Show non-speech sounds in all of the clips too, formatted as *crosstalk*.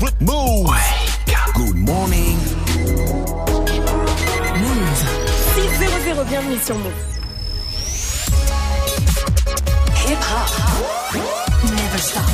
Move. Good morning. Move. 600, bienvenue sur Move. Hip hop. Never stop.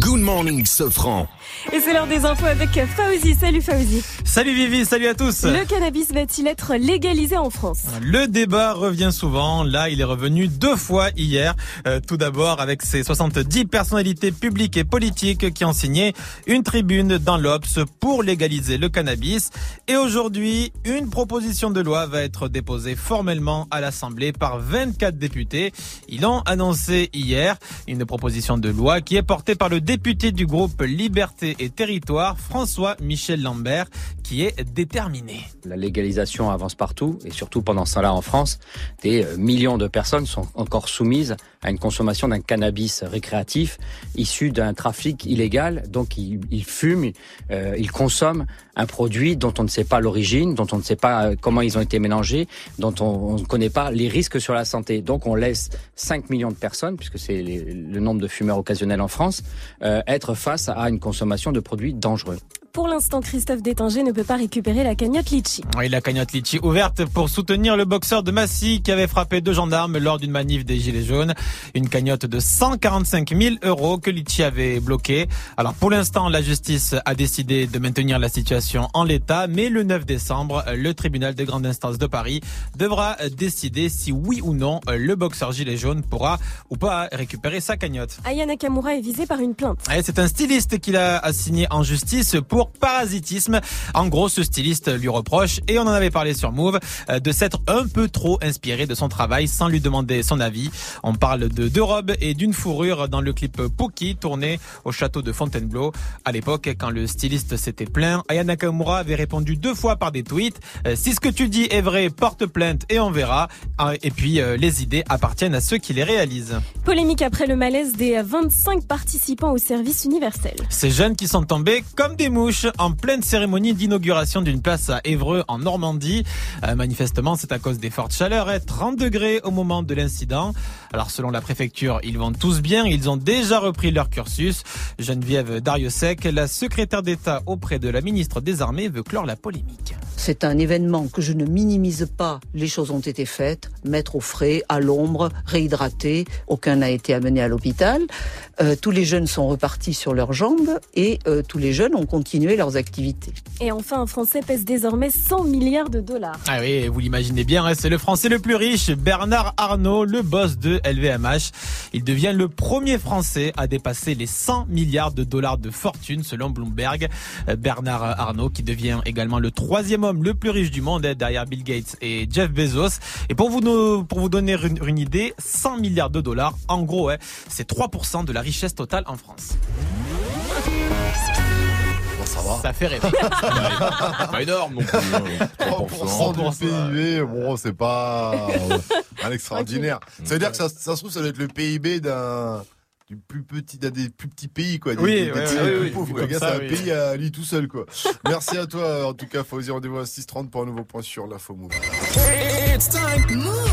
Good morning, Sofran. Et c'est l'heure des infos avec Fauzi. Salut Fauzi. Salut Vivi, salut à tous. Le cannabis va-t-il être légalisé en France? Le débat revient souvent. Là, il est revenu deux fois hier. Euh, tout d'abord avec ces 70 personnalités publiques et politiques qui ont signé une tribune dans l'Obs pour légaliser le cannabis. Et aujourd'hui, une proposition de loi va être déposée formellement à l'Assemblée par 24 députés. Ils l'ont annoncé hier. Une proposition de loi qui est portée par le député du groupe Liberté et Territoire, François-Michel Lambert, qui est déterminé. La légalisation avance partout et surtout pendant ce temps-là en France, des millions de personnes sont encore soumises à une consommation d'un cannabis récréatif issu d'un trafic illégal. Donc ils, ils fument, euh, ils consomment un produit dont on ne sait pas l'origine, dont on ne sait pas euh, comment ils ont été mélangés, dont on, ne connaît pas les risques sur la santé. Donc on laisse 5 millions de personnes, puisque c'est le nombre de fumeurs occasionnels en France, euh, être face à une consommation de produits dangereux. Pour l'instant, Christophe Détinger ne peut pas récupérer la cagnotte Litchi. Oui, la cagnotte Litchi ouverte pour soutenir le boxeur de Massy qui avait frappé deux gendarmes lors d'une manif des Gilets jaunes. Une cagnotte de 145 000 euros que Litchi avait bloquée. Alors pour l'instant, la justice a décidé de maintenir la situation en l'état, mais le 9 décembre, le tribunal de grande instance de Paris devra décider si oui ou non le boxeur Gilets jaunes pourra ou pas récupérer sa cagnotte. Aya Nakamura est visée par une plainte. C'est un styliste qui l'a assigné en justice pour parasitisme. En gros, ce styliste lui reproche, et on en avait parlé sur Move, euh, de s'être un peu trop inspiré de son travail sans lui demander son avis. On parle de deux robes et d'une fourrure dans le clip Pookie tourné au château de Fontainebleau. À l'époque, quand le styliste s'était plaint, Aya Nakamura avait répondu deux fois par des tweets. Euh, Si ce que tu dis est vrai, porte plainte et on verra. Ah, Et puis, euh, les idées appartiennent à ceux qui les réalisent. Polémique après le malaise des 25 participants au service universel. Ces jeunes qui sont tombés comme des mouches en pleine cérémonie d'inauguration d'une place à Évreux en Normandie. Euh, manifestement, c'est à cause des fortes chaleurs, hein, 30 degrés au moment de l'incident. Alors selon la préfecture, ils vont tous bien, ils ont déjà repris leur cursus. Geneviève Dariussec, la secrétaire d'État auprès de la ministre des Armées, veut clore la polémique. C'est un événement que je ne minimise pas. Les choses ont été faites, mettre au frais, à l'ombre, réhydrater. Aucun n'a été amené à l'hôpital. Euh, tous les jeunes sont repartis sur leurs jambes et euh, tous les jeunes ont continué leurs activités. Et enfin, un Français pèse désormais 100 milliards de dollars. Ah oui, vous l'imaginez bien, hein, c'est le Français le plus riche, Bernard Arnault, le boss de LVMH. Il devient le premier Français à dépasser les 100 milliards de dollars de fortune selon Bloomberg. Euh, Bernard Arnault qui devient également le troisième homme le plus riche du monde hein, derrière Bill Gates et Jeff Bezos. Et pour vous, pour vous donner une, une idée, 100 milliards de dollars, en gros, hein, c'est 3% de la richesse totale en France. Bon, ça va. Ça fait rêver. *laughs* Pas énorme non plus. hein. 3%, 3% du PIB, bon, c'est pas euh, un extraordinaire. Ça veut dire que ça, ça se trouve, ça doit être le PIB d'un du plus petit d'un des plus petits pays quoi des, Oui, des- des ouais, ouais, plus oui, pauvres, gars ça, c'est un oui. pays à lui tout seul quoi merci à toi en tout cas Fauzi rendez-vous à 6h30 pour un nouveau point sur l'info move It's time. Move.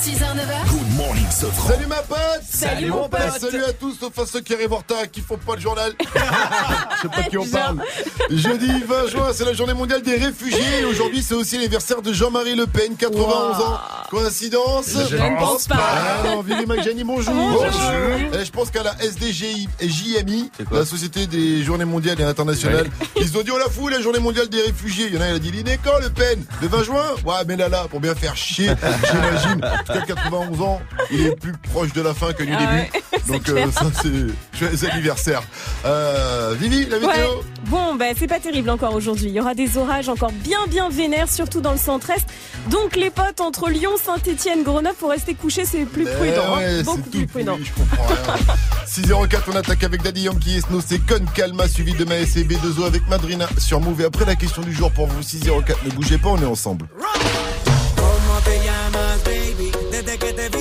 6h, 9h. Good morning, Sofran. salut ma pote Salut, mon pote. salut à tous sauf à ceux qui arrivent en retard qui font pas le journal *laughs* je sais pas de qui on parle jeudi 20 juin c'est la journée mondiale des réfugiés aujourd'hui c'est aussi l'anniversaire de Jean-Marie Le Pen 91 ans coïncidence Je ne pense pas. Ah non, Vivi Magjani, bonjour. Bonjour. Je pense qu'à la SDGI et JMI, la Société des Journées Mondiales et Internationales, ils ont dit on la fout la Journée Mondiale des Réfugiés. Il y en a, il a dit l'inné quand Le Pen Le 20 juin Ouais, mais là là, pour bien faire chier, j'imagine. Tout cas, 91 ans, il est plus proche de la fin que du Ah début. ouais, *laughs* Donc euh, ça, c'est joyeux anniversaire. Euh, Vivi, la météo Ouais. Bon, bah, c'est pas terrible encore aujourd'hui. Il y aura des orages encore bien, bien vénères, surtout dans le centre-est. Donc, les potes entre Lyon, Saint-Etienne, Grenoble, pour rester couchés, c'est plus Eh prudent. hein. Beaucoup plus prudent. pourri, je comprends rien. *laughs* 604, on attaque avec Daddy Yankee et Snow, c'est Con Calma, suivi de Maes et B2O avec Madrina sur Move. Et après la question du jour pour vous, 604, ne bougez pas, on est ensemble. ¿Cómo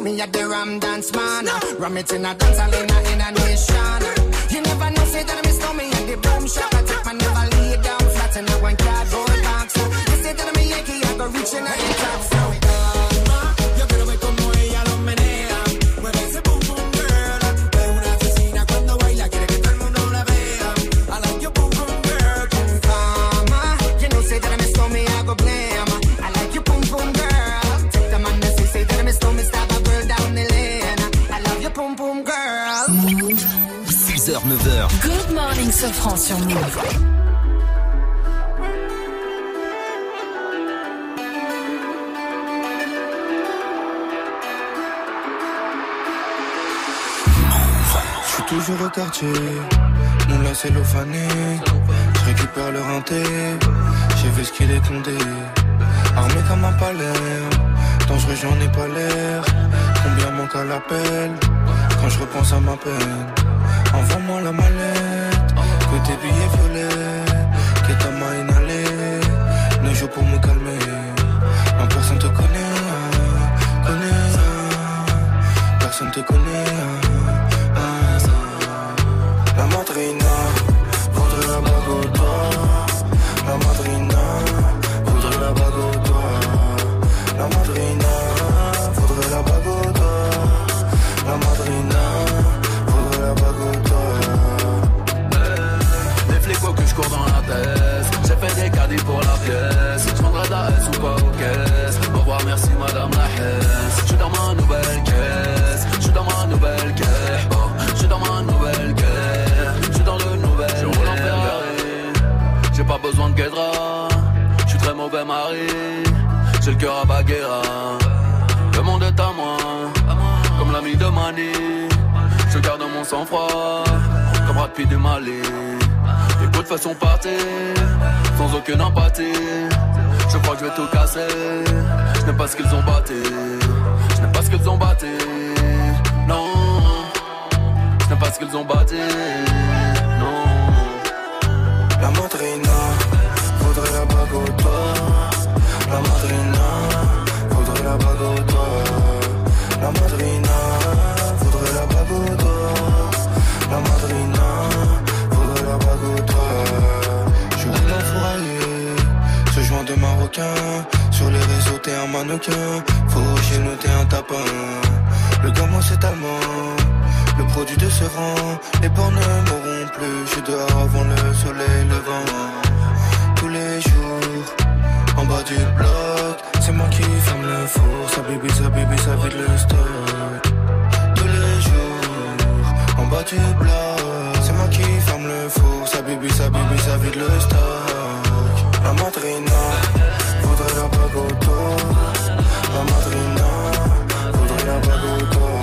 miss me at the Ram Dance Man. Ram it in a dance hall in a, in a nation. You never know, say that I miss me at the boom shop. I take my never lay down flat in a one cardboard box. You said that I'm a Yankee, I go reaching out the top. Sofran sur Move. Je suis toujours au quartier, mon lacet fané. Je récupère le rinté, j'ai vu ce qu'il est condé. Armé comme un palais, dangereux j'en ai pas l'air. Combien manque à l'appel? Quand je repense à ma peine. Envoie-moi la mallette, que tes billets violets, que ta main inhalée. Ne joue pour me calmer, non personne te connaît, connaît. Personne te connaît. Dans ma nouvelle caisse. Je suis dans ma nouvelle caisse. Oh, Je suis dans ma nouvelle caisse. Je suis dans le nouvel Je roule en Ferrari J'ai pas besoin de guédra. Je suis très mauvais mari. J'ai le cœur à Baguera. Le monde est à moi. Comme l'ami de Mani. Je garde mon sang-froid. Comme rapide du Mali. Les coups de façon partir, sans aucune empathie. Je crois que je vais tout casser. Je n'aime pas ce qu'ils ont batté. Ce qu'ils ont batté. Non. Je n'aime pas ce qu'ils ont batté. Non. La madrina voudrait la bague au doigt. La madrina voudrait la bague au. La madrina voudrait la bague au. La madrina voudrait la bague. Je roule en fourraillé, ce joint de marocain. Sur les réseaux, t'es un mannequin. Chez nous, t'es un tapin. Le gamin, c'est allemand. Le produit de ce rang, les porcs ne mourront plus. Je suis dehors avant le soleil levant. Tous les jours, en bas du bloc, c'est moi qui ferme le four. Ça bibi, ça bibi, ça vide le stock. Tous les jours, en bas du bloc, c'est moi qui ferme le four. Ça bibi, ça bibi, ça vide le stock. La madrina voudrait la bague. La madrina voudrait la bague au dos.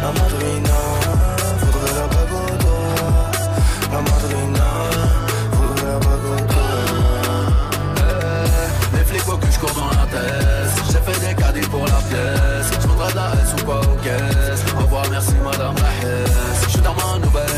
La madrina voudrait la bague au doigt. La madrina voudrait la bague au doigt. Les flics que je cours dans la tête. J'ai fait des caddies pour la pièce. Je prendrai de la S ou pas aux caisses. Au revoir, merci madame la. Je suis dans ma nouvelle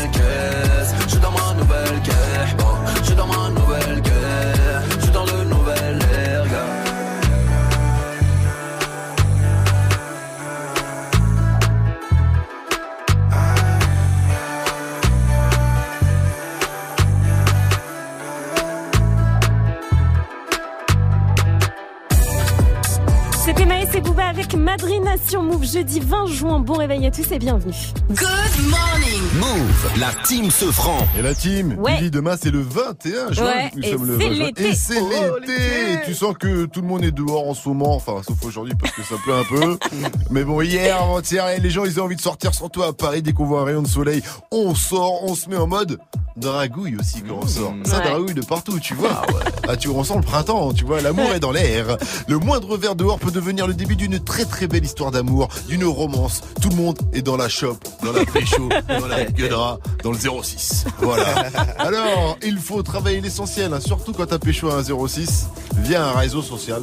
sur Move jeudi 20 juin. Bon réveil à tous et bienvenue. Good morning. Move, la team se franc. Et la team, Ouais. Billy, demain c'est le 21 juin. Ouais, Nous et sommes le c'est 20 juin. l'été. Et c'est Oh, l'été. Et Tu sens que tout le monde est dehors en ce moment, enfin sauf aujourd'hui parce que ça pleut un peu. *laughs* Mais bon, hier, avant-hier, les gens ils ont envie de sortir, surtout à Paris dès qu'on voit un rayon de soleil. On sort, on se met en mode dragouille aussi quand on sort. Ça Ouais. dragouille de partout, tu vois. Ah, tu ressens le printemps, tu vois, l'amour est dans l'air. Le moindre verre dehors peut devenir le début d'une très très belle histoire d'amour, d'une romance. Tout le monde est dans la shop, dans la pécho, dans la gueudra, dans le 06. Voilà. Alors, il faut travailler l'essentiel, hein, surtout quand t'as pécho à un 06 via un réseau social,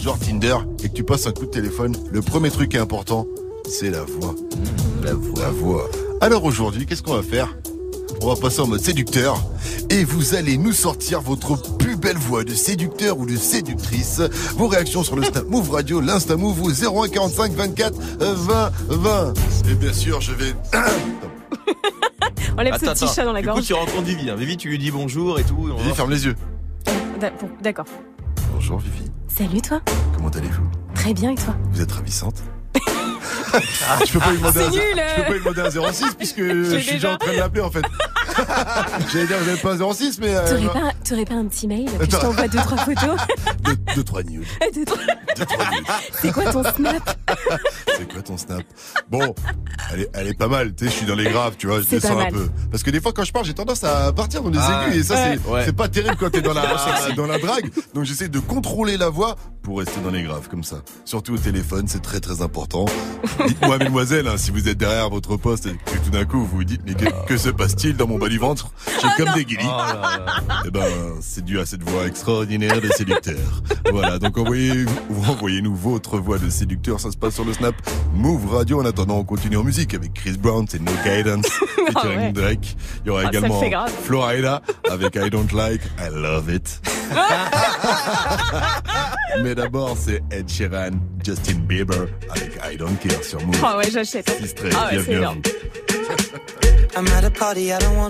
genre Tinder, et que tu passes un coup de téléphone. Le premier truc qui est important, c'est la voix. La voix. La voix. Alors aujourd'hui, qu'est-ce qu'on va faire? On va passer en mode séducteur et vous allez nous sortir votre plus belle voix de séducteur ou de séductrice. Vos réactions sur le Snap Move Radio, l'Insta Move au 01 45 24 20 20. Et bien sûr, je vais *coughs* Enlève ce petit chat dans la Du coup, gorge. tu rencontres Vivi. hein. Vivi, tu lui dis bonjour et tout. et Vivi, ferme les yeux. D'accord. Bonjour Vivi, Salut toi. comment allez-vous? Très bien et toi? Vous êtes ravissante. Je peux pas lui demander C'est un, nul. je peux pas lui demander un 06 puisque je suis déjà. déjà en train de l'appeler en fait. *laughs* J'allais dire vous n'avez pas un 06 mais euh, T'aurais pas, t'aurais pas un petit mail que je t'envoie deux trois photos *laughs* deux, deux, trois news. *laughs* Deux, trois- Deux, trois news. C'est quoi ton snap C'est quoi ton snap Bon, elle est, elle est pas mal, tu sais, je suis dans les graves, tu vois, je descends un peu. Parce que des fois quand je parle, j'ai tendance à partir dans les Ah, aigus et ça ouais. c'est Ouais. c'est pas terrible quand t'es dans la dans la drague. Donc j'essaie de contrôler la voix pour rester dans les graves comme ça. Surtout au téléphone, c'est très très important. Dites-moi mesdemoiselle, hein, si vous êtes derrière votre poste et que tout d'un coup vous vous dites mais que, que se passe-t-il dans mon bas du ventre J'ai comme des guillis. Oh. Eh ben, c'est dû à cette voix extraordinaire de séducteur. voilà, donc envoyez, envoyez-nous votre voix de séducteur. Ça se passe sur le Snap Move Radio. En attendant, on continue en musique avec Chris Brown, c'est No Guidance, *laughs* featuring ouais. Drake. Il y aura Ah, également. Florida avec I Don't Like, I Love It. *laughs* Mais d'abord, c'est Ed Sheeran, Justin Bieber avec I Don't Care sur Move. Oh ouais, j'achète. Ah ouais, c'est énorme. I'm at a party I don't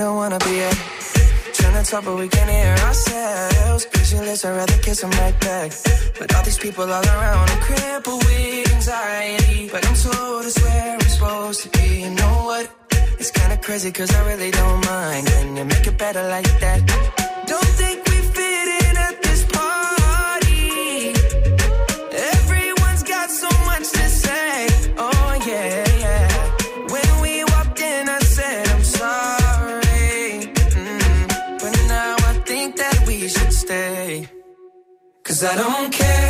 don't wanna be at. Trying to talk but we can't hear ourselves. Pictureless, I'd rather kiss them right back. But all these people all around, I'm crippled with anxiety. But I'm told it's where I'm supposed to be. You know what? It's kinda crazy cause I really don't mind. Can you make it better like that? Cause I don't care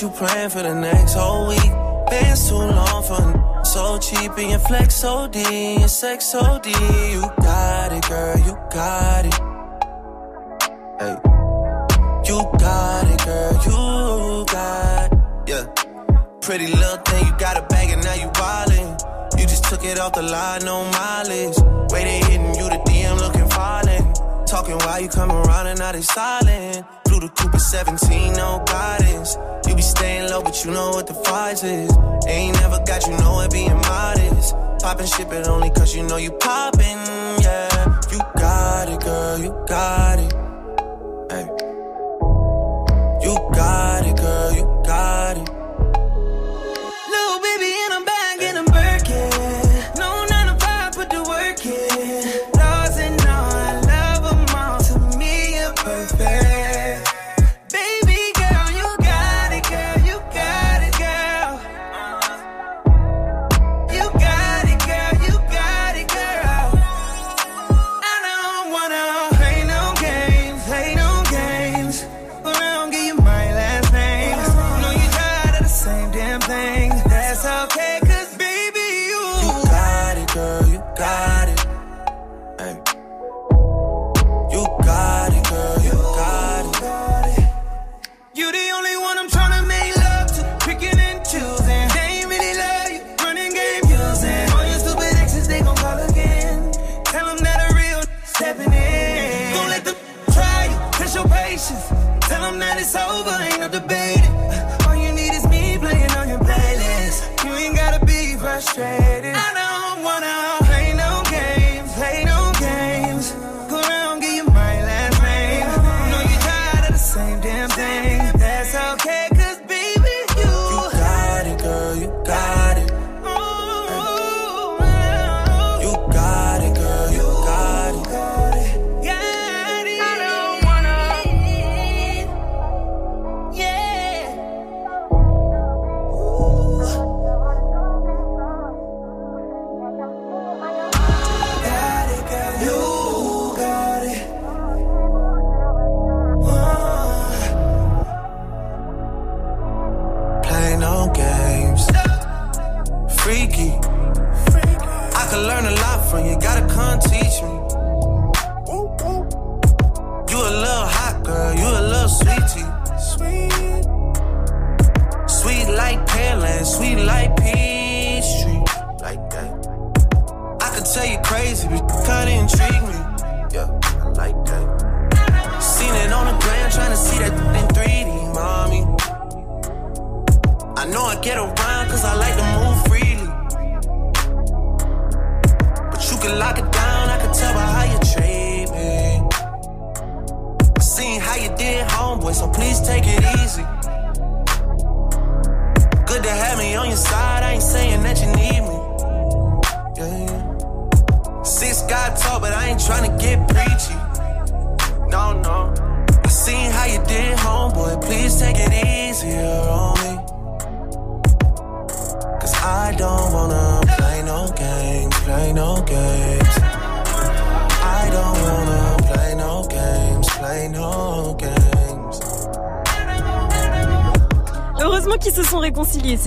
You plan for the next whole week. Been too long for so cheap and your flex OD and sex OD. You got it, girl, you got it. Hey, you got it, girl, you got it. Yeah, pretty little thing, you got a bag and now you wildin'. You just took it off the line, no mileage. Waiting, hitting you the DM, looking falling. Talking while you come around and now they silent. you know what the fight is. Ain't never got you know it being modest. Poppin' shit, but only cause you know you poppin'.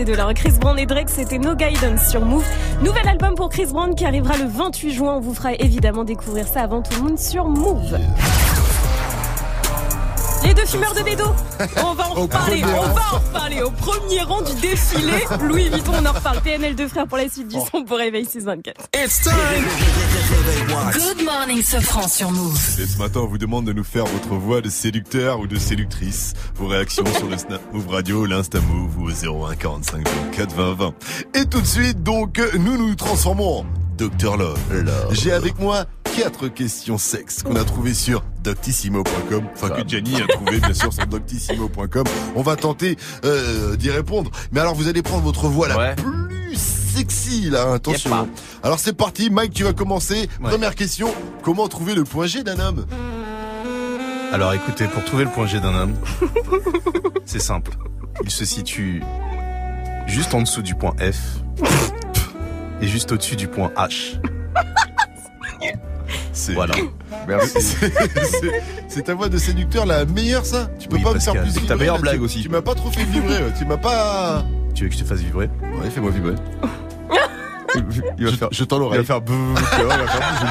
Ces deux-là. Chris Brown et Drake, c'était No Guidance sur Move. Nouvel album pour Chris Brown qui arrivera le 28 juin. On vous fera évidemment découvrir ça avant tout le monde sur Move. Les deux fumeurs de bédo, on va en reparler, on rang. va en reparler au premier rang du défilé. Louis Vuitton, on en reparle. PNL de frères pour la suite du son pour Réveil 624. It's time. Good morning, Sofran sur Move. Et ce matin, on vous demande de nous faire votre voix de séducteur ou de séductrice. Vos réactions sur le Snap Move Radio, l'Insta Move ou au 01 45 24 20 20. Et tout de suite, donc, nous nous transformons en Dr Love. J'ai avec moi quatre questions sexes qu'on a trouvées sur doctissimo.com. Enfin, que Jenny a trouvé, bien sûr, sur doctissimo.com. On va tenter euh, d'y répondre. Mais alors, vous allez prendre votre voix la plus sexy, là. Attention. Alors, c'est parti. Mike, tu vas commencer. Première question. Comment trouver le point G d'un homme? Alors écoutez, pour trouver le point G d'un homme, *laughs* c'est simple. Il se situe juste en dessous du point F et juste au-dessus du point H. *laughs* C'est voilà. *laughs* Merci. C'est ta voix de séducteur la meilleure, ça Tu peux Oui, pas me faire plus C'est vibrer ta meilleure blague aussi. Tu m'as pas trop fait vibrer. Tu m'as pas. Tu veux que je te fasse vibrer? Ouais, fais-moi vibrer. Il va faire, je tends il l'oreille. va il va faire bouh, je le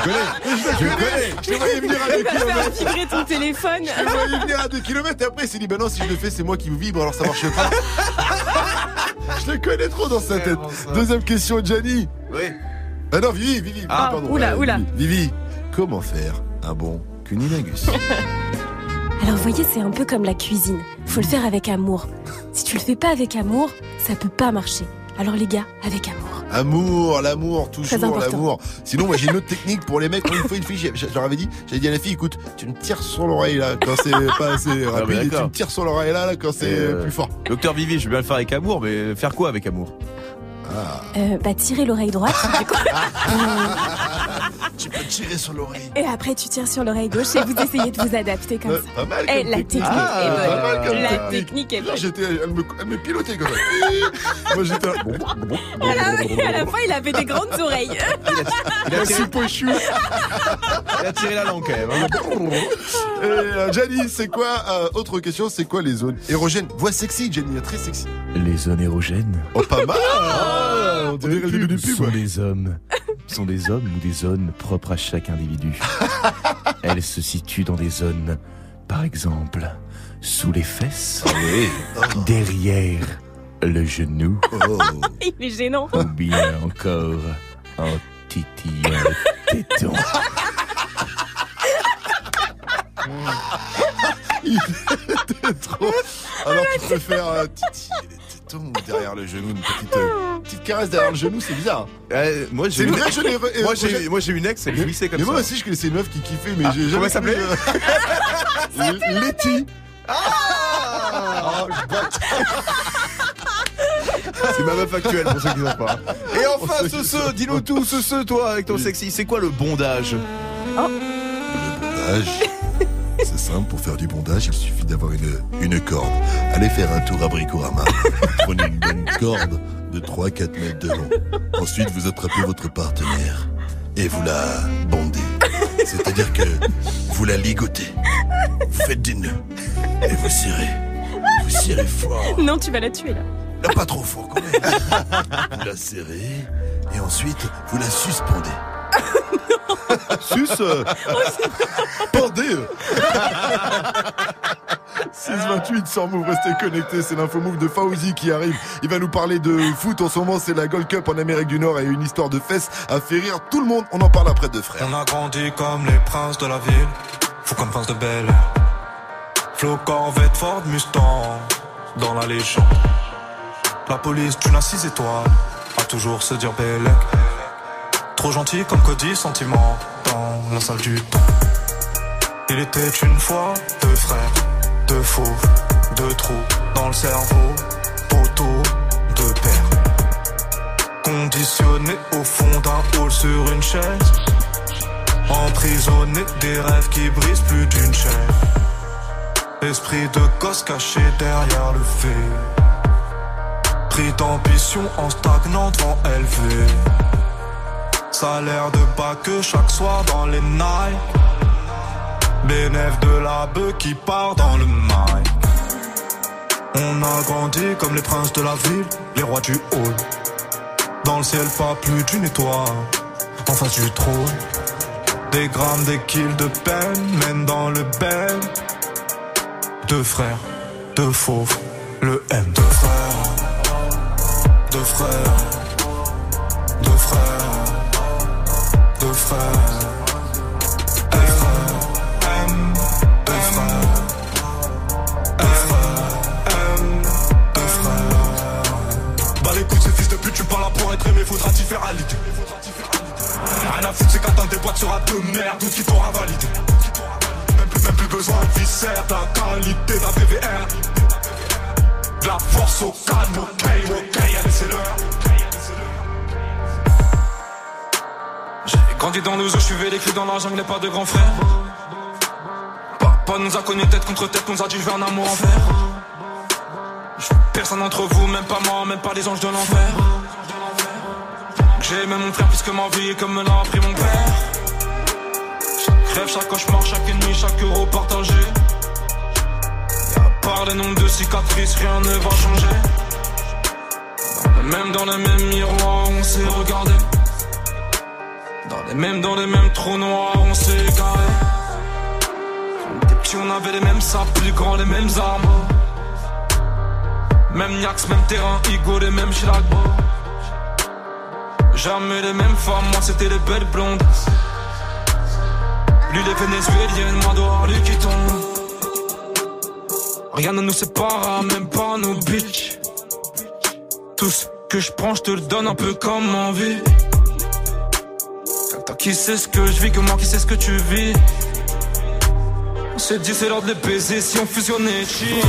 connais. Je le connais. Je te voyais venir à Il va faire kilomètres. vibrer ton téléphone. Je te voyais venir à deux kilomètres et après il s'est dit bah non si je le fais c'est moi qui vous vibre alors ça marche pas. je le connais trop dans sa tête. Deuxième question Gianni. Oui. Ah non Vivi, Vivi. Ah, pardon. oula, Ouais, oula. Vivi. Vivi, comment faire un bon cunilingus Alors vous voyez, c'est un peu comme la cuisine. Faut le faire avec amour. Si tu le fais pas avec amour, ça peut pas marcher. Alors les gars, avec amour. Amour, l'amour, Très toujours important. l'amour. Sinon, moi j'ai une autre technique pour les mecs. Quand une fois une fille, j'ai- je leur avais dit, j'avais dit à la fille, écoute, tu me tires sur l'oreille là quand c'est *laughs* pas assez rapide, et tu me tires sur l'oreille là, là quand c'est euh, plus fort. Docteur Vivi, je vais bien le faire avec amour, mais faire quoi avec amour? Euh, bah tirer l'oreille droite. *laughs* du coup. *laughs* tu peux tirer sur l'oreille. Et après tu tires sur l'oreille gauche et vous essayez de vous adapter comme Euh, ça. Pas mal. Et comme la technique. Ah, est bonne. pas mal comme La technique. technique est bonne. j'étais, elle me, elle me pilotait comme ça. *laughs* Moi j'étais. là, bon, bon, bon, À la, à la fin, il avait des grandes oreilles. Il a tiré, Pochu. il a tiré la langue quand même. hein. Et euh, Gianni, c'est quoi euh, Autre question, c'est quoi les zones érogènes? Voix sexy, Gianni, très sexy. Les zones érogènes Oh, pas mal On dirait le début du pub. sont des hommes. sont des hommes ou des zones propres à chaque individu. *laughs* Elles se situent dans des zones, par exemple, sous les fesses, *laughs* derrière le genou, Oh. *laughs* Il est gênant. ou bien encore en titillant le téton. Il était trop. Alors, tu faire euh, titi, *laughs* derrière le genou, une petite, euh, petite caresse derrière le genou, c'est bizarre. Euh, moi, j'ai C'est une vraie jeune euh, Moi, j'ai, moi, j'ai une ex, elle jouissait comme mais ça. moi aussi, je connaissais une meuf qui kiffait, mais Ah, j'ai comment jamais. elle s'appelait cru, euh, *laughs* Letty. Ah *laughs* C'est ma meuf actuelle pour ceux qui savent pas. Et enfin, ce ce, dis-nous tout, ce ce, toi, avec ton sexy, c'est quoi le bondage? Bondage. C'est simple, pour faire du bondage, il suffit d'avoir une, une corde. Allez faire un tour à Bricorama. *laughs* Prenez une bonne corde de 3-4 mètres de long. Ensuite, vous attrapez votre partenaire et vous la bondez. C'est-à-dire que vous la ligotez. Vous faites des nœuds et vous serrez. Vous serrez fort. Non, tu vas la tuer là. Là, pas trop fort quand même. Vous la serrez et ensuite vous la suspendez. *laughs* Sus euh, Pendez euh. *laughs* 628 sans move, restez connectés, c'est l'info move de Fauzi qui arrive. Il va nous parler de foot en ce moment, c'est la Gold Cup en Amérique du Nord et une histoire de fesses a fait rire tout le monde. On en parle après de frères. On a grandi comme les princes de la ville, fou comme prince de Belle. Flo Corvette Ford Mustang, dans la légende. La police d'une à six étoiles, à toujours se dire Bellec. Trop gentil comme Cody, sentiment, dans la salle du temps. Il était une fois deux frères, deux fauves, deux trous dans le cerveau, poteau, deux pères. Conditionné au fond d'un hall sur une chaise. Emprisonné des rêves qui brisent plus d'une chaîne. Esprit de gosse caché derrière le fait. Pris d'ambition en stagnant devant élevé. Salaire de bas que chaque soir dans les nights. Bénéf de la bœuf qui part dans le mail. On a grandi comme les princes de la ville, les rois du hall. Dans le ciel, pas plus d'une étoile. En face du trône, des grammes, des kills de peine mènent dans le bel. Deux frères, deux fauves, le M. Deux frères, deux frères, deux frères, pute, tu parles pour être aimé, faudra t'y faire à l'idée. Rien à foutre, c'est qu'attendre des boîtes sera de merde, tout qui t'aura validé. Même plus, même plus besoin de viscère, de la qualité d'un VVR. De la force au calme, ok, ok, allez, c'est l'heure. Grandi dans le zoo, je suis vécu dans la jungle, pas de grand frère. Papa nous a connus tête contre tête, nous a dit je veux un amour en fer. Personne d'entre vous, même pas moi, même pas les anges de l'enfer. J'ai aimé mon frère plus que ma vie, comme me l'a appris mon père. Chaque rêve, chaque cauchemar, chaque nuit, chaque euro partagé. À part les nombres de cicatrices, rien ne va changer. Même dans les mêmes miroirs, on s'est regardé. Dans les mêmes, dans les mêmes trous noirs, on s'est égaré. Quand on petits, on avait les mêmes sables, plus grands, les mêmes armes. Même Niax, même terrain, Igo, les mêmes Chirac. Jamais les mêmes femmes, moi c'était les belles blondes. Lui les vénézuéliennes, moi dehors lui qui tombe. Rien ne nous sépare, même pas nos bitches. Tout ce que je prends, je te le donne un peu comme envie. Qui sais ce que je vis, que moi qui sais ce que tu vis. On s'est dit c'est l'heure de les baiser si on fusionnait chill.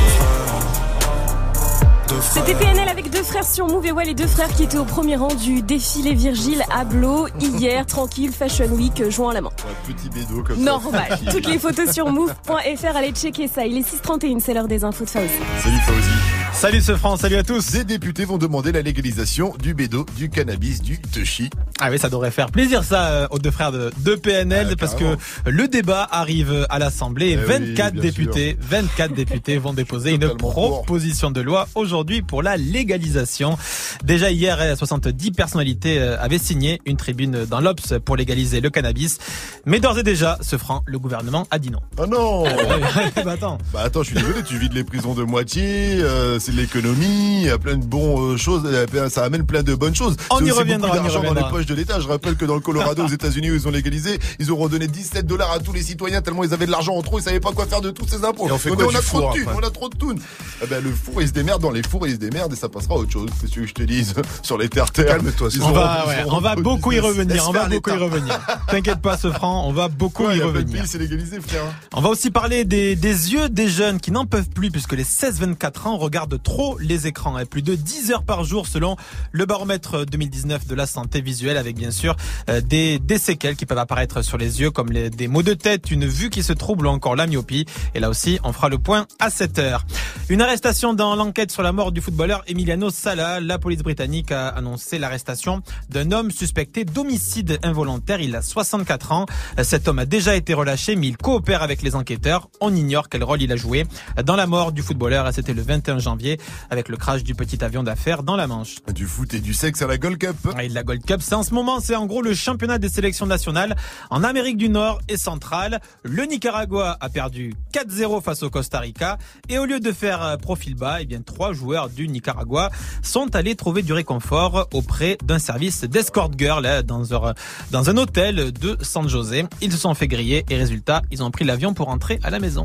C'était PNL avec deux frères sur Move et ouais, les deux frères qui étaient au premier rang du défilé Virgile à Blo hier, *laughs* tranquille, Fashion Week, joint à la main. Un petit bédo comme ça. Normal. *laughs* Toutes les photos sur move.fr, allez checker ça. Il est 6h31, c'est l'heure des infos de Fauzi. Salut Fauzi. Salut ce France, salut à tous. Des députés vont demander la légalisation du bédo, du cannabis, du touchy. Ah oui, ça devrait faire plaisir ça euh, aux deux frères de, de PNL Ah, parce que le débat arrive à l'Assemblée et Eh oui, 24 bien députés, 24 députés vont déposer *laughs* une Totalement proposition de loi aujourd'hui pour la légalisation. Déjà hier, eh, 70 personnalités euh, avaient signé une tribune dans l'Obs pour légaliser le cannabis, mais d'ores et déjà, ce franc, le gouvernement a dit non. Oh non *laughs* bah attends. Bah attends, je suis désolé, tu vides les prisons de moitié, euh, c'est l'économie, il y a plein de bonnes choses, ça amène plein de bonnes choses. On y reviendra, beaucoup on y d'argent dans les reviendra. poches de l'État. Je rappelle que dans le Colorado, aux États-Unis, où ils ont légalisé, ils auront donné 17 dollars à tous les citoyens tellement ils avaient de l'argent en trop, ils savaient pas quoi faire de tous ces impôts. Et on fait quoi on a trop four de thunes, on a trop de thunes. Eh ben, le four, il se démerde dans les fours, il se démerde et ça passera à autre chose. Qu'est-ce que je te dise *laughs* sur les terres-terres Calme-toi, Ils On va, ils ouais, on va beaucoup y revenir. On va beaucoup y revenir. *laughs* T'inquiète pas, ce franc, on va beaucoup Ouais, y revenir. pays, c'est légalisé, frère. On va aussi parler des, des yeux des jeunes qui n'en peuvent plus puisque les 16-24 ans regardent trop les écrans. Et plus de 10 heures par jour selon le baromètre 2019 de la santé visuelle avec bien sûr euh, des, des séquelles qui peuvent apparaître sur les yeux comme les- des maux de tête, une vue qui se trouble ou encore la myopie. Et là aussi, on fera le point à 7 heures. Une arrestation dans l'enquête sur la mort du footballeur Emiliano Sala. La police britannique a annoncé l'arrestation d'un homme suspecté d'homicide involontaire. Il a 64 ans. Cet homme a déjà été relâché, mais il coopère avec les enquêteurs. On ignore quel rôle il a joué dans la mort du footballeur. C'était le 21 janvier avec le crash du petit avion d'affaires dans la Manche. Du foot et du sexe à la Gold Cup. Et la Gold Cup, c'est en ce moment, c'est en gros le championnat des sélections nationales en Amérique du Nord et centrale. Le Nicaragua a perdu 4-0 face au Costa Rica et au lieu de faire profil bas, eh bien trois joueurs du Nicaragua sont allés trouver du réconfort auprès d'un service d'escort girl hein, dans un, dans un hôtel de San José. Ils se sont fait griller et résultat, ils ont pris l'avion pour rentrer à la maison.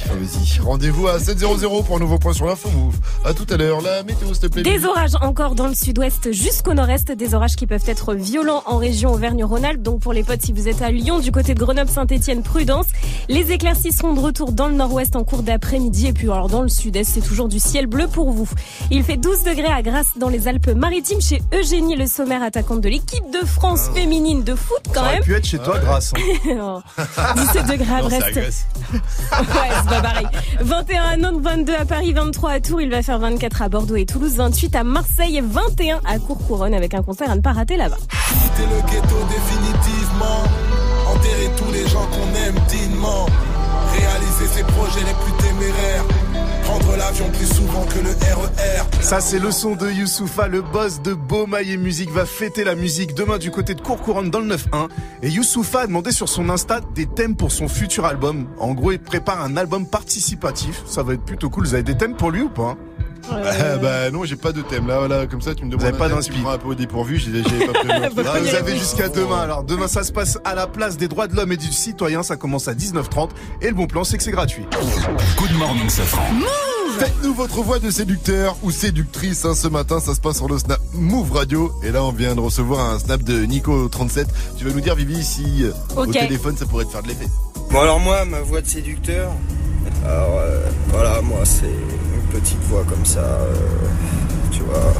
Fauzi. Rendez-vous à 7.00 pour un nouveau point sur l'info move. À tout à l'heure. La météo, s'il te plaît. Des orages encore dans le sud-ouest jusqu'au nord-est, des orages qui peuvent être violents en région Auvergne-Rhône-Alpes. Donc pour les potes, si vous êtes à Lyon, du côté de Grenoble-Saint-Etienne, prudence. Les éclaircies seront de retour dans le nord-ouest en cours d'après-midi. Et puis alors dans le sud-est, c'est toujours du ciel bleu pour vous. Il fait 12 degrés à Grasse dans les Alpes-Maritimes chez Eugénie Le Sommer, attaquante de l'équipe de France féminine de foot quand Ça aurait même. pu être chez toi, hein. *laughs* 17 degrés à Brest. Agresse. *laughs* Ouais, c'est pas pareil. 21 à Nantes, 22 à Paris, 23 à Tours. Il va faire 24 à Bordeaux et Toulouse, 28 à Marseille et 21 à Courcouronne avec un concert à ne pas rater là-bas. Quitter le ghetto définitivement. Enterrer tous les gens qu'on aime dignement. Réaliser ses projets les plus téméraires. E. Ça, c'est le son de Youssoufa, le boss de Beaumaille et Musique, va fêter la musique demain du côté de Courcouronne dans le 9-1. Et Youssoufa a demandé sur son Insta des thèmes pour son futur album. En gros, il prépare un album participatif. Ça va être plutôt cool. Vous avez des thèmes pour lui ou pas? Ah, bah non, j'ai pas de thème là, voilà, comme ça tu me demandes. Vous avez pas thème, d'inspi. Tu me prends un peu au dépourvu, j'ai pas prévu. *laughs* vous avez jusqu'à demain. Alors demain, ça se passe à la place des droits de l'homme et du citoyen. Ça commence à 19h30. Et le bon plan, c'est que c'est gratuit. Good morning, Safran. Faites-nous votre voix de séducteur ou séductrice. hein. Ce matin, ça se passe sur le Snap Move Radio. Et là, on vient de recevoir un Snap de Nico37. Tu vas nous dire, Vivi, si euh, au téléphone, ça pourrait te faire de l'effet. Bon alors moi, ma voix de séducteur, alors euh, voilà, moi c'est une petite voix comme ça, euh, tu vois,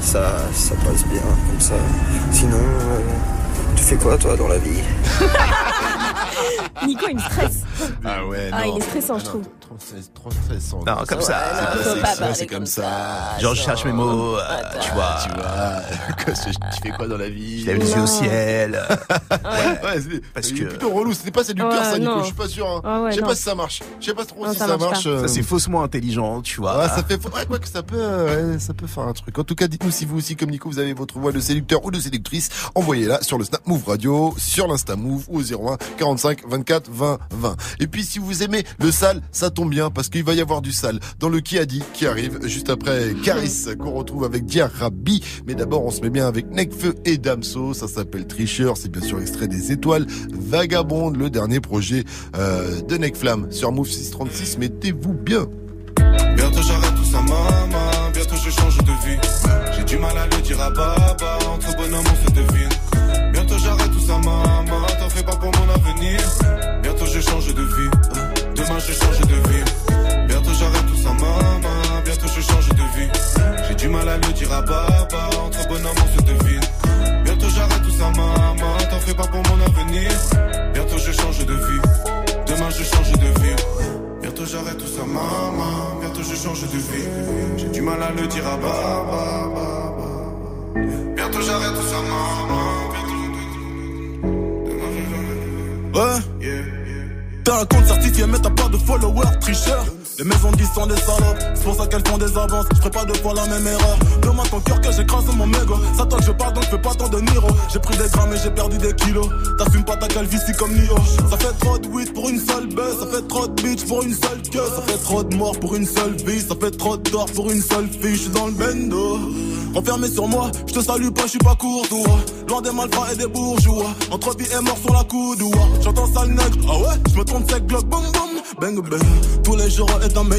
ça, ça passe bien comme ça. Sinon, euh, tu fais quoi toi dans la vie *laughs* Nico, il me stresse. Ah ouais, Ah, il est stressant, je trouve. Trop trop stressant. Non, comme ça. C'est comme ça. Genre, je cherche mes mots, euh, tu vois. Tu vois. *laughs* Tu fais quoi dans la vie Je lève les yeux au ciel. Ouais, c'est Parce que- plutôt relou. C'était pas séducteur, Ouais, ça, Nico. Je suis pas sûr. hein. Ouais, je sais pas si ça marche. Je sais pas trop Non, si ça ça, marche euh, Ça, c'est faussement intelligent, tu vois. Ouais, ça fait, ouais, quoi que ça peut, ouais, ça peut faire un truc. En tout cas, dites-nous si vous aussi, comme Nico, vous avez votre voix de séducteur ou de séductrice. Envoyez-la sur le Snap Move Radio, sur l'Insta Move ou au 01 45 24 20 20. Et puis, si vous aimez le sale, ça tombe bien parce qu'il va y avoir du sale dans le qui a dit qui arrive juste après Caris qu'on retrouve avec Diarabi. Mais d'abord, on se met bien avec Necfeu et Damso. Ça s'appelle Tricheur. C'est bien sûr extrait des étoiles Vagabonde, le dernier projet euh, de Necflamme sur Move 636. Mettez-vous bien. Bientôt j'arrête tout ça, maman. Bientôt je change de vie. J'ai du mal à le dire à. Entre bonhomme. T'en fais pas pour mon avenir. Bientôt je change de vie. Demain je change de vie. Bientôt j'arrête tout ça, maman. Bientôt je change de vie. J'ai du mal à le dire à papa. Entre bonhomme, on se devine. Bientôt j'arrête tout ça, maman. T'en fais pas pour mon avenir. Bientôt je change de vie. Demain je change de vie. Bientôt j'arrête tout ça, maman. Bientôt je change de vie. J'ai du mal à le dire à baba. Bientôt j'arrête tout ça, maman. Ouais. T'as un compte certifié mais t'as pas de followers, tricheur. Les maisons 10 sont des salopes, c'est pour ça qu'elles font des avances. Je pas deux fois la même erreur. Demande ton cœur que j'écrase mon mégot. Ça toi que je parle donc je fais pas tant de Niro. J'ai pris des grammes et j'ai perdu des kilos. T'assumes pas ta calvitie comme Nio. Ça fait trop de weed pour une seule baisse. Ça fait trop de bitch pour une seule queue. Ça fait trop de morts pour une seule vie. Ça fait trop de tort pour une seule fille. Je suis dans le bendo. Enfermé sur moi, je te salue pas, je suis pas courtois. Loin des malfrats et des bourgeois. Entre vie et mort sur la coudoua. J'entends sale nègre, ah ouais, je me trompe sec, glock, boum boum. Bang bang, tous les jours est un main.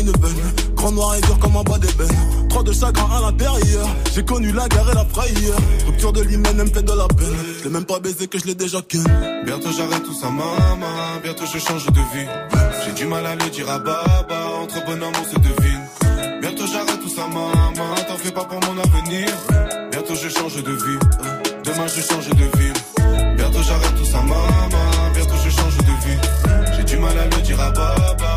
Grand noir et dur comme un bas d'ébène. Trop de chagrin à l'intérieur. J'ai connu la guerre et la frayeur. Rupture de l'hymen, me fait de la peine. Je l'ai même pas baisé que je l'ai déjà ken. Bientôt j'arrête tout ça, maman. Bientôt je change de vie. J'ai du mal à le dire à Baba. Entre bonhomme, on se devine. Bientôt j'arrête tout ça, maman. T'en fais pas pour mon avenir. Bientôt je change de vie. Demain je change de ville. Bientôt j'arrête tout ça, maman. Bientôt je change de vie. J'ai du mal à le dire à Baba.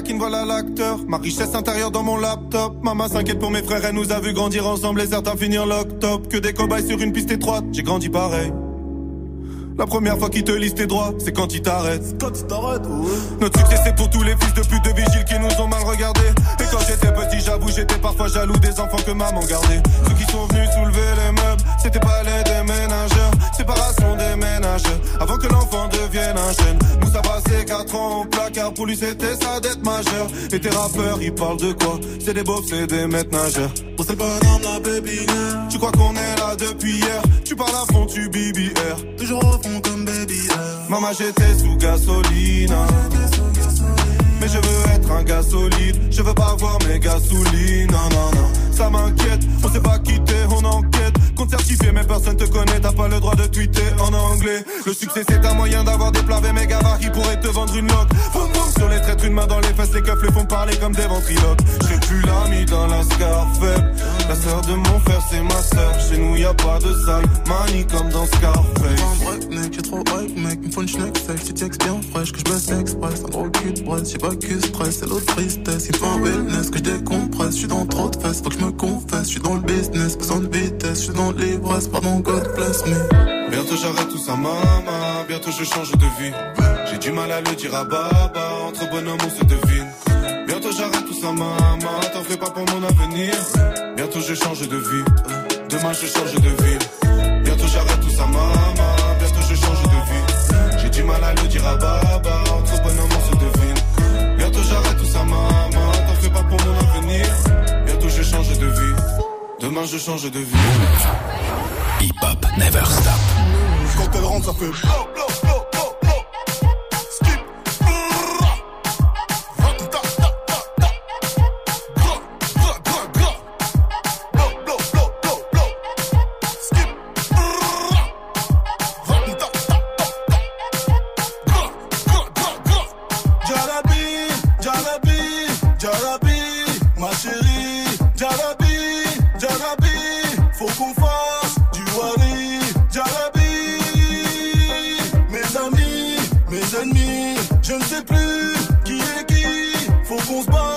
Taquinent, voilà l'acteur. Ma richesse intérieure dans mon laptop. Maman s'inquiète pour mes frères, elle nous a vu grandir ensemble et certains finir l'octobre. Que des cobayes sur une piste étroite, j'ai grandi pareil. La première fois qu'ils te lisent tes droits, c'est quand ils t'arrêtent. Quand ils t'arrêtent, ouais. Notre succès c'est pour tous les fils de pute de vigiles qui nous ont mal regardés. Et quand j'étais petit, j'avoue, j'étais parfois jaloux des enfants que maman gardait. Ceux qui sont venus soulever les meubles, c'était pas les déménageurs. Séparation des ménageurs, avant que l'enfant devienne un jeune. Nous 4 ans au placard, pour lui c'était sa dette majeure. Et tes rappeurs, ils parlent de quoi? C'est des beaufs, c'est des maîtres nageurs. On c'est le bonhomme, la baby Tu crois qu'on est là depuis hier? Tu parles à fond, tu BBR. Toujours au fond comme baby Maman, j'étais sous gasoline. Mais je veux être un gars solide. Je veux pas voir mes gasolines. Non, non. Ça m'inquiète. On s'est pas quitté, on enquête. Certifié, mais personne te connaît. T'as pas le droit de tweeter en anglais. Le succès, c'est un moyen d'avoir des mes gavars qui pourraient te vendre une loque. Sur les traîtres, une main dans les fesses. Les keufs les font parler comme des ventriloques. J'ai plus l'ami dans la Scarface. La sœur de mon frère, c'est ma sœur. Chez nous, y a pas de sale. Money comme dans Scarface. Un break, mec, j'ai trop hype, mec. Me faut une schneck. Tu textes bien fraîche, que je baisse express. Un gros cul de j'ai pas que stress. C'est l'autre tristesse. Il faut un wellness, que je décompresse. Je suis dans trop de fesses, faut que je me confesse. Je suis dans le business, besoin de vitesse. Je suis dans l'ivresse, pardon, God bless me. Bientôt j'arrête tout ça, maman. Bientôt je change de vie. J'ai du mal à le dire à Baba. Entre bonhommes, on se devine. Bientôt j'arrête tout ça, maman. T'en fais pas pour mon avenir. Bientôt je change de vie. Demain je change de ville. Bientôt j'arrête tout ça, maman. Bientôt je change de vie. J'ai du mal à le dire à Baba. Demain je change de vie. Hip Hop Never Stop. Quand elle rentre, ça fait blow, blow, blow, blow, blow. Skip. Brrrra. Ra-ta-ta, ta-ta-ta. Gra, je ne sais plus qui est qui. Faut qu'on se bat,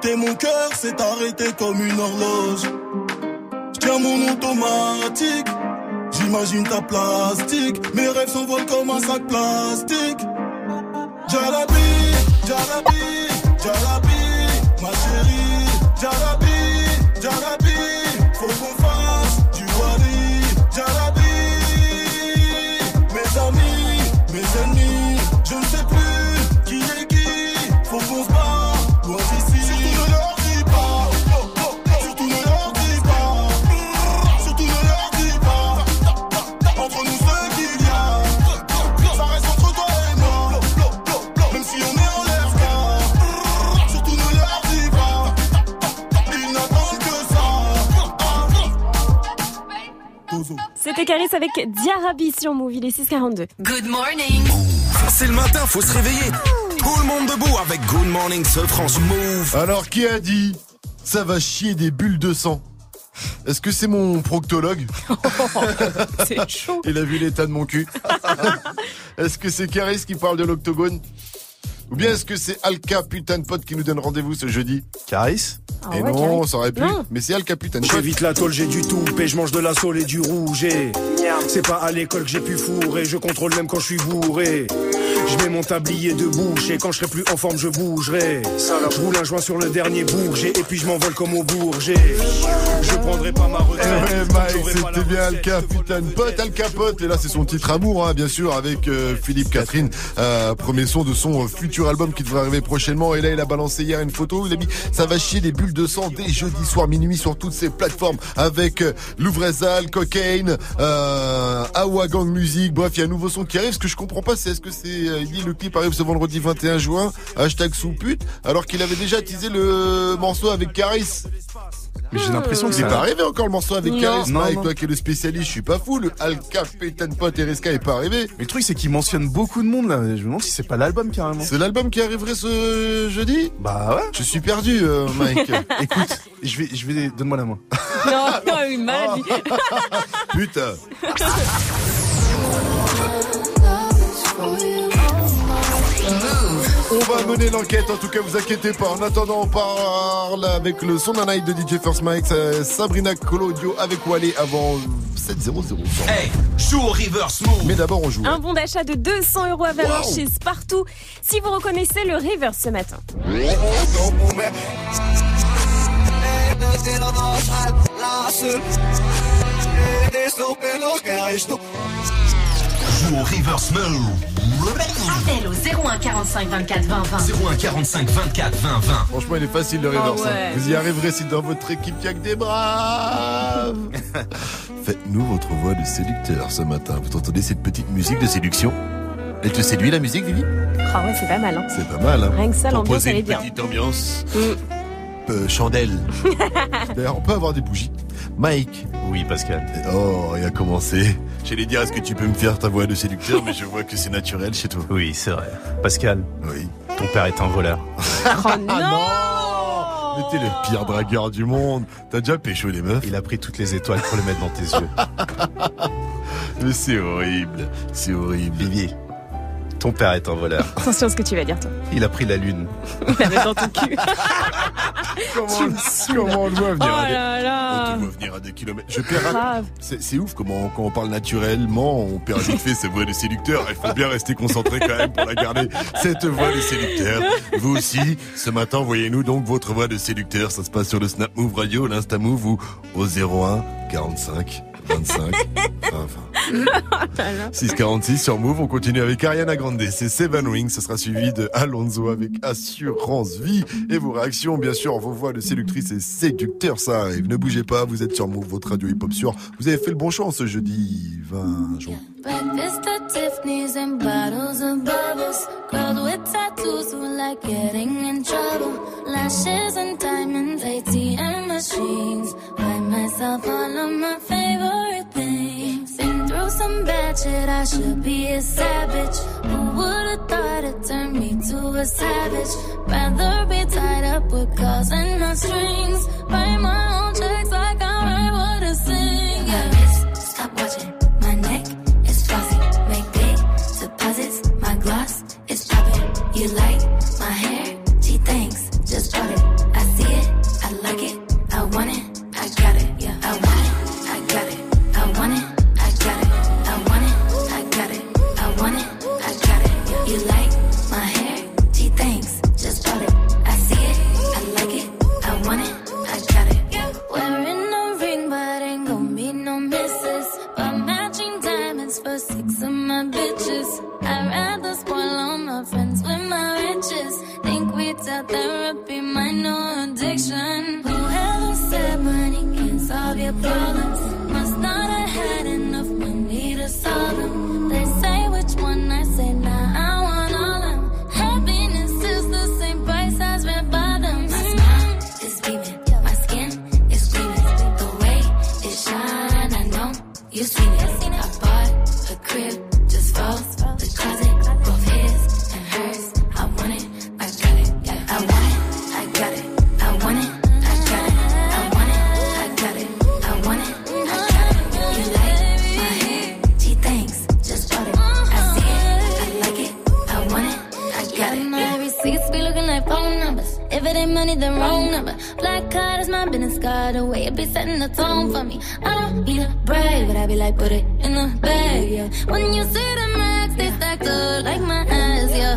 quitté, mon cœur s'est arrêté comme une horloge. Je mon automatique, j'imagine ta plastique. Mes rêves s'envolent comme un sac plastique. Jalabi, Jalabi, avec Diarabi sur Move, il est 642. Good morning. C'est le matin, faut se réveiller. Tout le monde debout avec Good Morning ce France Move. Alors, qui a dit ça va chier des bulles de sang? Est-ce que c'est mon proctologue? C'est *laughs* chaud. Il a vu l'état de mon cul. *laughs* Est-ce que c'est Caris qui parle de l'octogone? Ou bien est-ce que c'est Alka putain de pote qui nous donne rendez-vous ce jeudi? Caris? Ah Et ouais, non, ça aurait pu. Non. Mais c'est de pote. J'évite la tôle, j'ai du tout, et je mange de la saule et du rouge. et C'est pas à l'école que j'ai pu fourrer, je contrôle même quand je suis bourré. Je mets mon tablier de bouche et quand je serai plus en forme, je bougerai. Je roule un joint sur le dernier bourget et puis je m'envole comme au bourget. Je prendrai pas ma Eh retraite. ouais, Mike, c'était bien Alka, putain de pote, Alka pote. Et là, c'est son titre Amour, hein, bien sûr, avec euh, Philippe Catherine. Euh, premier son de son euh, futur album qui devrait arriver prochainement. Et là, il a balancé hier une photo. Il a mis ça va chier des bulles de sang dès jeudi soir minuit sur toutes ces plateformes avec euh, Louvrezal, Cocaine, euh, Awa Gang Music. Bref, il y a un nouveau son qui arrive. Ce que je comprends pas, c'est est-ce que c'est euh, il dit le clip arrive ce vendredi 21 juin. Hashtag sous pute. Alors qu'il avait déjà teasé le morceau avec Caris. Mais j'ai l'impression que c'est ça- pas arrivé encore le morceau avec. Caris. Non, Mike, non. toi qui es le spécialiste, je suis pas fou. Le Alka, Peyton Pot est pas arrivé. Mais le truc, c'est qu'il mentionne beaucoup de monde là. Je me demande si c'est pas l'album carrément. C'est l'album qui arriverait ce jeudi? Bah ouais. Je suis perdu, euh, Mike. *laughs* Écoute, je vais, je vais, donne-moi la main. *laughs* Non, non, une maladie. Putain. On va mener l'enquête, en tout cas, vous inquiétez pas. En attendant, on parle avec le son d'un night de DJ First Mike, Sabrina Colodio avec Wally avant 7-0-0. Hey, joue au reverse move. Mais d'abord, on joue. Un bon d'achat de 200 euros à valoir Wow. chez Spartoo. Si vous reconnaissez le River ce matin. Joue au reverse move. Appel au 01 45 24 20 20. 01 45 24 20 20. Franchement, il est facile le reverse. Ah ouais. Vous y arriverez si dans votre équipe il y a que des braves. *laughs* Faites-nous votre voix de séducteur ce matin. Vous entendez cette petite musique de séduction? Elle te séduit la musique, Vivi? Ah ouais, c'est pas mal. Hein. C'est pas mal. Hein Rien que ça, l'ambiance, elle est une bien. petite ambiance. Euh, chandelle. *laughs* D'ailleurs, on peut avoir des bougies. Mike. Oui, Pascal. Oh, il a commencé. J'allais dire, est-ce que tu peux me faire ta voix de séducteur Mais je vois que c'est naturel chez toi. Oui, c'est vrai. Pascal. Oui. Ton père est un voleur. *laughs* Oh non Mais t'es le pire dragueur du monde. T'as déjà pécho les meufs Il a pris toutes les étoiles pour les mettre dans tes yeux. *laughs* Mais c'est horrible. C'est horrible. Vivi, ton père est un voleur. *laughs* Attention à ce que tu vas dire, toi. Il a pris la lune. *laughs* La mettre dans ton cul. *laughs* Comment, comment on le voit venir Oh à des... là là. On te voit venir à des kilomètres. Je perds Grave. C'est c'est ouf comment quand on parle naturellement, on perd vite fait sa voix de séducteur. Il faut bien rester concentré quand même pour la garder. Cette voix de séducteur. Vous aussi, ce matin, voyez-nous donc votre voix de séducteur. Ça se passe sur le Snap Move Radio, l'Insta Move ou au 01 45 25 20 646 sur Move, on continue avec Ariana Grande, c'est Seven Rings, ce sera suivi de Alonso avec Assurance Vie et vos réactions, bien sûr, vos voix de séductrice et séducteur, ça arrive. Ne bougez pas, vous êtes sur Move, votre radio hip-hop sûr. Vous avez fait le bon choix ce jeudi 20 juin. Breakfast at Tiffany's and bottles of bubbles. Girls with tattoos who like getting in trouble. Lashes and diamonds, ATM machines. Buy myself all of my favorite things. Been through some bad shit, I should be a savage. Who would've thought it turned me to a savage? Rather be tied up with cause and my strings. Write my own checks like I write what I sing. Yeah. Stop watching. My neck is flossy. Make big deposits. My gloss is popping. You like my hair? She thinks just bought it. Card is my business card. The way it be setting the tone for me. I don't need a brag, but I be like, put it in the bag, yeah. When you see the max, they stack up like my ass, yeah.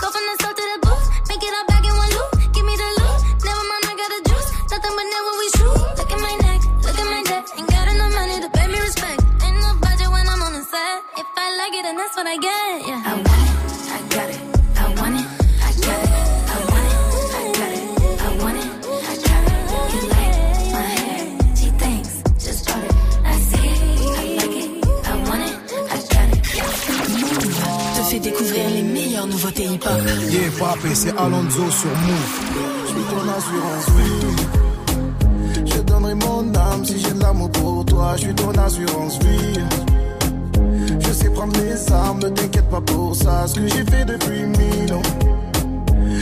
Go from the south to the booth, make it all back in one loop. Give me the loot, never mind, I got the juice. Nothing but never we shoot. Look at my neck, look at my neck. Ain't got enough money to pay me respect. Ain't no budget when I'm on the set. If I like it, then that's what I get, yeah. I nouveautés hip-hop. Yeah, c'est Alonso sur Move. Je suis ton assurance vie. Je donnerai mon âme si j'ai de l'amour pour toi. Je suis ton assurance vie. Je sais prendre mes armes, ne t'inquiète pas pour ça. Ce que j'ai fait depuis mille ans,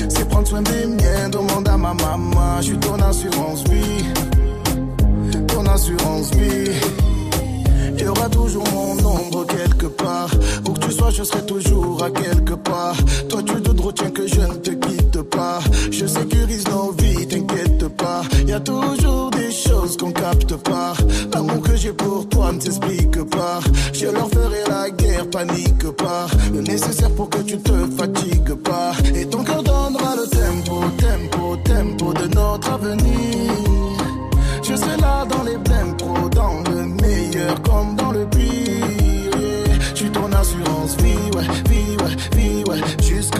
c'est prendre soin des miens. Demande à ma maman. Je suis ton assurance vie. Ton assurance vie. Il y aura toujours mon ombre quelque part. Où que tu sois, je serai toujours à quelque part. Toi, tu te retiens que je ne te quitte pas. Je sécurise nos vies, t'inquiète pas. Y a toujours des choses qu'on capte pas. L'amour que j'ai pour toi ne s'explique pas. Je leur ferai la guerre, panique pas. Le nécessaire pour que tu te fatigues pas. Et ton cœur donnera le tempo, tempo, tempo de notre avenir.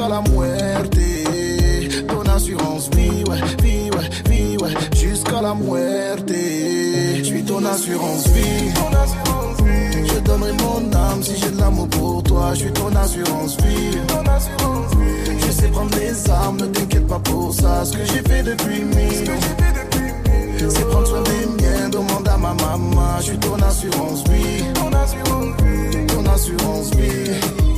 Jusqu'à la muerte. Ton assurance vie, ouais, vie, ouais, vie, ouais, jusqu'à la muerte. Je suis ton assurance vie. Je donnerai mon âme si j'ai de l'amour pour toi. Je suis ton assurance vie. Je sais prendre les armes, ne t'inquiète pas pour ça. Ce que j'ai fait depuis mille. C'est prendre soin des miens, demande à ma maman. Je suis ton assurance vie. Ton assurance vie.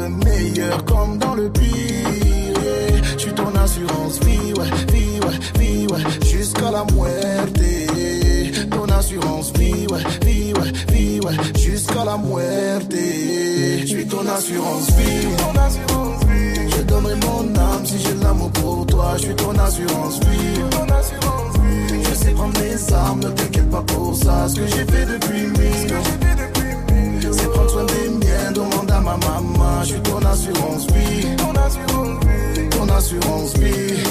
meilleur comme dans le pire. Je suis ton assurance vie, ouais, vie, ouais, vie, jusqu'à la muerte. Ton assurance vie, ouais, vie, ouais, vie, jusqu'à la muerte. Je suis ton assurance vie. Je donnerai mon âme si j'ai l'amour pour toi. Je suis ton assurance vie. Je sais prendre mes armes, ne t'inquiète pas pour ça. Ce que j'ai fait depuis mille. C'est prendre soin des demande à ma maman. Je suis ton assurance vie. Ton assurance vie.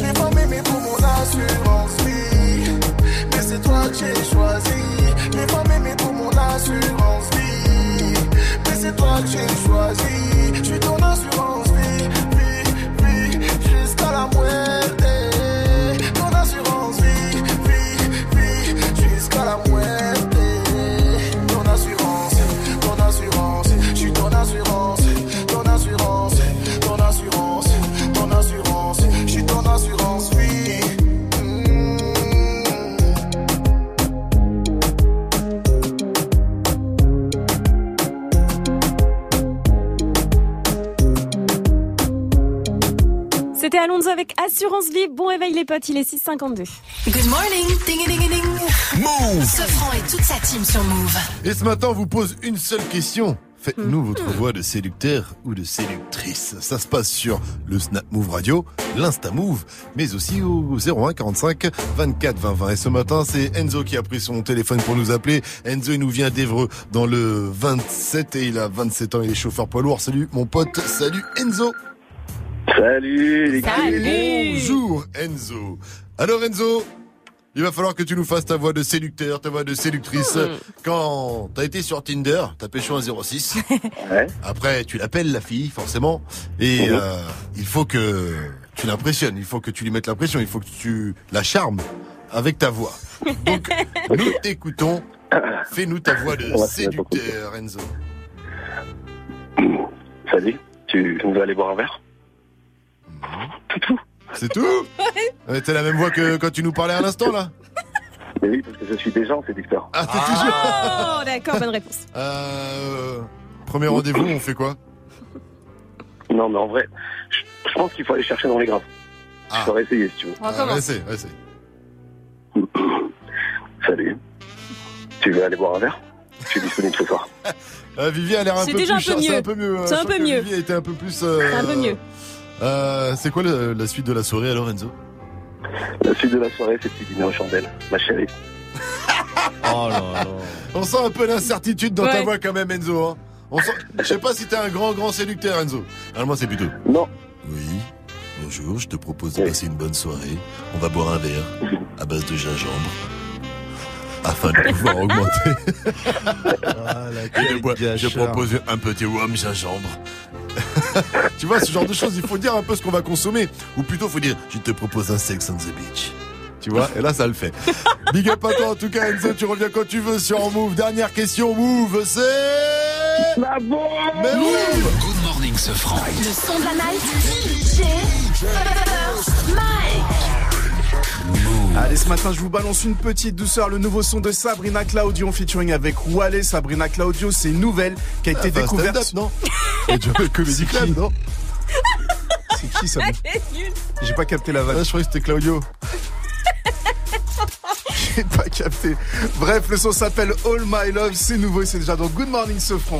Les femmes aimées pour mon assurance vie. Mais c'est toi que j'ai choisi. Les femmes aimées pour mon assurance vie. Mais c'est toi que j'ai choisi. Je suis ton assurance vie. Vie, vie, jusqu'à la muerte. Avec Assurance Vie. Bon réveil les potes, il est 6h52. Good morning, ding ding ding ding. Move. Ce franc et toute sa team sur Move. Et ce matin, on vous pose une seule question. Faites-nous votre voix de séducteur ou de séductrice. Ça se passe sur le Snap Move Radio, l'Insta Move, mais aussi au 01 45 24 20 20. Et ce matin, c'est Enzo qui a pris son téléphone pour nous appeler. Enzo, il nous vient d'Evreux dans le 27 et il a 27 ans, il est chauffeur poids lourd. Salut mon pote, salut Enzo. Salut les Bonjour Enzo. Alors Enzo, il va falloir que tu nous fasses ta voix de séducteur, ta voix de séductrice. Hmm. Quand t'as été sur Tinder, t'as pécho un 06. *laughs* Après, tu l'appelles la fille, forcément. Et Mhm. euh, il faut que tu l'impressionnes, il faut que tu lui mettes la pression, il faut que tu la charmes avec ta voix. Donc, *laughs* nous t'écoutons. Fais-nous ta voix de séducteur, Enzo. Salut, tu vas aller boire un verre? C'est tout Ouais, T'as la même voix que quand tu nous parlais à l'instant, là Mais oui, parce que je suis déjà en séducteur. Ah, t'es toujours Oh, d'accord, bonne réponse. Euh, premier rendez-vous, on fait quoi? Non, mais en vrai, je, je pense qu'il faut aller chercher dans les graves. Ah. Je essayé si tu veux. On. Ah, essaye, essaye. *coughs* Salut. Tu veux aller boire un verre? Je suis disponible ce soir. *laughs* Euh, Vivi a l'air un C'est peu déjà plus un peu char- C'est mieux. un peu mieux. C'est un peu mieux. Vivi a été un peu plus. euh, C'est un peu mieux. Euh, c'est quoi le- la suite de la soirée alors, Enzo? La suite de la soirée, c'est petit dîner aux chandelles, ma chérie. *laughs* Oh là là. On sent un peu d'incertitude dans ta voix quand même, Enzo. hein. On sent... Je sais pas si t'es un grand, grand séducteur, Enzo. Alors moi, c'est plutôt. Non. Oui. Bonjour, je te propose de passer une bonne soirée. On va boire un verre à base de gingembre. Afin de pouvoir *laughs* augmenter. Et de boire- je propose un petit rhum gingembre. *laughs* tu vois, ce genre de choses, il faut dire un peu ce qu'on va consommer. Ou plutôt, faut dire, je te propose un sex on the beach. Tu vois, et là, ça le fait. *laughs* Big up à toi, en tout cas, Enzo, tu reviens quand tu veux sur Move. Dernière question, Move, c'est... La bombe Mais Move Good morning, ce franc. Le son de la night. DJ First Mike. Allez, ce matin, je vous balance une petite douceur. Le nouveau son de Sabrina Claudio en featuring avec Wale. Sabrina Claudio, c'est une nouvelle qui a été Ah, enfin, découverte. stand-up, non *laughs* Comedy Club, non C'est qui ça J'ai pas capté la vanne. Ah, je croyais que c'était Claudio. *laughs* J'ai pas capté. Bref, le son s'appelle All My Love. C'est nouveau et c'est déjà dans Good Morning Sofran.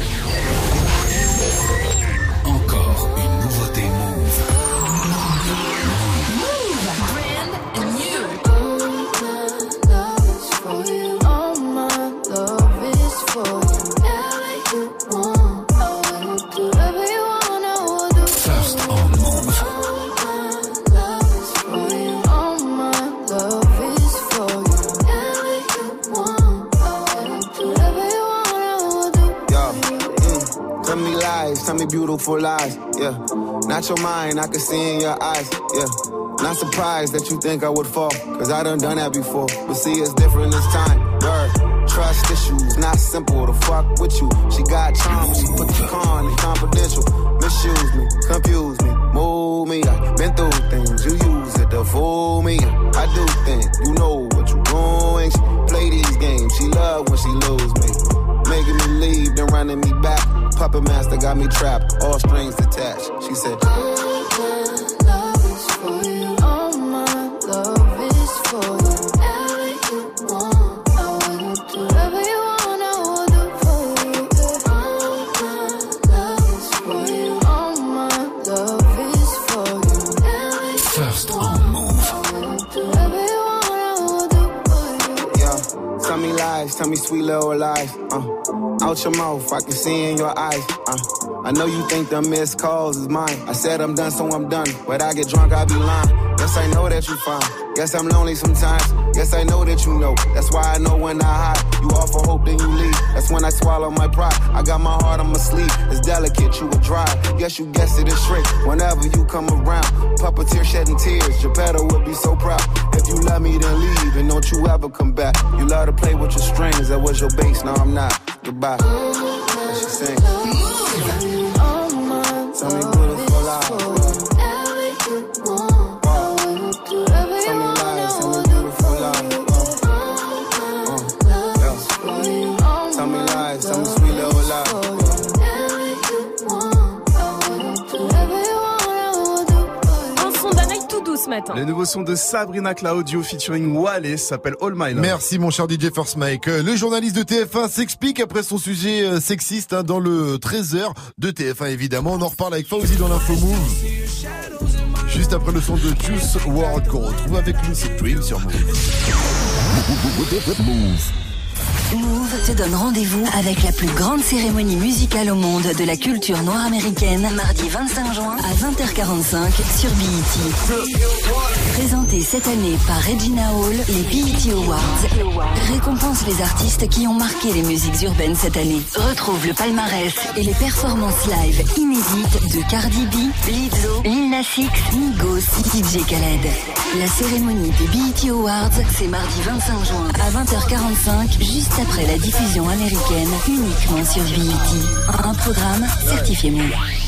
Me beautiful lies. Yeah. Not your mind, I can see in your eyes. Yeah. Not surprised that you think I would fall. Cause I done done that before. But see, it's different this time. Word. Trust issues, not simple to fuck with you. She got charm, she put the con in confidential. Misuse me, confuse me, move me. i been through things, you use it to fool me. I do think you know what you're doing. She play these games, she love when she lose me. Making me leave, then running me back. Puppet master got me trapped, all strings detached. She said, First Move. Yeah, tell me lies, tell me sweet little lies. Uh, out your mouth, I can see in your eyes. Uh, I know you think the missed calls is mine. I said I'm done, so I'm done. But I get drunk, I be lying. Yes, I know that you fine. Yes, I'm lonely sometimes. Yes, I know that you know. That's why I know when I hide. You offer hope, then you leave. That's when I swallow my pride. I got my heart on my sleeve. It's delicate, you a dry. Yes, you guessed it, it's shrink. Whenever you come around, puppeteer shedding tears. Geppetto would be so proud. If you love me, then leave. And don't you ever come back. You love to play with your strings. That was your base, no, I'm not. Goodbye. That's What she Thank you. Ce matin. Le nouveau son de Sabrina Claudio featuring Wale s'appelle All My Love. Merci mon cher DJ First Mike. Euh, Le journaliste de TF1 s'explique après son sujet euh, sexiste hein, dans le 13h de TF1 évidemment. On en reparle avec Fauzi dans l'info Move. Juste après le son de Juice WRLD qu'on retrouve avec Lucid Dream sur Move. Move. Move te donne rendez-vous avec la plus grande cérémonie musicale au monde de la culture noire américaine, mardi 25 juin à 20h45 sur BET. Présenté cette année par Regina Hall, les BET Awards récompensent les artistes qui ont marqué les musiques urbaines cette année. Retrouve le palmarès et les performances live inédites de Cardi B, Lizzo, Lil Nas X, Migos, DJ Khaled. La cérémonie des BET Awards, c'est mardi 25 juin à 20h45, juste après la diffusion américaine, uniquement sur BET. Un programme certifié Move.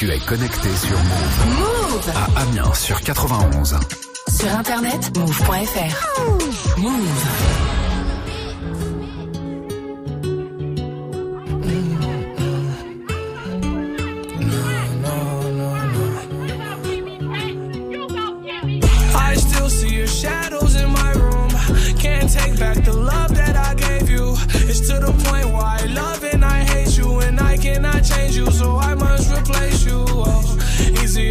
Tu es connecté sur Move. Move À Amiens sur 91. Sur internet, move.fr. Move.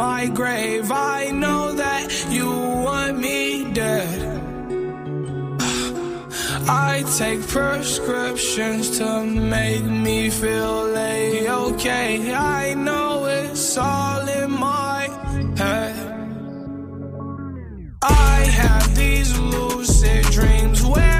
my grave. I know that you want me dead. I take prescriptions to make me feel a-okay. I know it's all in my head. I have these lucid dreams where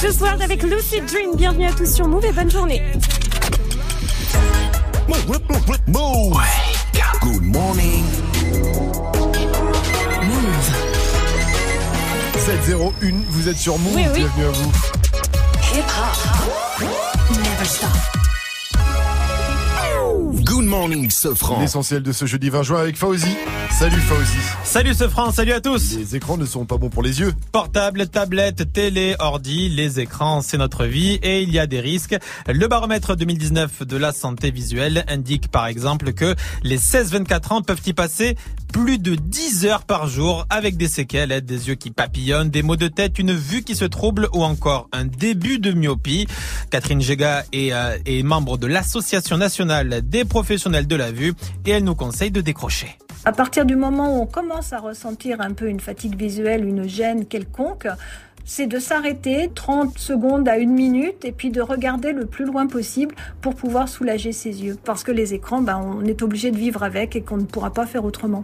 Just World avec Lucid Dream. Bienvenue à tous sur Move et bonne journée. Move. Good morning. 701, vous êtes sur Move, Oui, oui. bienvenue à vous. Hip hop. Morning, Sofran. L'essentiel de ce jeudi 20 juin avec Fauzi. Salut Fauzi. Salut ce France, salut à tous. Les écrans ne sont pas bons pour les yeux. Portable, tablette, télé, ordi, les écrans, c'est notre vie et il y a des risques. Le baromètre 2019 de la santé visuelle indique par exemple que les 16-24 ans peuvent y passer plus de 10 heures par jour avec des séquelles, des yeux qui papillonnent, des maux de tête, une vue qui se trouble ou encore un début de myopie. Catherine Géga est, euh, est membre de l'Association nationale des professionnels de la vue et elle nous conseille de décrocher. À partir du moment où on commence à ressentir un peu une fatigue visuelle, une gêne quelconque, c'est de s'arrêter 30 secondes à une minute et puis de regarder le plus loin possible pour pouvoir soulager ses yeux. Parce que les écrans, ben, on est obligé de vivre avec et qu'on ne pourra pas faire autrement.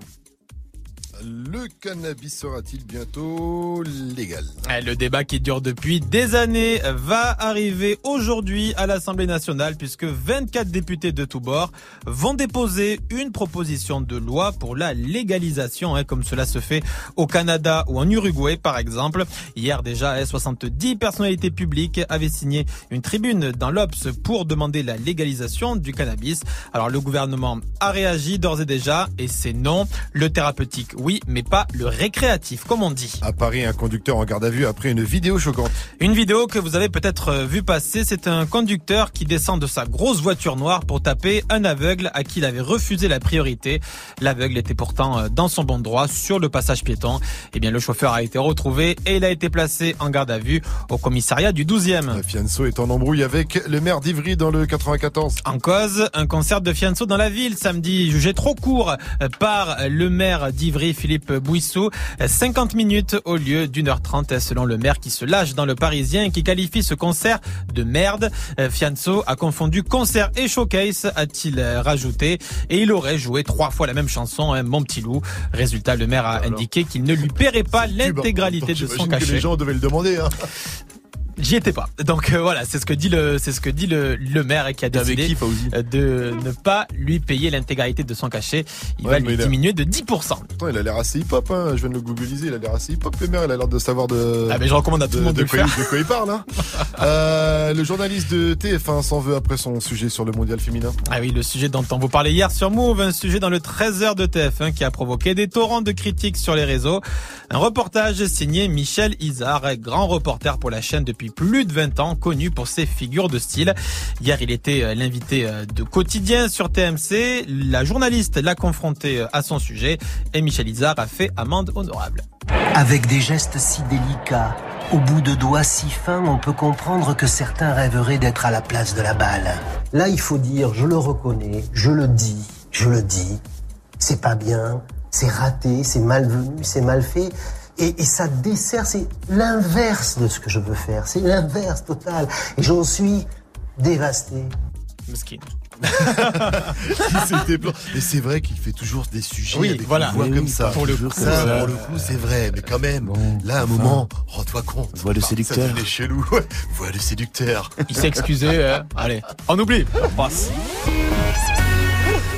Le cannabis sera-t-il bientôt légal? Eh, Le débat qui dure depuis des années va arriver aujourd'hui à l'Assemblée nationale puisque 24 députés de tous bords vont déposer une proposition de loi pour la légalisation, hein, comme cela se fait au Canada ou en Uruguay par exemple. Hier déjà, eh, 70 personnalités publiques avaient signé une tribune dans l'Obs pour demander la légalisation du cannabis. Alors le gouvernement a réagi d'ores et déjà et c'est non. Le thérapeutique, oui, mais pas le récréatif, comme on dit. À Paris, un conducteur en garde à vue après une vidéo choquante. Une vidéo que vous avez peut-être euh, vu passer, c'est un conducteur qui descend de sa grosse voiture noire pour taper un aveugle à qui il avait refusé la priorité. L'aveugle était pourtant euh, dans son bon droit sur le passage piéton. Eh bien, le chauffeur a été retrouvé et il a été placé en garde à vue au commissariat du 12e. Fianso est en embrouille avec le maire d'Ivry dans le 94. En cause, un concert de Fianso dans la ville samedi, jugé trop court euh, par le maire d'Ivry, Philippe Bouissou. 50 minutes au lieu d'une heure trente selon le maire qui se lâche dans le Parisien et qui qualifie ce concert de merde. Fianso a confondu concert et showcase, a-t-il rajouté, et il aurait joué trois fois la même chanson, hein, Mon petit loup. Résultat, le maire a indiqué qu'il ne lui paierait pas l'intégralité de son J'imagine que cachet. les gens devaient le demander. Hein. J'y étais pas. Donc euh, voilà, c'est ce que dit le c'est ce que dit le, le maire et qui a décidé qui, euh, de ne pas lui payer l'intégralité de son cachet. Il Ouais, va lui il a- diminuer de 10%. Pourtant, il a l'air assez hip-hop, hein. je viens de le googliser, il a l'air assez hip-hop, le maire, il a l'air de savoir de... Ah, mais je recommande à tout le monde de quoi, il- de quoi il parle. Hein. *laughs* Euh, le journaliste de TF1 s'en veut après son sujet sur le mondial féminin. Ah oui, le sujet dont on vous parlait hier sur Move, un sujet dans le 13h de TF1 qui a provoqué des torrents de critiques sur les réseaux. Un reportage signé Michel Isard, grand reporter pour la chaîne depuis plus de 20 ans, connu pour ses figures de style. Hier, il était euh, l'invité euh, de quotidien sur TMC. La journaliste l'a confronté euh, à son sujet et Michel Isard a fait amende honorable. Avec des gestes si délicats, au bout de doigts si fins, on peut comprendre que certains rêveraient d'être à la place de la balle. Là, il faut dire, je le reconnais, je le dis, je le dis, c'est pas bien, c'est raté, c'est malvenu, c'est mal fait. Et, et ça dessert, c'est l'inverse de ce que je veux faire. C'est l'inverse total. Et j'en suis dévasté. Mesquine. Mais c'est vrai qu'il fait toujours des sujets Oui, avec une voilà. voix Oui, comme ça. pour le coup, ça, pour le coup, c'est vrai. Mais quand même, là, à un moment, rends-toi compte. Voix de Ah, séducteur. Ça devenait chelou. *laughs* Voix de séducteur. Il s'est excusé. hein. Allez, on oublie. On passe.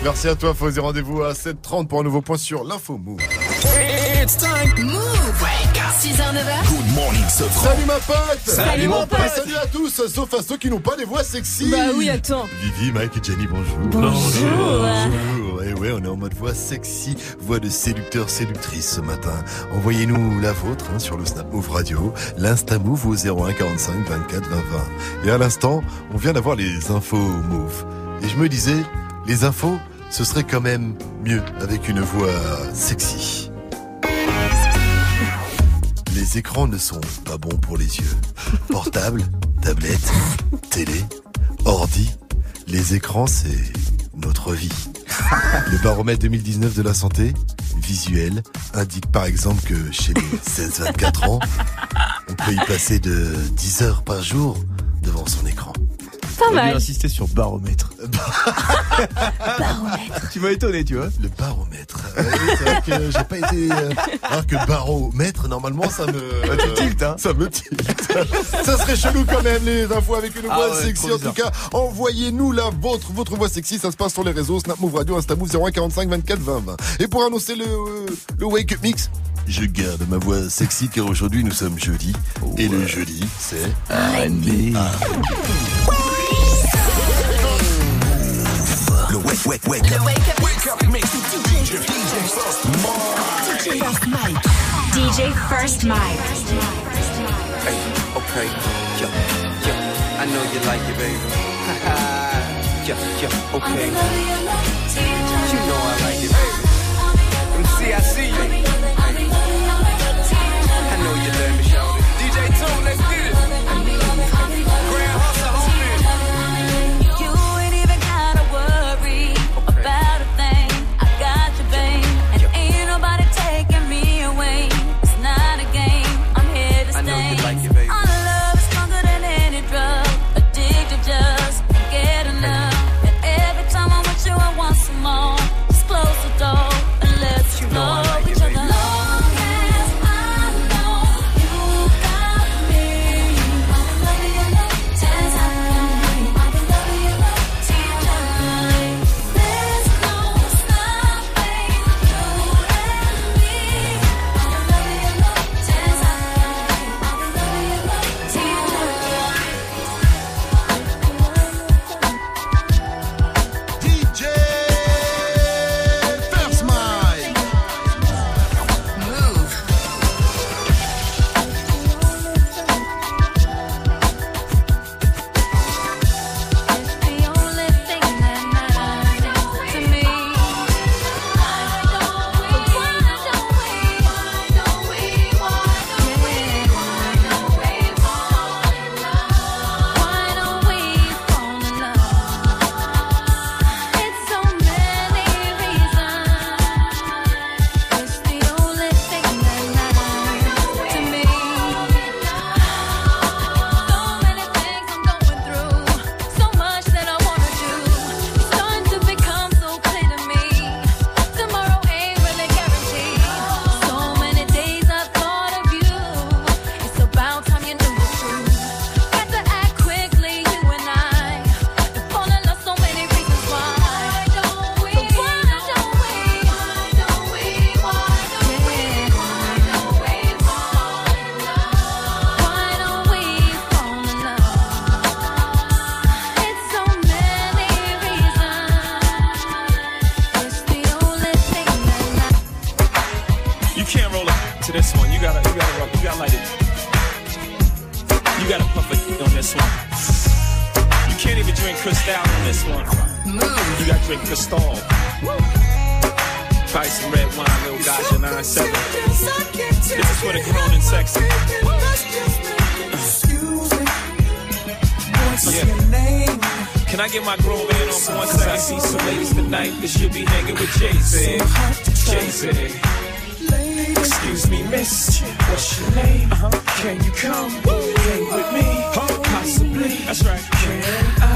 Merci à toi, Fauzi. Rendez-vous à 7h30 pour un nouveau point sur l'info Move. It's time. Move. Wake up. 6h, 9h. Good morning, Sofran. Salut ma pote Salut, mon pote. Salut à tous, sauf à ceux qui n'ont pas des voix sexy Bah oui, attends. Vivi, Mike et Jenny, bonjour. Bonjour. Bonjour. Et ouais, on est en mode voix sexy, voix de séducteur, séductrice ce matin. Envoyez-nous la vôtre hein, sur le Snap Move Radio, l'Insta Move au 01 45 24 20 20. Et à l'instant, on vient d'avoir les infos Move. Et je me disais, les infos, ce serait quand même mieux avec une voix sexy. Les écrans ne sont pas bons pour les yeux. Portable, *laughs* tablette, télé, ordi, les écrans c'est notre vie. *laughs* Le baromètre 2019 de la santé visuelle indique par exemple que chez les *laughs* 16-24 ans, on peut y passer de 10 heures par jour devant son écran. Pas mal. insister sur *laughs* baromètre. Tu m'as étonné, tu vois. Le baromètre. Ouais, c'est vrai que j'ai pas été. euh, alors que baromètre, normalement, ça me. Bah, tu tiltes, hein. Ça me tilte. ça serait chelou quand même, les infos avec une Ah voix ouais, sexy. En tout cas, envoyez-nous la vôtre, votre voix sexy. Ça se passe sur les réseaux Snap Move Radio, Insta Move 01 45 24 20 20. Et pour annoncer le, euh, le Wake Up Mix, je garde ma voix sexy car aujourd'hui nous sommes jeudi. Et le jeudi, c'est. R&B. Le wake, wake, wake up. Wake up mix. DJ, DJ First Mike. DJ First Mike. Hey, okay, yeah, yeah. I know you like it, baby. *laughs* yeah, yeah, okay. You know I like it, baby. MC, I see you. This one. You gotta drink Cristal. Probably some red wine, little gotcha, 9-7. This is for the grown and sexy. Yeah. Can I get my grown man on for one second? I see some ladies tonight that should be hanging with Jay-Z. Jay-Z. Excuse me, miss. What's your name? Uh-huh. Can you come hang with me? Possibly. That's right. Can I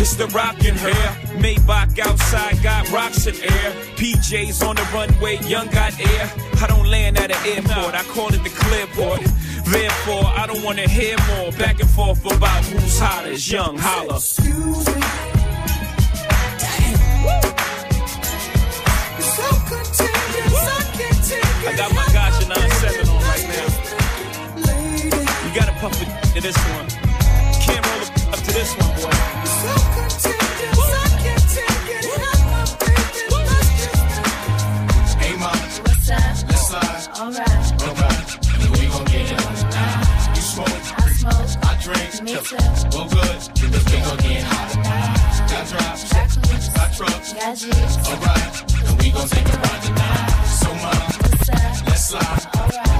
It's the rockin' hair. Maybach outside got rocks in air. PJs on the runway, young got air. I don't land at an airport, I call it the clearport. Therefore, I don't wanna hear more back and forth about who's hottest. Young holla. I got my gotcha 9-7 on right now. You gotta puff it to this one. Can't roll up to this one, boy. Alright. Alright. We gon' get it on tonight. You smoke. I smoke. I drink. Me too. Well, good. Because we gon' get hot tonight. Got drops. Got trucks. Got G's. Alright. And we gon' take a ride tonight. So, ma. Let's slide. Alright.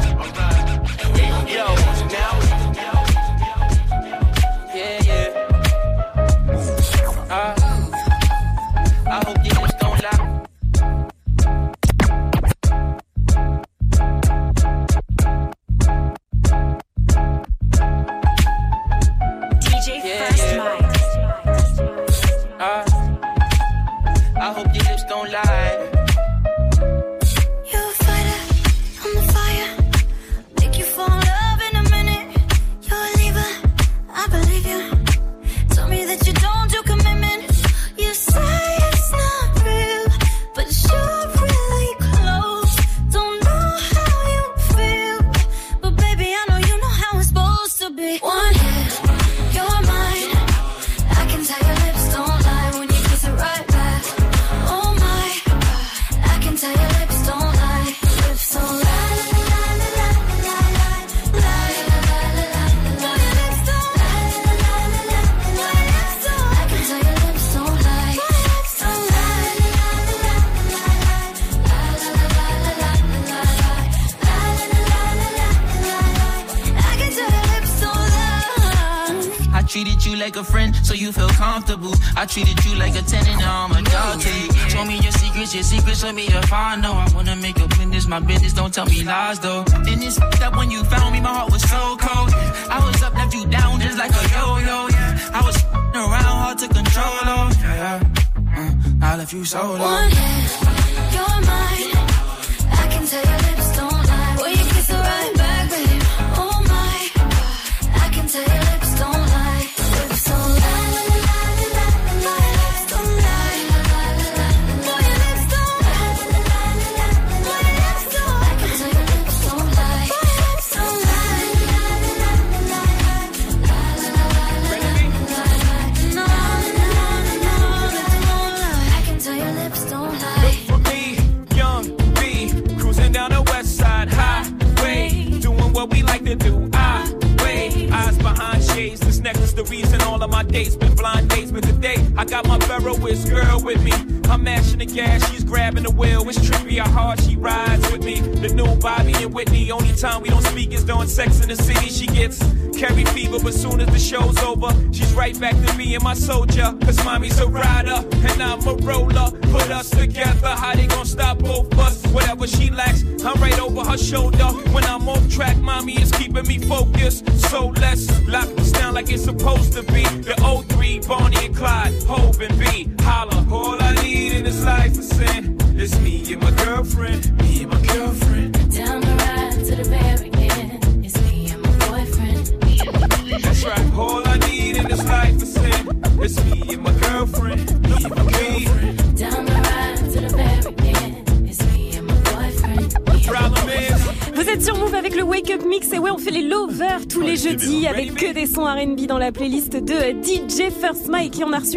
Tell me lies though.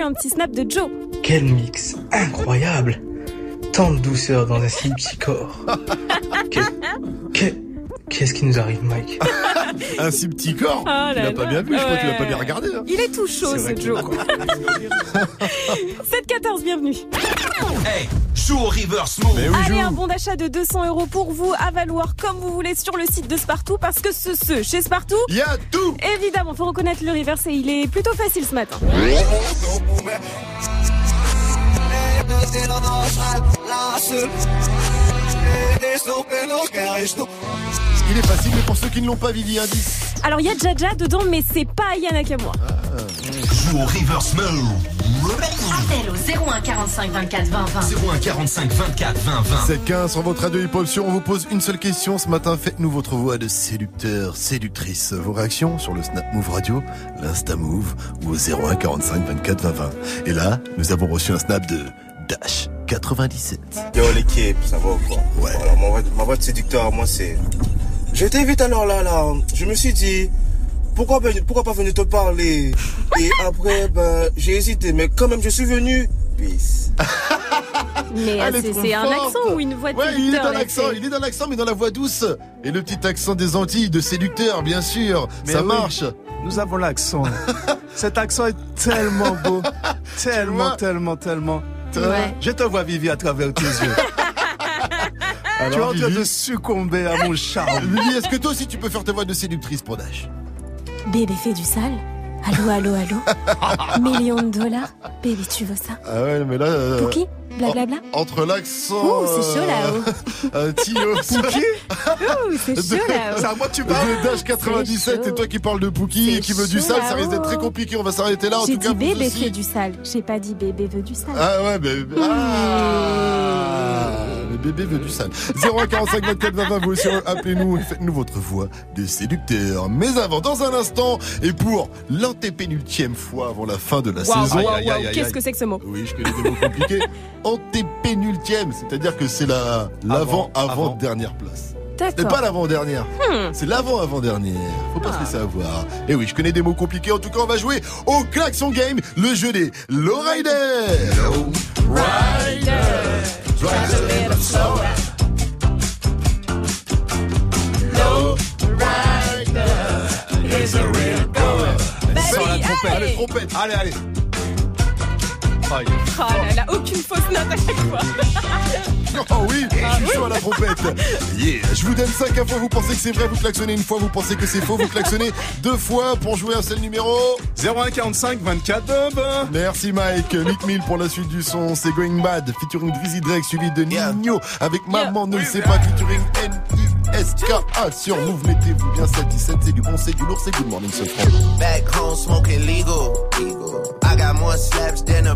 Un petit snap de Joe. Quel mix incroyable Tant de douceur dans un si petit corps. Un si petit corps. Là tu l'as pas bien vu, je crois que tu l'as pas bien regardé. hein. Il est tout chaud, ce Joe. *laughs* 7-14, bienvenue. Hey, joue au reverse move. Allez, un bon d'achat de 200 euros pour vous à valoir comme vous voulez sur le site de Spartoo parce que ce, ce chez Spartoo, il y a tout. Évidemment, faut reconnaître le reverse et il est plutôt facile ce matin. Il est facile, mais pour ceux qui ne l'ont pas, Vivi, indice. Alors il y a Jaja dedans, mais c'est pas Aya Nakamura. Joue au reverse move. Appel au 01 45 24 20 20. 01 45 24 20 20. 7-15 sur votre radio hip-hop sur. On vous pose une seule question ce matin. Faites-nous votre voix de séducteur, séductrice. Vos réactions sur le Snap Move Radio, l'Insta Move ou au 01 45 24 20 20. Et là, nous avons reçu un snap de Dash 97. Yo l'équipe, ça va ou quoi? Ouais. Voilà, ma voix, ma voix de séducteur, moi c'est... J'étais vite alors là, là, je me suis dit, pourquoi, ben- pourquoi pas venir te parler? Et après, ben, j'ai hésité, mais quand même je suis venu. Peace. *laughs* Mais euh, est c'est un accent ou une voix de Ouais, il est dans l'accent, il est dans l'accent, mais dans la voix douce. Et le petit accent des Antilles de séducteur, bien sûr. Mais ça oui, marche. Nous avons l'accent. *laughs* Cet accent est tellement beau. *laughs* tellement, tellement, tellement. Ouais. Je te vois, Vivi, à travers tes yeux. Tu en train Vivi de succomber à mon charme. Vivi, est-ce que toi aussi tu peux faire ta voix de séductrice pour Dash Bébé fait du sale. Allô, allô, allô. *laughs* Millions de dollars. Bébé, tu veux ça Ah ouais, mais là. euh, Pouki Blablabla Entre l'accent. Ouh, c'est chaud, là-haut. *laughs* Euh, Tio. Pouki Ouh, c'est *laughs* chaud là. C'est à moi que tu parles De Dash 97 C'est et toi qui parles de Pookie et qui veut du sale, ça risque d'être très compliqué. On va s'arrêter là. En J'ai tout cas, dit vous bébé fait du sale. J'ai pas dit bébé veut du sale. Ah ouais, mais. Ah Le bébé veut du sale. 0145 24 20 20, vous aussi, appelez-nous et faites-nous votre voix de séducteur. Mais avant, dans un instant, et pour l'antépénultième fois avant la fin de la saison. waouh, waouh, qu'est-ce que c'est que ce mot? Oui, je connais des mots compliqués. *laughs* Antépénultième, c'est-à-dire que c'est la l'avant-avant-dernière place. D'accord. C'est pas l'avant-dernière. Hmm. C'est l'avant-avant-dernière. Faut pas se laisser avoir. Et oui, je connais des mots compliqués. En tout cas, on va jouer au Klaxon Game, le jeu des Lowrider. Drive a little slower. Low rider is a real goer. Sans la Baby, trompette. hey. Allez, trompette. Allez, allez. Aïe. Oh là là, aucune fausse note à chaque fois. Oh *laughs* oui, je suis chaud à la trompette. Yeah. Je vous donne 5 infos, vous pensez que c'est vrai, vous klaxonnez une fois, vous pensez que c'est faux, vous klaxonnez deux fois pour jouer un seul numéro. 0145 24 20. Merci Mike. Nick Mill pour la suite du son, c'est Going Bad, featuring Drizzy Drake, suivi de Nino avec Maman ne le sait pas, featuring N-I-S-K-A sur Move. Mettez-vous bien 7-17, c'est du bon, c'est du lourd, c'est Good Morning ce franc. Back home smoking legal. I got more slaps than the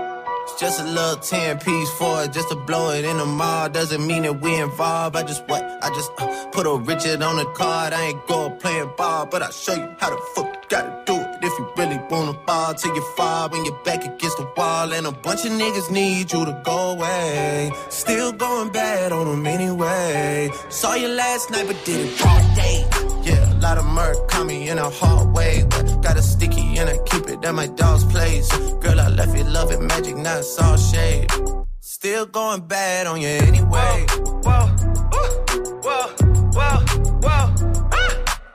Just a little 10 piece for it, just to blow it in the mall. Doesn't mean that we involved. I just what? I just uh, put a Richard on the card. I ain't go playing ball, but I'll show you how the fuck you gotta do it. If you really wanna ball till you fall when you're back against the wall. And a bunch of niggas need you to go away. Still going bad on them anyway. Saw you last night, but did it all day. Yeah, a lot of murk caught me in a hard way. But got a sticky and I keep it at my dog's place. Girl, I left you loving magic, not it's all shade. Still going bad on you anyway. Whoa, Whoa, whoa, whoa, whoa.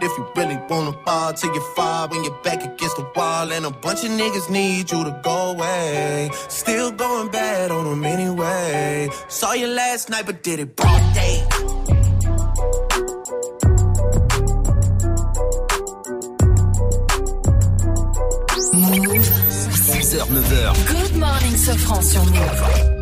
If you really wanna fall till you fall when you're back against the wall. And a bunch of niggas need you to go away. Still going bad on them anyway. Saw you last night, but did it broad day. Move. 6h, 9h. Good morning, Sofran sur Move.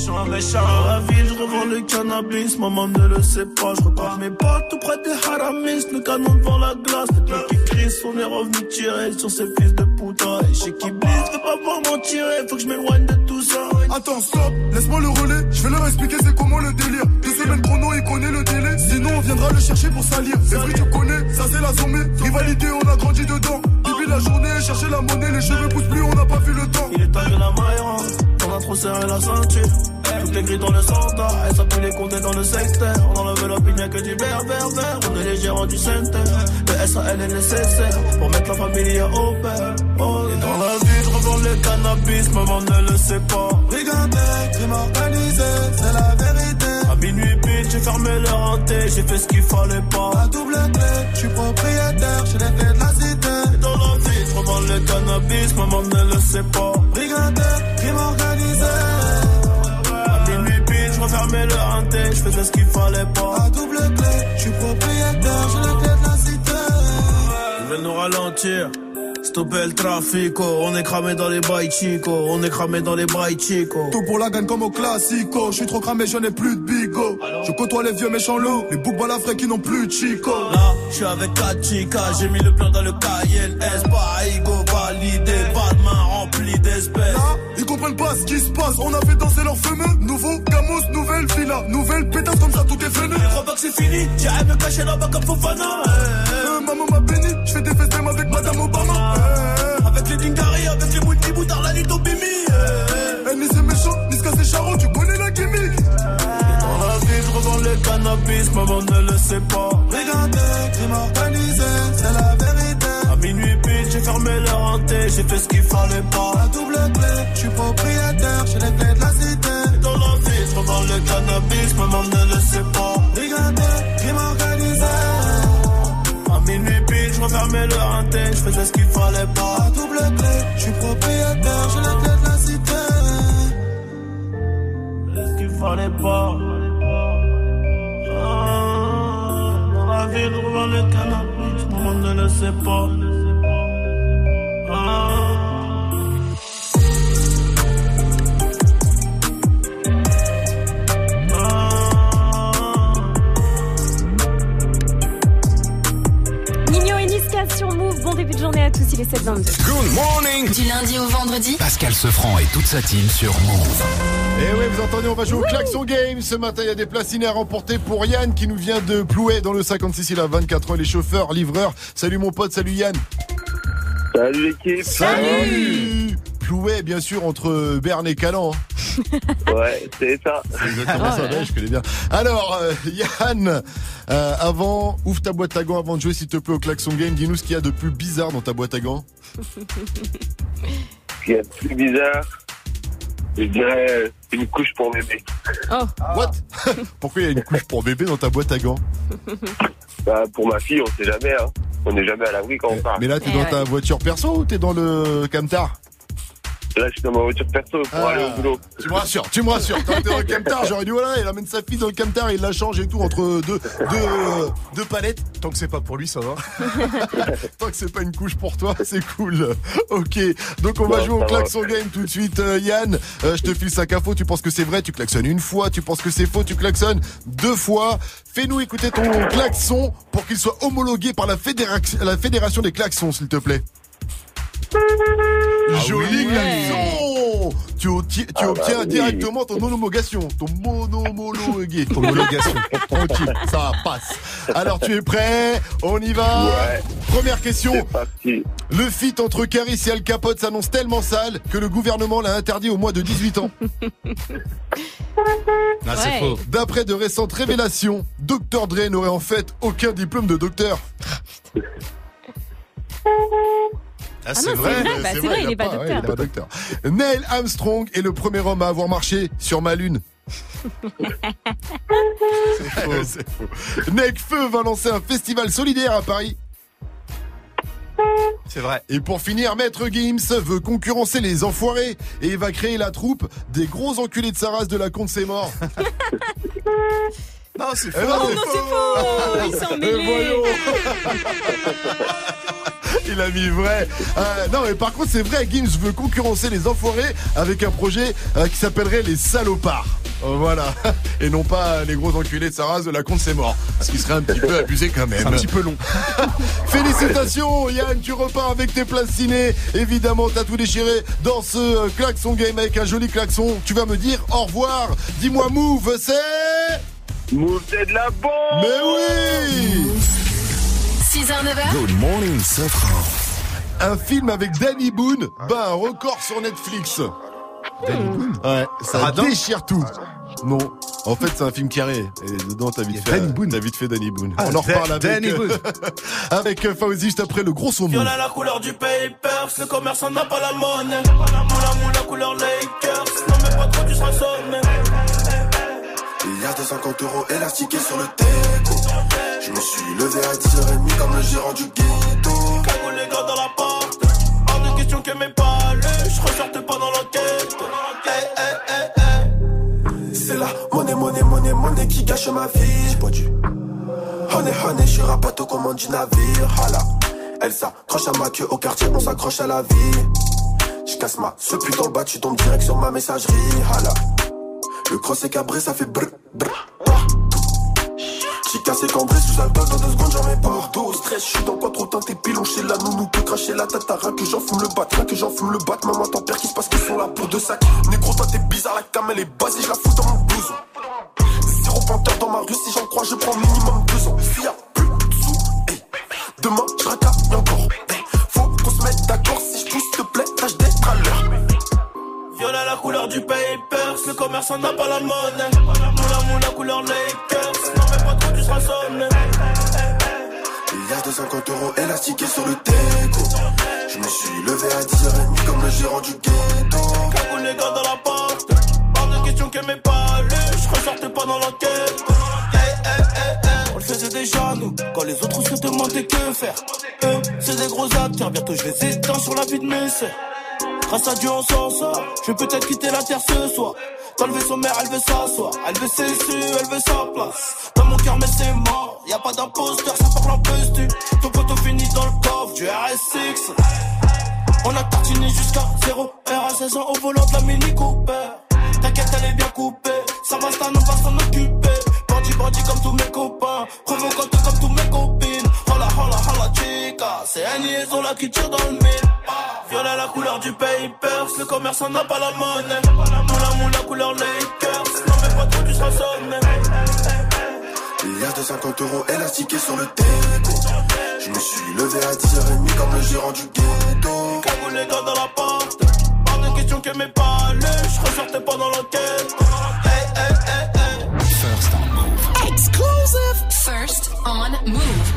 Méchant, méchant, dans la ville, je revends le cannabis, maman ne le sait pas, je repars mes potes tout près des haramis, le canon devant la glace, les mecs qui crient, on est revenu tirer sur ces fils de putain, et chez qui blisse, veux pas voir m'en tirer, faut que je m'éloigne de tout ça. Attends, stop, laisse-moi le relais. Je vais leur expliquer c'est comment le délire. Deux semaines chrono, il connaît le délai. Sinon, on viendra le chercher pour salir. Les vrais, tu connais, ça c'est la zombie. Rivalité, on a grandi dedans. Depuis la journée, chercher la monnaie, les cheveux poussent plus, on n'a pas vu le temps. Il est que la maille on a trop serré la ceinture. Toutes les grilles dans le centre, elle s'appuie les comptes dans le secteur. On enlève l'opinion que du vert, vert, vert. On est les gérants du center. Le SAL est nécessaire pour mettre la famille au père. Oh, et dans la vie, je revends le cannabis, maman ne le sait pas. Regardez, crime organisé, c'est la vérité. À minuit pile, j'ai fermé le renté, j'ai fait ce qu'il fallait pas. À double clé, je suis propriétaire, j'ai les clés de la cité. Et dans la vie, je revends le cannabis, maman ne le sait pas. Regardez, crime organisé. Le renté, je faisais ce qu'il fallait pas. À double clé, je suis propriétaire, j'ai les clés de la cité. Ils veulent nous ralentir. Stopper le trafic, oh. on est cramé dans les bails chico, on est cramé dans les bails chico. Tout pour la gagne comme au classico. Je suis trop cramé, je n'ai plus de bigo. Je côtoie les vieux méchants loups, les boucs balafrés qui n'ont plus de chico. Là, je suis avec 4 chicas, j'ai mis le plan dans le cahier, S, Baigo, validé, pas de main remplie d'espèces. Comprennent pas ce qui se passe. On a fait danser leur fameux. Nouveau gamos, nouvelle villa, nouvelle pétasse comme ça, tout est. Je crois pas que c'est fini, j'arrive me cacher là-bas comme Fofana. Euh, maman m'a béni, je fais des même avec Madame Obama. Euh, avec les Dingari, avec les multiboutards, la nuit au bimi. Eh, ni c'est méchant, ni ce c'est charron, tu connais la gimmick. Dans la vie, je revends le cannabis, maman ne le sait pas. Regardez, crime organisé, c'est la fermé le renté, j'ai fait ce qu'il fallait pas. À double clé, je suis propriétaire, j'ai les clés de la cité. Dans la vie, je revends le cannabis, maman ne le sait pas. Regardez, crime organisé. À minuit pile, je refermais le renté, je faisais ce qu'il fallait pas. À double clé, je suis propriétaire, j'ai les clés de la cité. Ce qu'il fallait pas. Ah, dans la vie, je le cannabis, maman ne le sait pas. Good morning Du lundi au vendredi Pascal Sefranc et toute sa team sur Move. Et oui, vous entendez, on va jouer au klaxon game. Ce matin, il y a des placines à remporter pour Yann qui nous vient de Plouet dans le 56. Il a 24 ans, il est chauffeur, livreur. Salut mon pote, salut Yann. Salut l'équipe. Salut Plouet, bien sûr, entre Berne et Calan. hein. *laughs* Ouais, c'est ça. C'est exactement Oh ça, ouais, je connais bien. Alors, euh, Yann, euh, avant, ouvre ta boîte à gants avant de jouer, s'il te plaît, au klaxon game. Dis-nous ce qu'il y a de plus bizarre dans ta boîte à gants. Ce qu'il y a de plus bizarre, je dirais une couche pour bébé. Oh. What? *laughs* Pourquoi il y a une couche pour bébé dans ta boîte à gants? *laughs* Bah, pour ma fille, on sait jamais. Hein. On n'est jamais à l'abri quand on part. Mais là, t'es dans ta voiture perso ou t'es dans le camtar? Là, je suis dans ma voiture perso pour Ah. aller au boulot. Tu me rassures, tu me rassures. Quand t'es dans le camtar, j'aurais dit voilà, il amène sa fille dans le camtar, il la change et tout entre deux, deux, euh, deux palettes. Tant que c'est pas pour lui, ça va. *laughs* Tant que c'est pas une couche pour toi, c'est cool. Ok, donc on va jouer au va. klaxon game tout de suite. Euh, Yann, euh, je te file 5 infos, tu penses que c'est vrai, tu klaxonnes une fois, tu penses que c'est faux, tu klaxonnes deux fois. Fais-nous écouter ton klaxon pour qu'il soit homologué par la, fédéra- la fédération des klaxons, s'il te plaît. Joli oui. klaxon tu, obti- tu Ah bah obtiens oui. directement ton homologation. Ton monomologué. Homologation. *laughs* Tranquille, ça passe. Alors, tu es prêt? On y va? Ouais. Première question. Le feat entre Caris et Al Capote s'annonce tellement sale que le gouvernement l'a interdit au moins de 18 ans. *laughs* Ah, c'est Ouais. faux. D'après de récentes révélations, Dr. Dre n'aurait en fait aucun diplôme de docteur. *laughs* Ah, Ah c'est non, vrai. c'est vrai, bah, c'est vrai, il est pas ouais, docteur. il est pas docteur. Neil Armstrong est le premier homme à avoir marché sur ma lune. *laughs* c'est faux. c'est faux. Necfeu va lancer un festival solidaire à Paris. C'est vrai. Et pour finir, Maître Gims veut concurrencer les enfoirés et va créer la troupe des gros enculés de sa race de la compte c'est mort. *laughs* Non, c'est Eh faux. non, Oh non, c'est faux Il s'est emmêlé voyons. *laughs* *laughs* Il a mis vrai. Euh, non, mais par contre, c'est vrai, Gims veut concurrencer les enfoirés avec un projet euh, qui s'appellerait les salopards. Euh, voilà. *laughs* Et non pas les gros enculés de sa race de la compte c'est mort. Ce qui serait un petit peu abusé quand même. Un petit peu long. *laughs* Félicitations Yann, tu repars avec tes places ciné. Évidemment, t'as tout déchiré dans ce klaxon game avec un joli klaxon. Tu vas me dire au revoir. Dis-moi move, c'est... Move, c'est de la bombe Mais oui 6h, 9h, Good morning, Safran. Un film avec Danny Boone bat un record sur Netflix. Danny Boone Ouais, ça Radin déchire tout. Non, en fait c'est un film carré. Et dedans t'as vite, fait, Danny Boone. t'as vite fait Danny Boone. Ah, On en reparle avec, Danny euh, Boone. *laughs* avec euh, Fauzi juste après le gros son move. Viola la couleur du papers, le commerçant n'a pas la monnaie. Moula moula couleur Lakers, non mais pas trop tu seras sonné. Y a 250 euros élastiqués sur le teco. Je me suis levé à 10h30 comme le gérant du ghetto. Cagoule les gars dans la porte, hors de question que mes palais, je pas dans l'enquête. C'est la monnaie, monnaie, monnaie, monnaie qui gâche ma vie. J'ai pas dû. Honey, honey, je suis rapato comme commande du navire. Hala. Elle s'accroche à ma queue au quartier, on s'accroche à la vie. Je casse ma ce putain le bas, tu tombes direct sur ma messagerie. Hala. Le cross est cabré, ça fait brr, brr. J'ai cassé cambré sous alcool dans deux secondes, j'en mets partout. Au stress, je suis dans quoi trop teinté, pilon chez la nounou, peut cracher la tatara, que j'en fume le bat, que j'en fume le bat. Maman, ton père qui se passe qu'ils sont là pour deux sacs. Négro, toi t'es bizarre, la cam elle est basée, je la fous dans mon blouson. Zéro panthère dans ma rue, si j'en crois, je prends minimum deux ans. S'il y a plus de sous, hey. demain je racaille encore. hey. Faut qu'on se mette d'accord, si je te plaît, tâche. Viola la couleur du papers, le commerçant n'a pas la monnaie. Moula moula couleur Lakers, non mais pas trop tu seras sonné. Il y a 250 euros élastiqués sur le teco. Je me suis levé à 10h30 comme le gérant du ghetto. Cagoule les gars dans la porte, hors de question que mes palais, je ressortais pas dans l'enquête. On le faisait déjà nous, quand les autres se demandaient que faire. Eux, c'est des gros acteurs, bientôt je les éteins sur la vie de mes sœurs. Grâce à Dieu on s'en sort, je vais peut-être quitter la terre ce soir. Dans le vaisseau mère, elle veut s'asseoir, elle veut ses su, elle veut sa place. Dans mon cœur, mais c'est mort, y a pas d'imposteur, ça parle en postu. Ton poteau finit dans le coffre du RS6. On a tartiné jusqu'à 0 R à 16 ans au volant de la Mini Cooper. T'inquiète, elle est bien coupée, ça va, ça nous va s'en occuper. Bandit, bandit comme tous mes copains, provocante comme tous mes copines. Hola, hola, hola, chica, c'est un liaison là qui tire dans le mille. Viola la couleur du papers, le commerçant n'a pas la monnaie. Moula moula couleur Lakers, non mais pas trop tu seras sonné. Y a 250 euros élastiqués sur le teco. Je me suis levé à 10h30 comme le gérant du ghetto. Les gars dans la porte, hors de question que mes palais, je ressortais pas dans l'enquête. Hey, hey, hey, hey. First on move. exclusive. First on Move.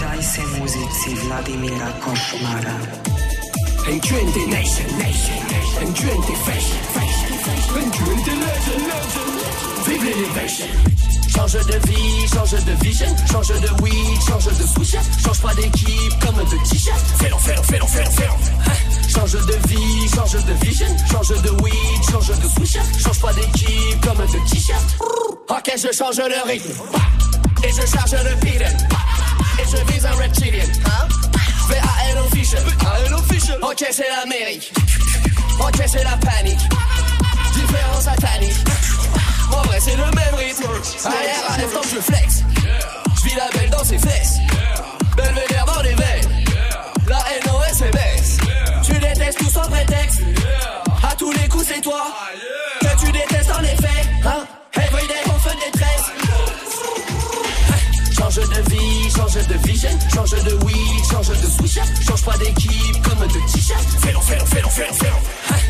Daj se muzici Vladimira Košmara. N20 nation, nation, N20 fashion, fashion, N20 legend, legend. Vive. Change de vie, change de vision, change de weed, change de switch, change pas d'équipe comme de t-shirt. Fais-le, fais-le, fais-le, fais-le, fais-le. Hein? Change de vie, change de vision, change de weed, change de switch, change pas d'équipe comme de t-shirt. Ok, je change le rythme. Et je charge le beat. Et je vise un reptilien. Hein? V-A-L official. official. Ok, c'est l'Amérique. Ok, c'est la panique. Différence satanique. En vrai, c'est le même rythme. Arrière à l'instant, je flex. Je vis la belle dans ses fesses. Belvédère dans les veines. La NOS est baisse. Tu détestes tout sans prétexte. À tous les coups, c'est toi toi que tu détestes en effet. Hein? Everyday en feu de détresse. Change de vie, change de vision, change de weed, change de switch, change pas d'équipe comme de t-shirt. Fais-le, fais-le, fais-le, fais-le, fais-le.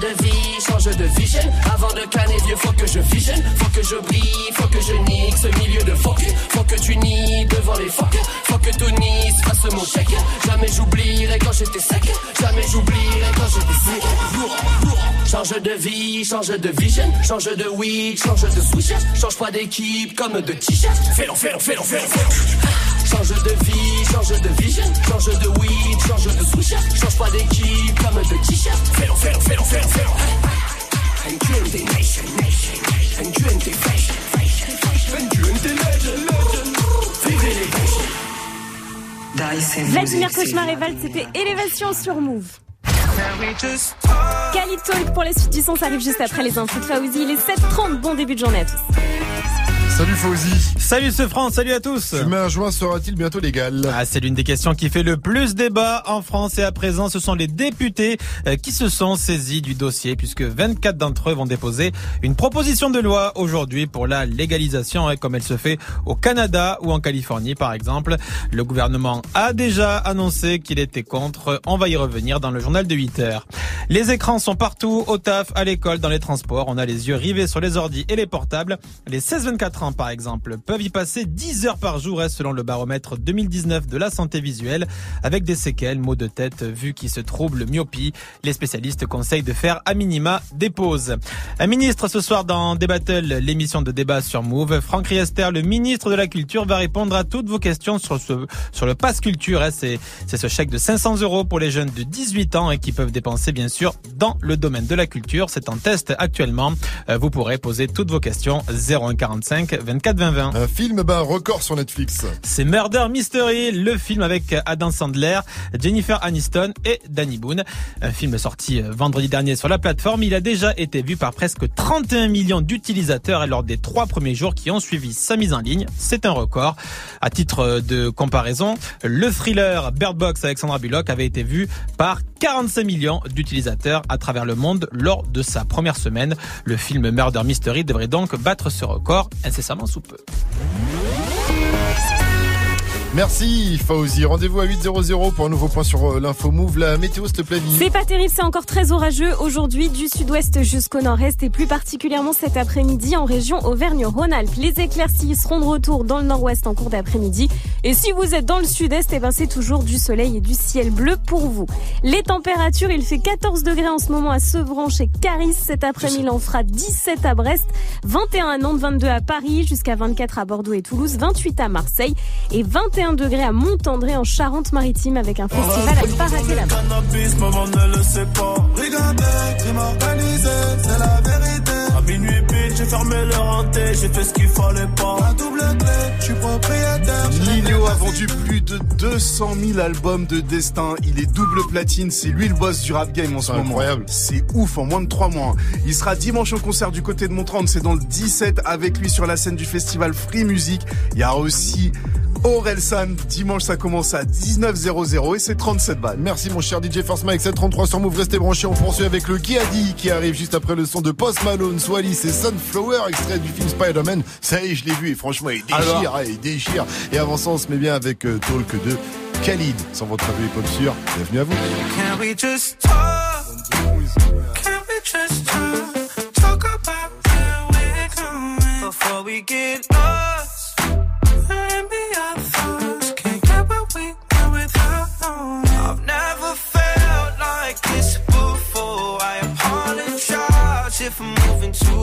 De vie, change de vision. Avant de canner vieux, faut que je vision. Faut que je brille, faut que je nique ce milieu de fuck. Faut que tu nies devant les fuck. Faut que Tony se fasse mon chèque. Jamais j'oublierai quand j'étais sec. Jamais j'oublierai quand j'étais sec. Change de vie, change de vision. Change de weed, change de switch. Change pas d'équipe comme de t-shirt. Fais-le, fais-le, fais-le. Change de vie, change de vision. Change de weed, change de switch. Change pas d'équipe comme de t-shirt. Fais-le, fais-le, fais-le. Vladimir Cauchemar et Val, c'était Élévation sur Move. Khalid Talk pour la suite du son, ça arrive juste après les infos de Faouzi. Il est 7h30, bon début de journée à tous. Salut Fauzi. Salut ce France, salut à tous. Fumer un joint sera-t-il bientôt légal? Ah, c'est l'une des questions qui fait le plus débat en France et à présent, ce sont les députés euh, qui se sont saisis du dossier puisque 24 d'entre eux vont déposer une proposition de loi aujourd'hui pour la légalisation hein, comme elle se fait au Canada ou en Californie par exemple. Le gouvernement a déjà annoncé qu'il était contre. On va y revenir dans le journal de 8 heures. Les écrans sont partout, au taf, à l'école, dans les transports. On a les yeux rivés sur les ordis et les portables. Les 16-24 par exemple, peuvent y passer 10 heures par jour, hein, selon le baromètre 2019 de la santé visuelle, avec des séquelles, maux de tête, vue qui se trouble, myopie. Les spécialistes conseillent de faire à minima des pauses. Un ministre ce soir dans Débattle, l'émission de débat sur Move. Franck Riester, le ministre de la Culture, va répondre à toutes vos questions sur ce, sur le pass culture. hein. C'est, ce chèque de 500 euros pour les jeunes de 18 ans et qui peuvent dépenser, bien sûr, dans le domaine de la culture. C'est en test actuellement. Euh, Vous pourrez poser toutes vos questions 0145 24 20 20. Un film bat un record sur Netflix. C'est Murder Mystery, le film avec Adam Sandler, Jennifer Aniston et Danny Boone. Un film sorti euh, vendredi dernier sur la plateforme. Il a déjà été vu par presque 31 millions d'utilisateurs lors des trois premiers jours qui ont suivi sa mise en ligne. C'est un record. À titre de comparaison, le thriller Bird Box avec Sandra Bullock avait été vu par 45 millions d'utilisateurs à travers le monde lors de sa première semaine. Le film Murder Mystery devrait donc battre ce record incessamment sous peu. Merci Fauzi. Rendez-vous à 8.00 pour un nouveau point sur euh, l'info Move. La météo, s'il te plaît. C'est pas terrible, c'est encore très orageux aujourd'hui du sud-ouest jusqu'au nord-est et plus particulièrement cet après-midi en région Auvergne-Rhône-Alpes. Les éclaircies seront de retour dans le nord-ouest en cours d'après-midi. Et si vous êtes dans le sud-est, eh ben c'est toujours du soleil et du ciel bleu pour vous. Les températures, il fait 14 degrés en ce moment à Sevran chez Caris. Cet après-midi, en fera 17 à Brest, 21 à Nantes, 22 à Paris, jusqu'à 24 à Bordeaux et Toulouse, 28 à Marseille et 21 degrés à Montandré en Charente-Maritime avec un festival à ne pas rater là-bas. Cannabis, maman ne le sait pas. Regardez, crime organisé, c'est la vérité. À minuit pile, j'ai fermé le renté, j'ai fait ce qu'il fallait pas. La double clé, je suis propriétaire. Nino a vendu plus de 200 000 albums de Destin. Il est double platine. C'est lui le boss du rap game en ce moment. incroyable. C'est ouf en moins de 3 mois. Il sera dimanche au concert du côté de Montrande. C'est dans le 17 avec lui sur la scène du festival Free Music. Il y a aussi Orelsan. Dimanche, ça commence à 19.00 et c'est 37 balles. Merci mon cher DJ Force Mike 733 sur Move. Restez branchés. On poursuit avec le Qui a dit qui arrive juste après le son de Post Malone, Swally, c'est Sunflower, extrait du film Spider-Man. Ça y est, je l'ai vu et franchement, il déchire, Alors hein, il déchire. Et avant ça, on se met bien avec euh, Talk 2. Khalid, sans votre avis hip-hop sûr. Bienvenue à vous. Can we just talk? Can we just talk? Talk about where we're going before we get lost.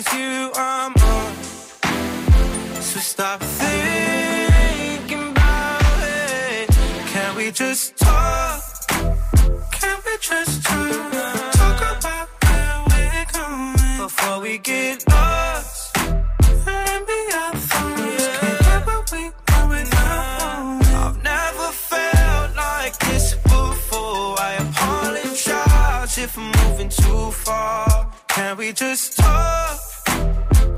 it's you I'm on. So stop thinking about it. Can we just talk? Can we just talk? Talk about where we're going before we get lost. And be our thoughts. Can't get what we without I've never felt like this before. I apologize if I'm moving too far. Can we just talk?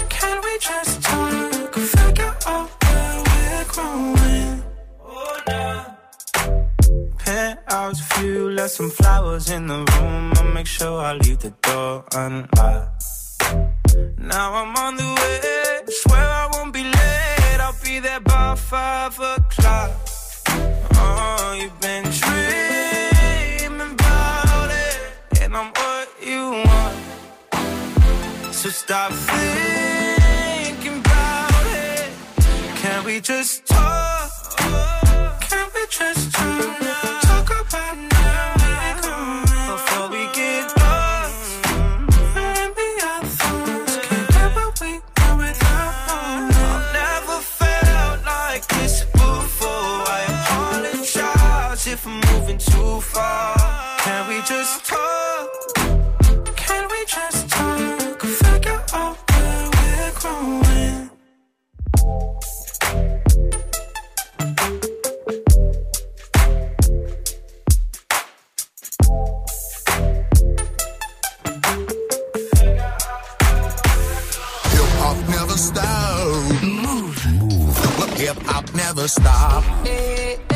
Can we just talk? Figure out where we're growing. Nah. Penthouse left some flowers in the room. I'll make sure I leave the door unlocked. Now I'm on the way. Swear I won't be late. I'll be there by five o'clock. Oh, stop thinking about it. Can we just talk? Stop. Needless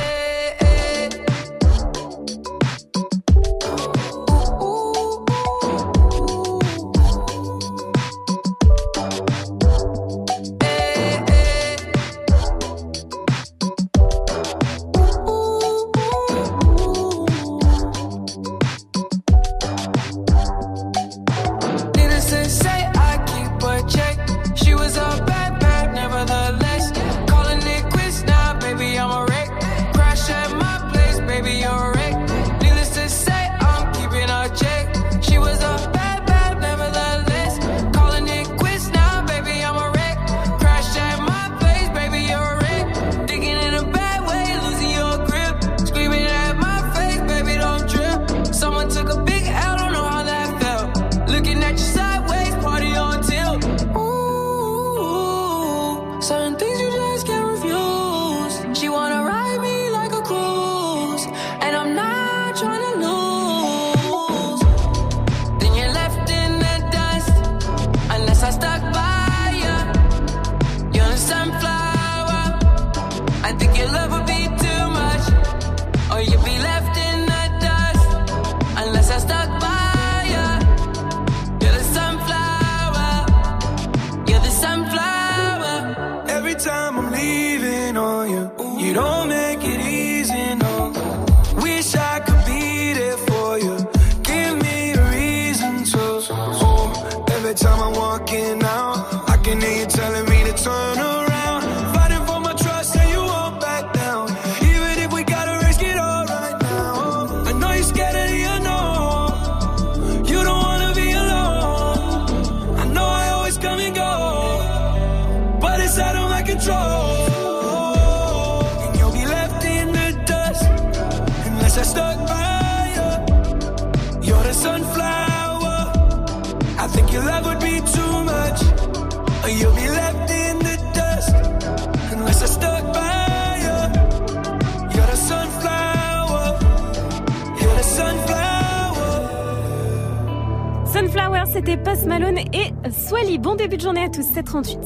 c'était Post Malone et Swally. Bon début de journée à tous, 738.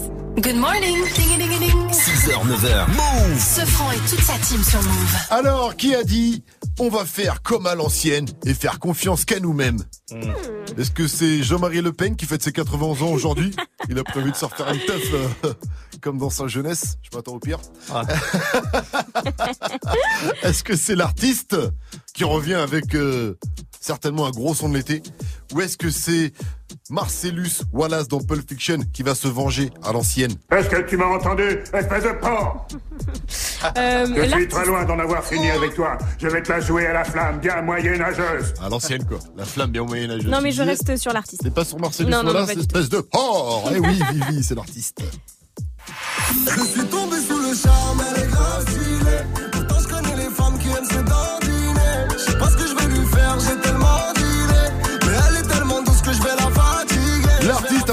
Good morning. Ding, ding, ding, ding. 6h, 9h. Move Ce franc et toute sa team sur Move. Alors, qui a dit on va faire comme à l'ancienne et faire confiance qu'à nous-mêmes Est-ce que c'est Jean-Marie Le Pen qui fête ses 80 ans aujourd'hui Il a prévu de sortir une teuf euh, comme dans sa jeunesse. Je m'attends au pire. *laughs* Est-ce que c'est l'artiste qui revient avec euh, certainement un gros son de l'été Ou est-ce que c'est Marcellus Wallace dans Pulp Fiction qui va se venger à l'ancienne Est-ce que tu m'as entendu, espèce de porc *laughs* Euh, Je suis très loin d'en avoir fini avec toi. Je vais te la jouer à la flamme, bien moyenâgeuse. À l'ancienne, quoi. La flamme bien moyenâgeuse. Non, mais je reste sur l'artiste. C'est pas sur Marcellus Non, non, non, Wallace, espèce de porc Eh oui, Vivi, c'est l'artiste. Je suis tombé sous le charme, elle est grave.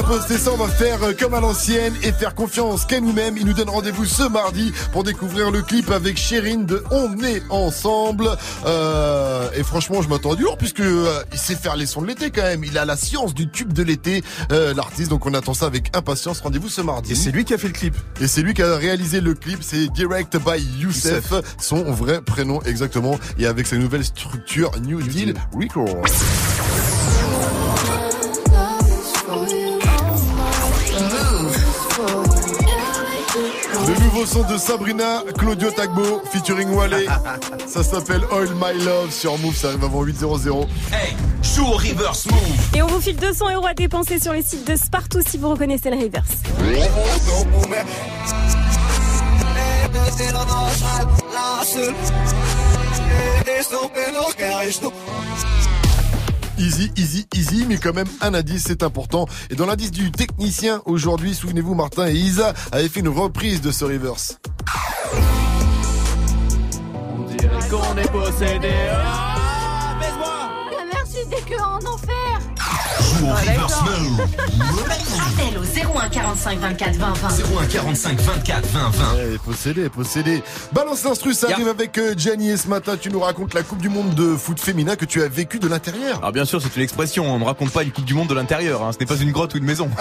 Posté ça, on va faire euh, comme à l'ancienne et faire confiance qu'à nous-mêmes. Il nous donne rendez-vous ce mardi pour découvrir le clip avec Chérine de On est ensemble. Euh, et franchement, je m'attends du lourd puisque euh, il sait faire les sons de l'été quand même. Il a la science du tube de l'été, euh, l'artiste. Donc on attend ça avec impatience. Rendez-vous ce mardi. Et c'est lui qui a fait le clip. Et c'est lui qui a réalisé le clip. C'est Direct by Youssef, son vrai prénom exactement. Et avec sa nouvelle structure New, Deal Records. Nouveau son de Sabrina Claudio Tagbo featuring Wale. *laughs* Ça s'appelle Oil My Love sur Move. Ça arrive avant 8.00. Hey, joue au reverse move. Et on vous file 200 euros à dépenser sur les sites de Spartoo si vous reconnaissez le reverse. Easy, easy, easy, mais quand même un indice, c'est important. Et dans l'indice du technicien aujourd'hui, souvenez-vous, Martin et Isa avaient fait une reprise de ce reverse. qu'on est possédé. La des que en enfer. Au reverse. Appel au 01 45 24 20 20. 01 45 24 20 20. Eh, possédé, possédé. Balance l'instru, ça arrive avec euh, Gianni et ce matin, tu nous racontes la Coupe du Monde de foot féminin que tu as vécu de l'intérieur. Alors bien sûr, c'est une expression, on ne raconte pas une Coupe du Monde de l'intérieur, hein. ce n'est pas une grotte ou une maison. *laughs*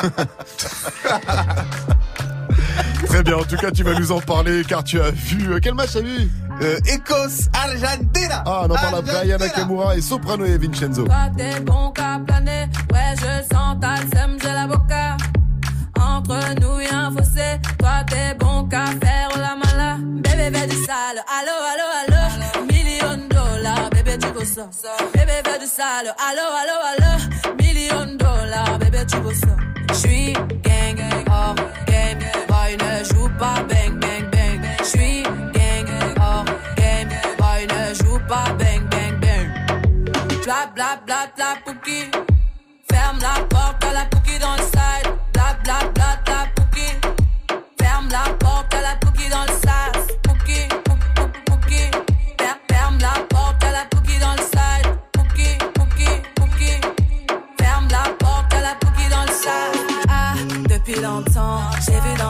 *laughs* Très bien, en tout cas, tu vas nous en parler car tu as vu. euh, quel match as vu euh, Écosse, Argentina. Ah, on en parle après. Aya Nakamura et Soprano et Vincenzo. Toi t'es bon qu'à planer, ouais je sens ta sème, j'ai la boca. Entre nous y'a un fossé, toi t'es bon qu'à faire la mala. Bébé fais du sale, allo allo allo. Million de dollars, bébé tu veux ça. Bébé fais du sale, allo allo allo. Million de dollars, bébé tu veux ça. J'suis gang, hors game, ne joue pas bang bang bang. J'suis gang, hors game, ne joue pas bang bang bang. Bla bla bla bla. Ferme la porte à la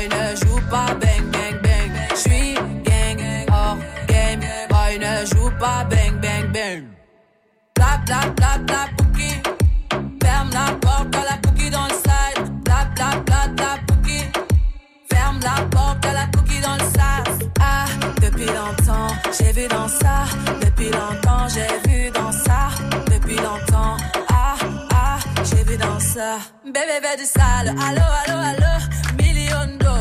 Boy ne joue pas bang bang bang? J'suis gang, hors game. Boy ne joue pas bang bang bang? Bla bla bla bla pouki. Ferme la porte à la cookie dans le side. Bla bla bla bla pouki. Ferme la porte à la cookie dans le sas. Ah, depuis longtemps, j'ai vu dans ça. Depuis longtemps, j'ai vu dans ça. Depuis longtemps, ah, ah, j'ai vu dans ça. Bébé, fais du sale. Allo, allo, allo.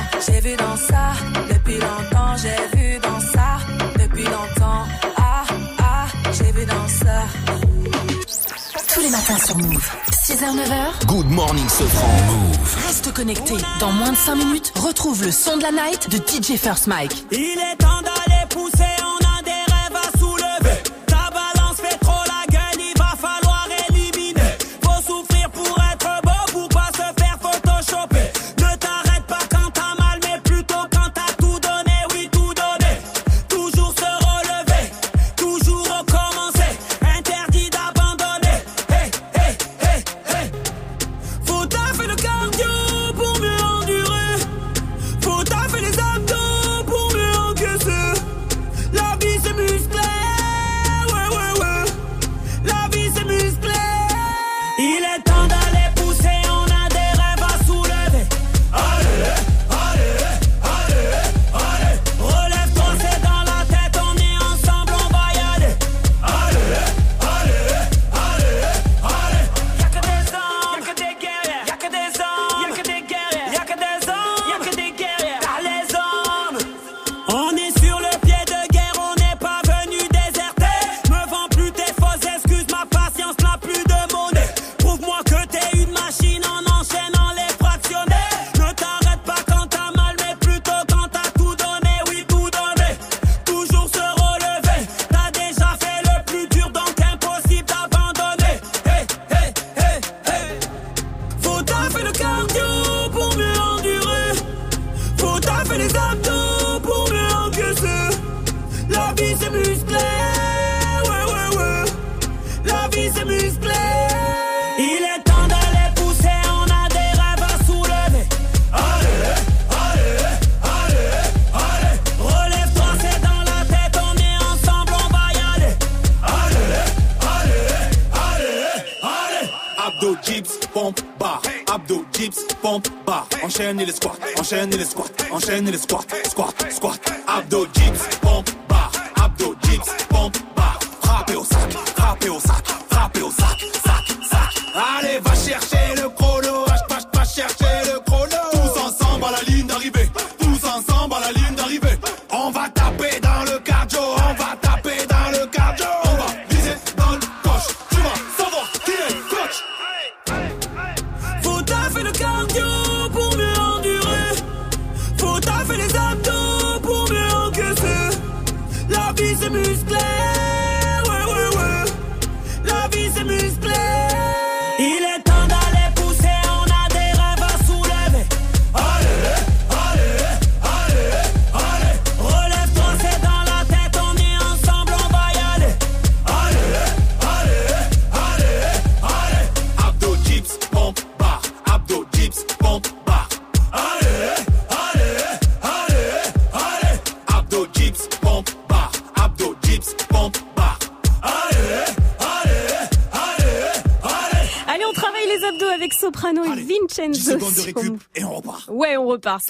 longtemps, j'ai vu dans ça. Depuis longtemps, j'ai vu dans ça. Depuis longtemps, ah, ah, j'ai vu dans ça. Tous les matins, matin sur Move. 6h, 9h. Good morning, Sofran. Move. Reste connecté. Dans moins de 5 minutes, retrouve le son de la night de DJ First Mike. Il est temps d'aller pousser, on a des rêves à soulever.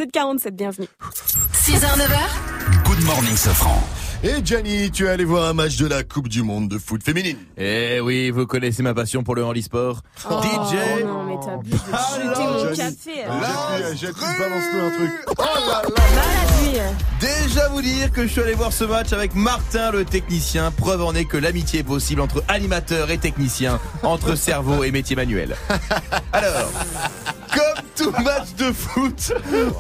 47, bienvenue. 6h, 9h. Good morning, Safran. Et Gianni, tu es allé voir un match de la Coupe du Monde de foot féminine. Eh oui, vous connaissez ma passion pour le handisport. DJ oh non, mais t'as bu un truc. Oh là Déjà vous dire que je suis allé voir ce match avec Martin le technicien. Preuve en est que l'amitié est possible entre animateur et technicien, entre cerveau et métier manuel. *laughs* Alors, match de foot,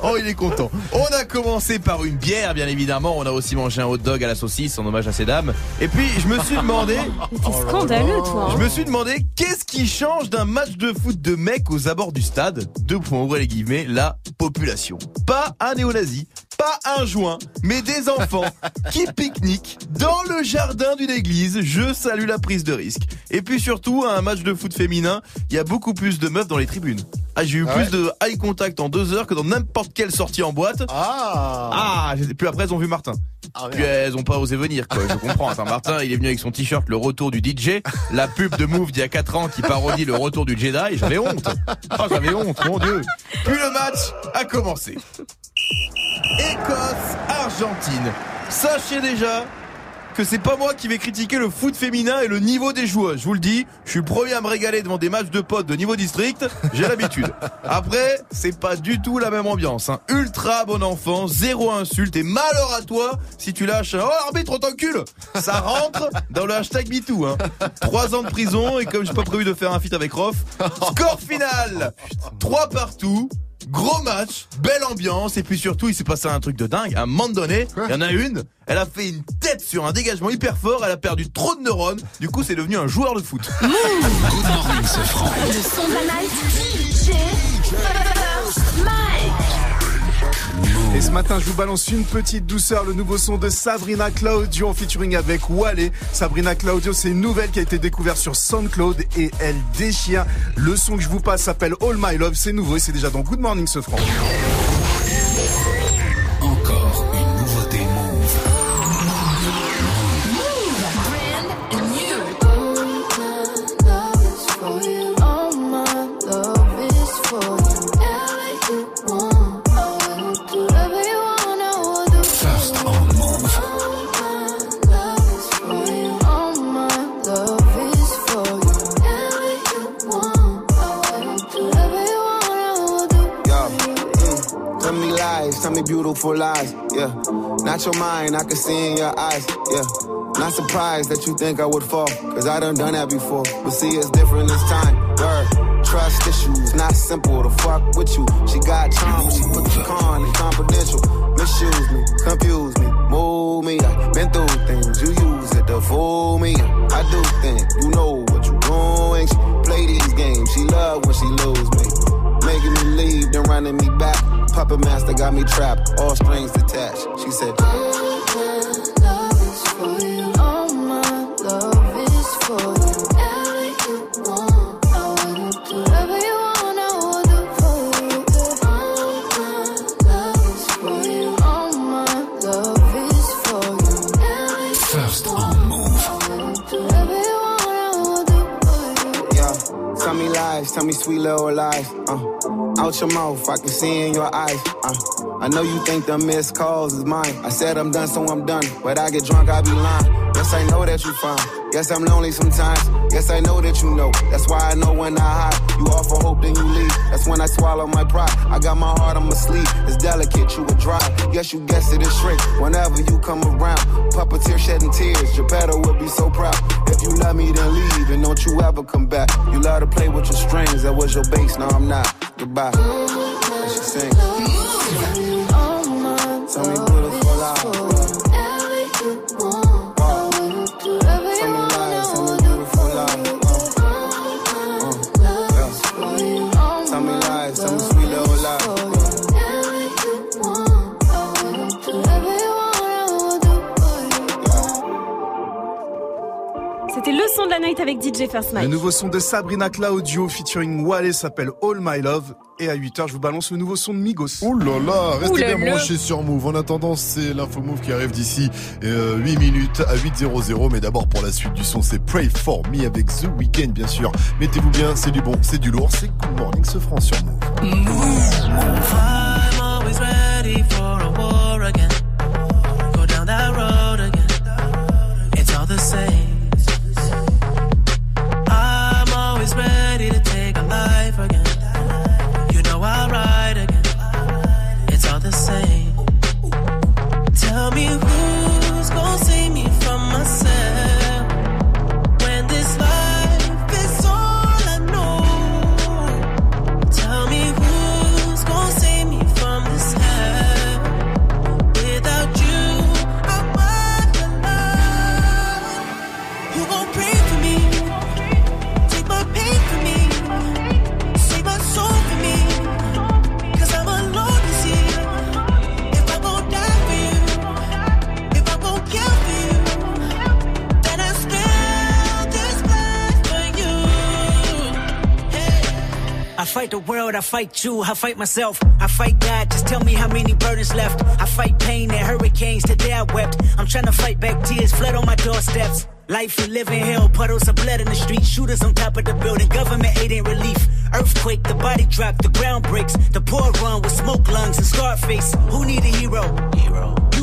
oh il est content. On a commencé par une bière, bien évidemment. On a aussi mangé un hot dog à la saucisse en hommage à ces dames. Et puis je me suis demandé, Mais *laughs* T'es scandaleux, toi. je hein. me suis demandé qu'est-ce qui change d'un match de foot de mecs aux abords du stade? Deux points ouvrez les guillemets, la population. Pas un néo-nazi, pas un joint, mais des enfants *laughs* qui pique-niquent dans le jardin d'une église. Je salue la prise de risque. Et puis surtout, à un match de foot féminin, il y a beaucoup plus de meufs dans les tribunes. Ah, j'ai eu Ah plus ouais de eye contact en deux heures que dans n'importe quelle sortie en boîte. Ah Ah, puis après elles ont vu Martin. Ah. Puis elles ont pas osé venir, quoi. Je comprends. Martin, il est venu avec son t-shirt Le Retour du DJ, la pub de Move d'il y a 4 ans qui parodie Le Retour du Jedi. J'avais honte. Ah, j'avais honte, mon Dieu. Puis le match a commencé. Écosse, Argentine. Sachez déjà que c'est pas moi qui vais critiquer le foot féminin et le niveau des joueurs. Je vous le dis, je suis le premier à me régaler devant des matchs de potes de niveau district. J'ai l'habitude. *laughs* Après, c'est pas du tout la même ambiance. hein. Ultra bon enfant, zéro insulte et malheur à toi si tu lâches un oh arbitre on t'encule. Ça rentre dans le hashtag MeToo. Hein. Trois ans de prison et comme j'ai pas prévu de faire un feat avec Rof, score final. Trois partout. Gros match, belle ambiance et puis surtout il s'est passé un truc de dingue. À un moment donné, il y en a une, elle a fait une tête sur un dégagement hyper fort, elle a perdu trop de neurones. Du coup, c'est devenu un joueur de foot. Good morning, ce franc. Le son de la night. DJ First Mike. Et ce matin, je vous balance une petite douceur, le nouveau son de Sabrina Claudio en featuring avec Wale. Sabrina Claudio, c'est une nouvelle qui a été découverte sur SoundCloud et elle déchire. Le son que je vous passe s'appelle All My Love, c'est nouveau et c'est déjà dans Good Morning ce franc. Yeah. Not your mind, I can see in your eyes. Yeah. Not surprised that you think I would fall. Cause I done done that before. But see, it's different this time. Word. Trust issues, not simple to fuck with you. She got charm, she put the con in confidential. Misuse me, confuse me, move me. I've been through things, you use it to fool me. I do think you know what you're doing. She play these games, she love when she lose me. Making me leave, then running me back. Puppet master got me trapped, all strings attached. She said, First on Move. Yeah, tell me lies, tell me sweet little lies. Uh, out your mouth, I can see in your eyes. Uh, I know you think the missed calls is mine. I said I'm done, so I'm done. But I get drunk, I be lying. Yes, I know that you fine. Yes, I'm lonely sometimes. Yes, I know that you know. That's why I know when I hide. You offer hope, then you leave. That's when I swallow my pride. I got my heart on my sleeve. It's delicate, you a dry. Yes, you guessed it, it's shrink. Whenever you come around, puppeteer shedding tears. Geppetto would be so proud. If you love me, then leave. And don't you ever come back. You love to play with your strings. That was your base, now I'm not. Goodbye. And she sing. Son de la night avec DJ First Le nouveau son de Sabrina Claudio featuring Wale s'appelle All My Love. Et à 8h, je vous balance le nouveau son de Migos. Ouh là là, restez bien branchés sur Move. En attendant, c'est l'info Move qui arrive d'ici euh, 8 minutes à 8.00. Mais d'abord, pour la suite du son, c'est Pray For Me avec The Weeknd, bien sûr. Mettez-vous bien, c'est du bon, c'est du lourd. C'est Good Morning, ce franc sur Move. I'm fight the world, I fight you, I fight myself, I fight God. Just tell me how many burdens left. I fight pain and hurricanes. Today I wept. I'm trying to fight back tears, flood on my doorsteps. Life we live in hell, puddles of blood in the street, shooters on top of the building. Government aid ain't relief. Earthquake, the body drop, the ground breaks. The poor run with smoke lungs and scar face. Who need a hero? Hero.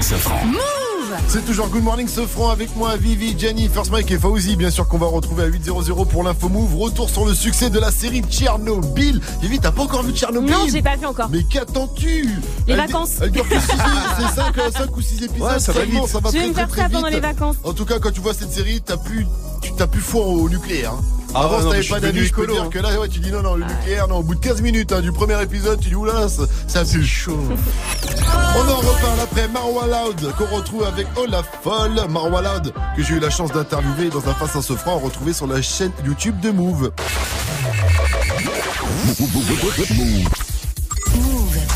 Morning, Safran. C'est toujours Good Morning Sofran avec moi, Vivi, Jenny, First Mike et Fauzi, bien sûr qu'on va retrouver à 8.00 pour l'info move. Retour sur le succès de la série Tchernobyl. Vivi, t'as pas encore vu Tchernobyl? Non, j'ai pas vu encore. Mais qu'attends-tu? Les Elle- vacances. Elle dure que 6 *laughs* c'est 5, ou 6 épisodes. Ouais, ça va vite. Ça va Je vais très, me très, faire très ça pendant vite. les vacances. En tout cas, quand tu vois cette série, t'as plus, tu t'as plus foi au nucléaire. hein. Ah Avant, ouais, non, mais t'avais pas d'avis, je peux écolo, dire hein. que là, ouais, tu dis non, non, le nucléaire, non, au bout de 15 minutes hein, du premier épisode, tu dis oula, ça- ça c'est chaud. On en reparle après Marwa Loud, qu'on retrouve avec Olaf Foll. Marwa Loud, que j'ai eu la chance d'interviewer dans un face à ce franc, retrouvé sur la chaîne YouTube de Move.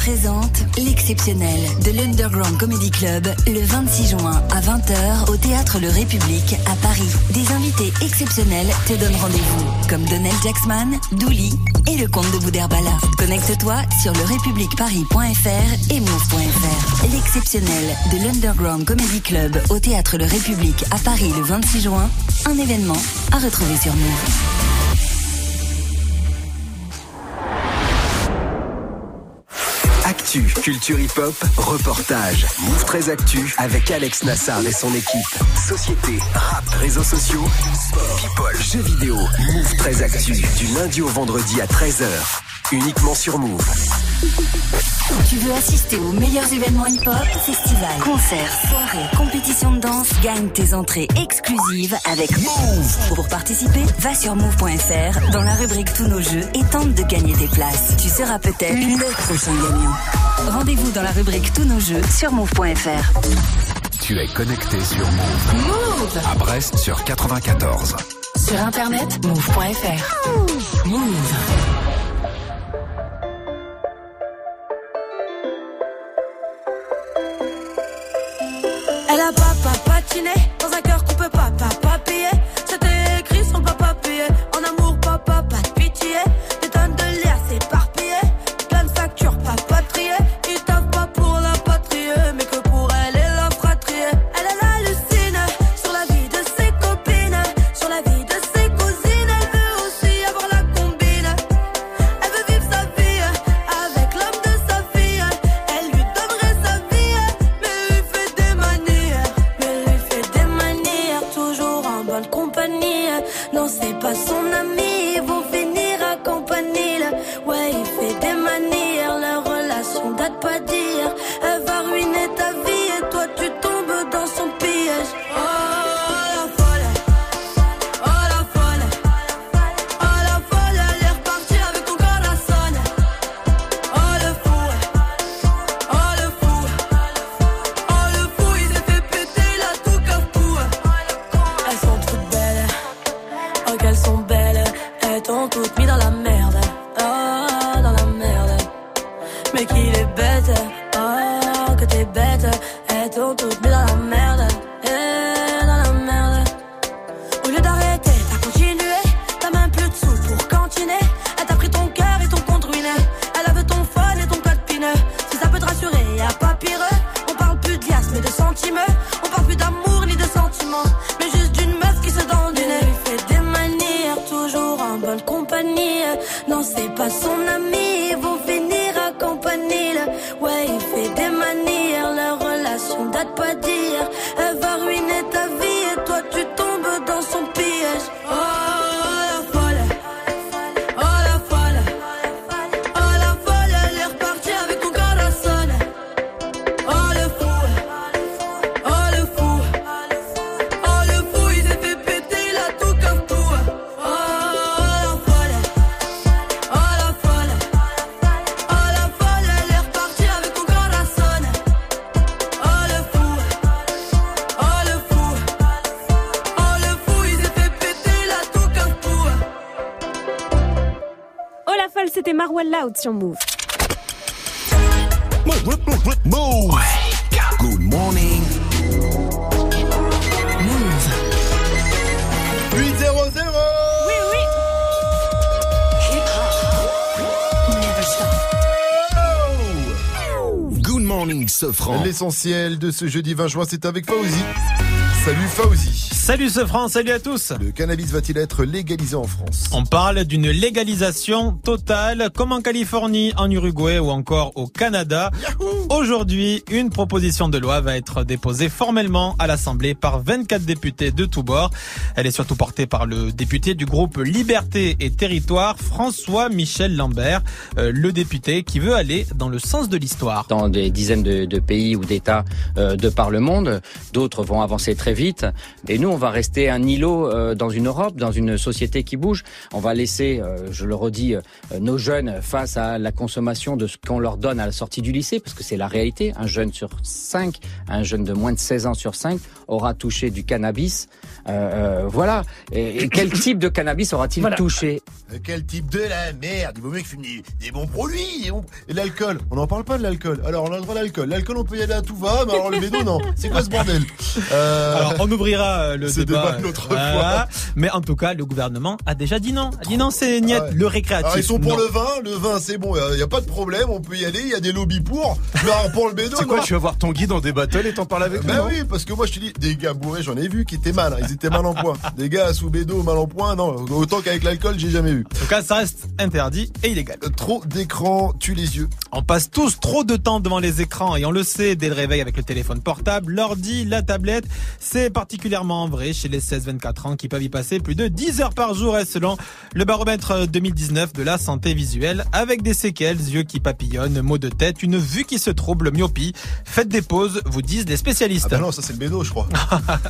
Présente l'exceptionnel de l'Underground Comedy Club le 26 juin à 20h au théâtre Le République à Paris. Des invités exceptionnels te donnent rendez-vous comme Donnell Jacksman, Douli et le comte de Boudherbala. Connecte-toi sur lerépubliqueparis.fr et move.fr. L'exceptionnel de l'Underground Comedy Club au théâtre Le République à Paris le 26 juin. Un événement à retrouver sur Move. Culture hip-hop, reportage. Move 13 Actu avec Alex Nassar et son équipe. Société, rap, réseaux sociaux, people, jeux vidéo. Move 13 Actu du lundi au vendredi à 13h. Uniquement sur Move. Tu veux assister aux meilleurs événements hip-hop, festivals, concerts, soirées, compétitions de danse, gagne tes entrées exclusives avec Move. Pour participer, va sur move.fr dans la rubrique Tous nos jeux et tente de gagner tes places. Tu seras peut-être le prochain gagnant. Rendez-vous dans la rubrique Tous nos jeux sur move.fr. Tu es connecté sur Move. Move À Brest sur 94. Sur internet, move.fr. Move. Elle a pas pas patiné dans un cœur qu'on peut pas pas pas payer. C'était écrit sur le papa payé. En amour Sur Move. Move. Good morning. 8 0 Oui, oui. Good morning, Sofran. L'essentiel de ce jeudi 20 juin, c'est avec Fauzi. Salut Fauzi. Salut ce France, salut à tous. Le cannabis va-t-il être légalisé en France? On parle d'une légalisation totale, comme en Californie, en Uruguay ou encore au Canada. Aujourd'hui, une proposition de loi va être déposée formellement à l'Assemblée par 24 députés de tous bords. Elle est surtout portée par le député du groupe Liberté et Territoire, François-Michel Lambert, euh, le député qui veut aller dans le sens de l'histoire. dans des dizaines de, de pays ou d'États euh, de par le monde. D'autres vont avancer très vite. Et nous, on va rester un îlot euh, dans une Europe, dans une société qui bouge. On va laisser, euh, je le redis, euh, nos jeunes face à la consommation de ce qu'on leur donne à la sortie du lycée, parce que c'est la réalité. Un jeune sur cinq, un jeune de moins de 16 ans sur cinq aura touché du cannabis. Euh, euh, voilà. Et, et quel *coughs* type de cannabis aura-t-il Voilà. touché? Quel type de la merde? Il vaut mieux fume des, des bons produits. des bons- Et l'alcool, on n'en parle pas de l'alcool. Alors on a le droit à l'alcool. L'alcool, on peut y aller à tout va, mais alors le bédo, non? C'est quoi ce bordel? Euh, Alors, on ouvrira euh, le débat, débat une autre voilà. Mais en tout cas, le gouvernement a déjà dit non. A dit non, c'est niet, le récréatif. Alors ils sont pour non. le vin, le vin c'est bon, il n'y a pas de problème, on peut y aller, il y a des lobbies pour. Mais pour le bédo, C'est quoi, tu vas voir Tanguy dans des battles et t'en parles avec Ben nous non oui, parce que moi je te dis, des gars bourrés, j'en ai vu qui étaient mal, hein, ils étaient mal en point. Des gars sous bédo, mal en point, non, autant qu'avec l'alcool, j'ai jamais vu. En tout cas, ça reste interdit et illégal. Trop d'écran tue les yeux. On passe tous trop de temps devant les écrans et on le sait dès le réveil avec le téléphone portable, l'ordi, la tablette. C'est particulièrement vrai chez les 16-24 ans qui peuvent y passer plus de 10 heures par jour et selon le baromètre 2019 de la santé visuelle avec des séquelles, yeux qui papillonnent, maux de tête, une vue qui se trouble, myopie. Faites des pauses, vous disent les spécialistes. Ah bah non, ça c'est le bédo, je crois.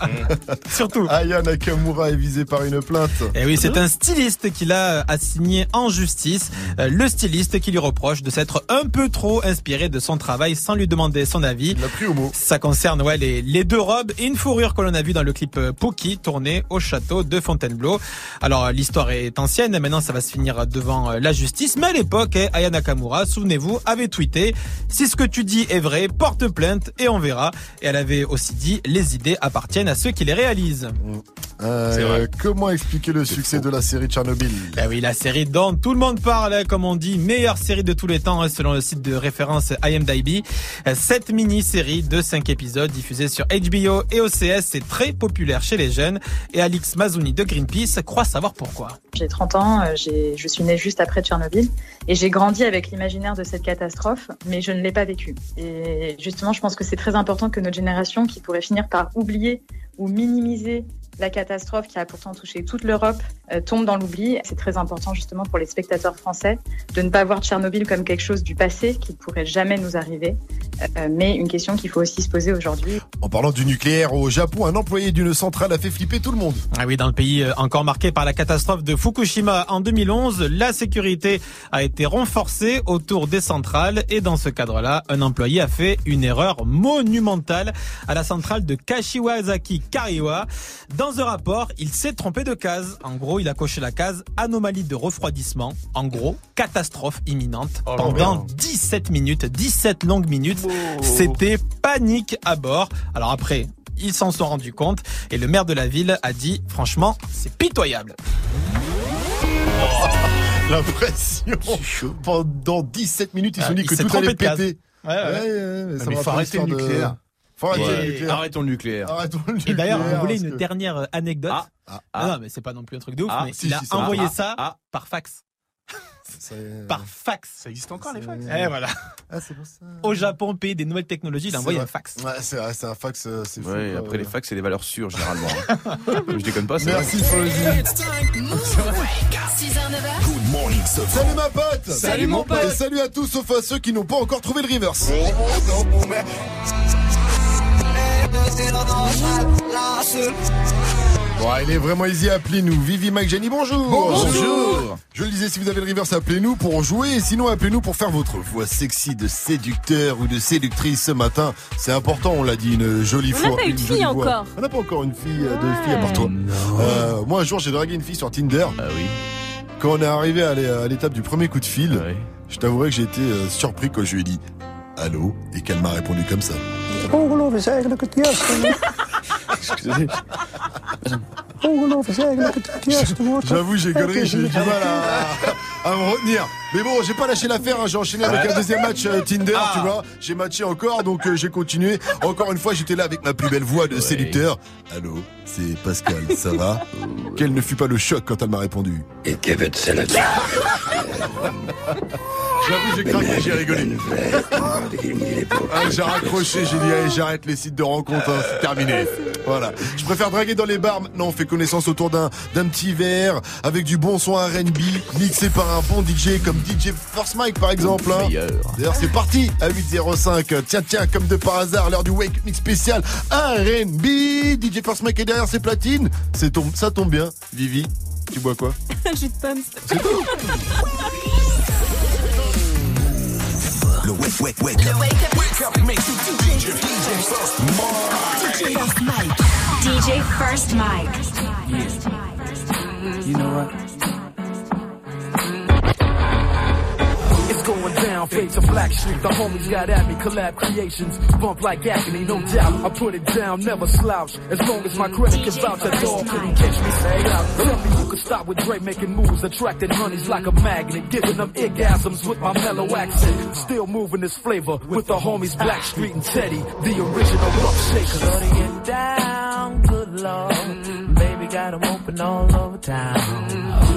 *laughs* Surtout. Aya Nakamura est visée par une plainte. Et Eh oui, c'est un styliste qui l'a assigné en justice. Euh, Le styliste qui lui reproche de s'être un peu trop inspiré de son travail sans lui demander son avis. Il l'a pris au mot. Ça concerne ouais, les, les deux robes et une fourrure que l'on a vu dans le clip euh, Pookie tourné au château de Fontainebleau. Alors l'histoire est ancienne, maintenant ça va se finir devant euh, la justice. Mais à l'époque, eh, Aya Nakamura, souvenez-vous, avait tweeté « Si ce que tu dis est vrai, porte plainte et on verra ». Et elle avait aussi dit « Les idées appartiennent à ceux qui les réalisent ». Euh, comment expliquer le succès de la série Tchernobyl? Ben oui, la série dont tout le monde parle, hein, comme on dit, meilleure série de tous les temps, hein, selon le site de référence IMDb. Cette mini-série de 5 épisodes diffusée sur HBO et OCS est très populaire chez les jeunes. Et Alix Mazouni de Greenpeace croit savoir pourquoi. J'ai 30 ans, euh, je suis née juste après Tchernobyl et j'ai grandi avec l'imaginaire de cette catastrophe, mais je ne l'ai pas vécue. Et justement, je pense que c'est très important que notre génération, qui pourrait finir par oublier ou minimiser la catastrophe qui a pourtant touché toute l'Europe, euh, tombe dans l'oubli. C'est très important justement pour les spectateurs français de ne pas voir Tchernobyl comme quelque chose du passé qui ne pourrait jamais nous arriver, euh, mais une question qu'il faut aussi se poser aujourd'hui. En parlant du nucléaire au Japon, un employé d'une centrale a fait flipper tout le monde. Ah oui, dans le pays euh, encore marqué par la catastrophe de Fukushima en 2011, la sécurité a été renforcée autour des centrales et dans ce cadre-là, un employé a fait une erreur monumentale à la centrale de Kashiwazaki Kariwa. Dans un rapport, il s'est trompé de case. En gros, il a coché la case anomalie de refroidissement. En gros, catastrophe imminente. Oh, Pendant merde. 17 minutes, 17 longues minutes, c'était panique à bord. Alors après, ils s'en sont rendus compte et le maire de la ville a dit franchement c'est pitoyable. La pression. Pendant 17 minutes, ils se Ah, sont dit il que tout allait péter. Ouais, ouais. mais ça mais me faut rappelle arrêter le nucléaire. Faut arrêter Ouais. le nucléaire. Arrêtons le nucléaire. Arrêtons le Et d'ailleurs, vous voulez une que- dernière euh, anecdote Ah, Ah non, mais c'est pas non plus un truc de ouf, Ah, mais si, il a si, ça envoyé ça Ah, par fax. *laughs* Par fax. Ça existe encore les fax Et voilà. Ah, c'est pour ça. Au Japon, pays des nouvelles technologies, il a envoyé un fax. Ouais, c'est un fax, euh, c'est fou. Ouais, quoi, après ouais. les fax, c'est des valeurs sûres généralement. hein. *laughs* Je déconne pas, c'est Merci pour le Good morning, ce Salut ma pote Salut, mon pote. Et salut à tous sauf à ceux qui n'ont pas encore trouvé le reverse Bon, il est vraiment easy, appelez-nous. Vivi, Mike, Jenny, bonjour Bonjour. Je le disais, si vous avez le reverse, appelez-nous pour jouer. Et sinon, appelez-nous pour faire votre voix sexy de séducteur ou de séductrice ce matin. C'est important, on l'a dit, une jolie On fois. n'a pas eu une fille voix. encore. On n'a pas encore une fille, euh, de fille à part toi. Euh, moi, un jour, j'ai dragué une fille sur Tinder. Ah oui. Quand on est arrivé à l'étape du premier coup de fil, je t'avouerai que j'ai été euh, surpris quand je lui ai dit Allô? et qu'elle m'a répondu comme ça. Ongeloof is eigenlijk het juiste. *laughs* Excusez. J'avoue, j'ai connerie, j'ai du mal à, à me retenir. Mais bon, j'ai pas lâché l'affaire, hein, j'ai enchaîné avec un deuxième match euh, Tinder, tu vois. J'ai matché encore, donc euh, j'ai continué. Encore une fois, j'étais là avec ma plus belle voix de séducteur. Allô, c'est Pascal, ça va *laughs* Quel ne fut pas le choc quand elle m'a répondu Et Kevin, c'est la J'avoue, j'ai craqué, j'ai rigolé. Ah, j'ai raccroché, j'ai dit, allez, j'arrête les sites de rencontres, hein, c'est terminé. Voilà. Je préfère draguer dans les bars. Maintenant, on fait connaissance autour d'un, d'un petit verre, avec du bon son R&B, mixé par un bon DJ comme DJ First Mike, par exemple. hein. D'ailleurs, c'est parti à 8.05. Tiens, tiens, comme de par hasard, l'heure du Wake Mix spécial R&B. DJ First Mike est derrière ses platines. C'est tom- ça tombe bien. Vivi, tu bois quoi? *laughs* Jus de pomme. C'est tout. *laughs* Le wake, wake, wake up. Wake up, make you DJ, DJ First Mike. DJ First Mike. You know what? Down, face of Black Street. The homies got at me, collab creations. Bump like agony, no doubt. I put it down, never slouch. As long as my credit can vouch, that dog couldn't catch me. Say out. Tell me who could stop with Dre making moves, attracting honeys like a magnet, giving them orgasms with my mellow accent. Still moving this flavor with the homies Black Street and Teddy, the original rough shakers. Shorty get down, good lord. Baby got 'em open all over town.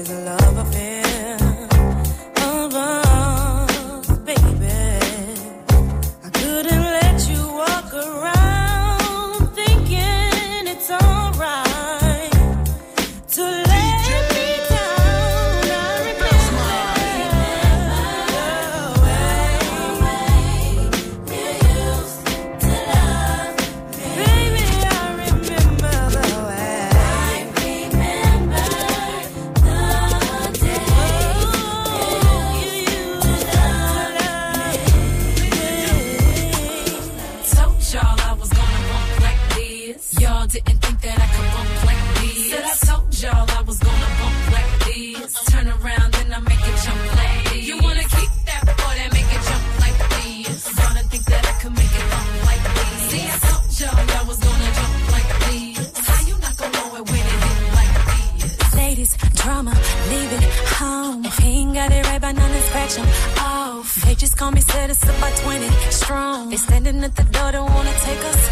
is love. take us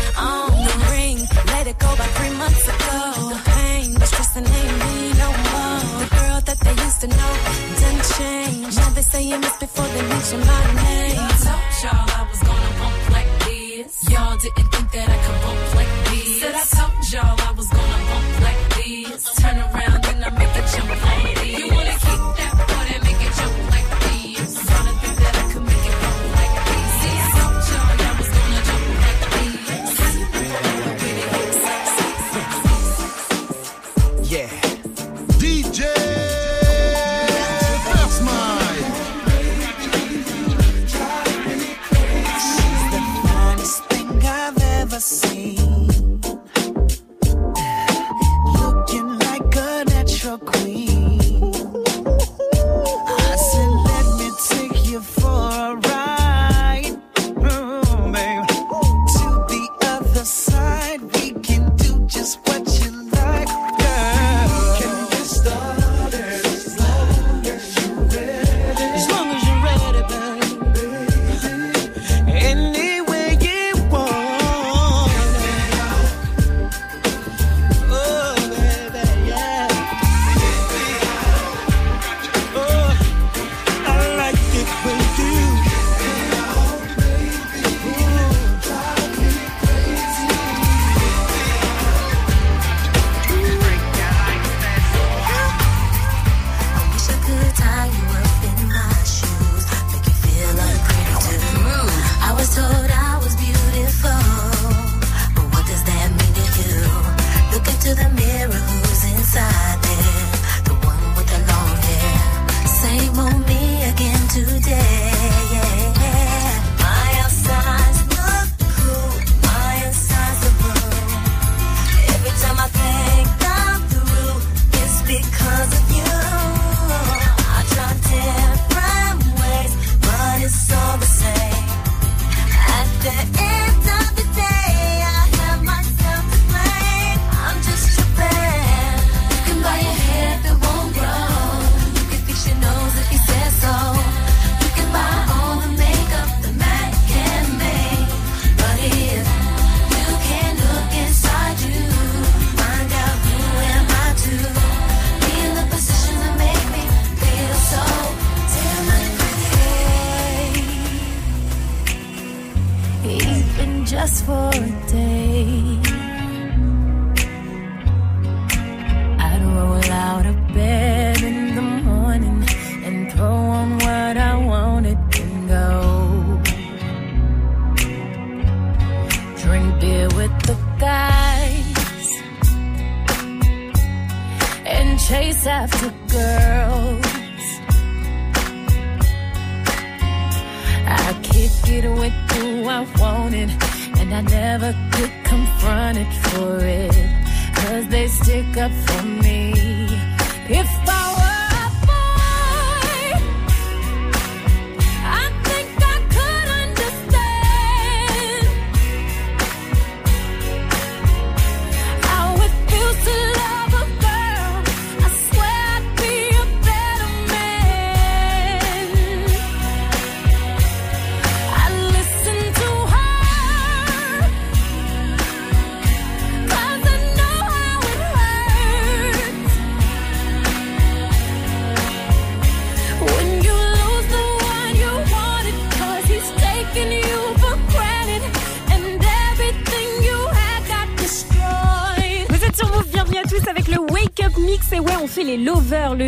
stick up for me.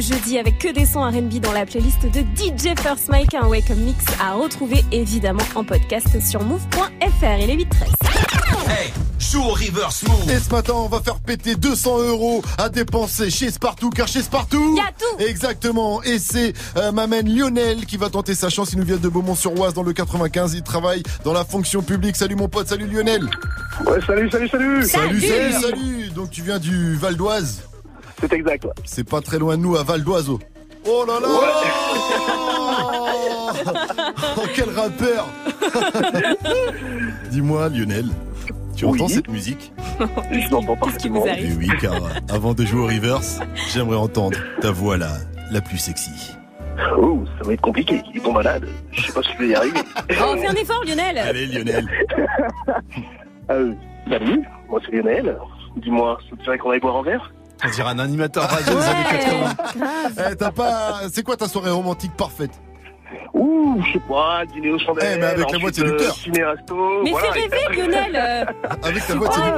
jeudi avec que des sons RB dans la playlist de DJ First Mike, un Wake mix à retrouver évidemment en podcast sur move.fr. et les 8 13. Hey, joue au reverse move. Et ce matin, on va faire péter 200 euros à dépenser chez Spartoo, car chez Spartoo, y tout. Exactement. Et c'est euh, ma main Lionel qui va tenter sa chance. Il nous vient de Beaumont-sur-Oise dans le 95. Il travaille dans la fonction publique. Salut mon pote, salut Lionel. Ouais, salut, salut. Salut, salut, salut. salut. Donc tu viens du Val d'Oise. C'est exact. C'est pas très loin de nous, à Val d'Oiseau. Oh là là. Oh quel rappeur *laughs* Dis-moi, Lionel, tu entends cette musique Je l'entends parfaitement. Et eh oui, car euh, avant de jouer au reverse, j'aimerais entendre ta voix là, la plus sexy. Oh, ça va être compliqué. Il est bon malade. Je sais pas si je vais y arriver. Oh, fais un effort, Lionel. Allez, Lionel. Euh, salut, moi c'est Lionel. Dis-moi, ça te dirait qu'on aille boire un verre? On dirait un animateur radio des années 80. Eh, t'as pas. C'est quoi ta soirée romantique parfaite? Ouh, je sais pas, dîner au chandelle. Eh, mais avec la ensuite, moitié du euh. Mais voilà. fais rêver, Lionel. euh. Avec ta cœur.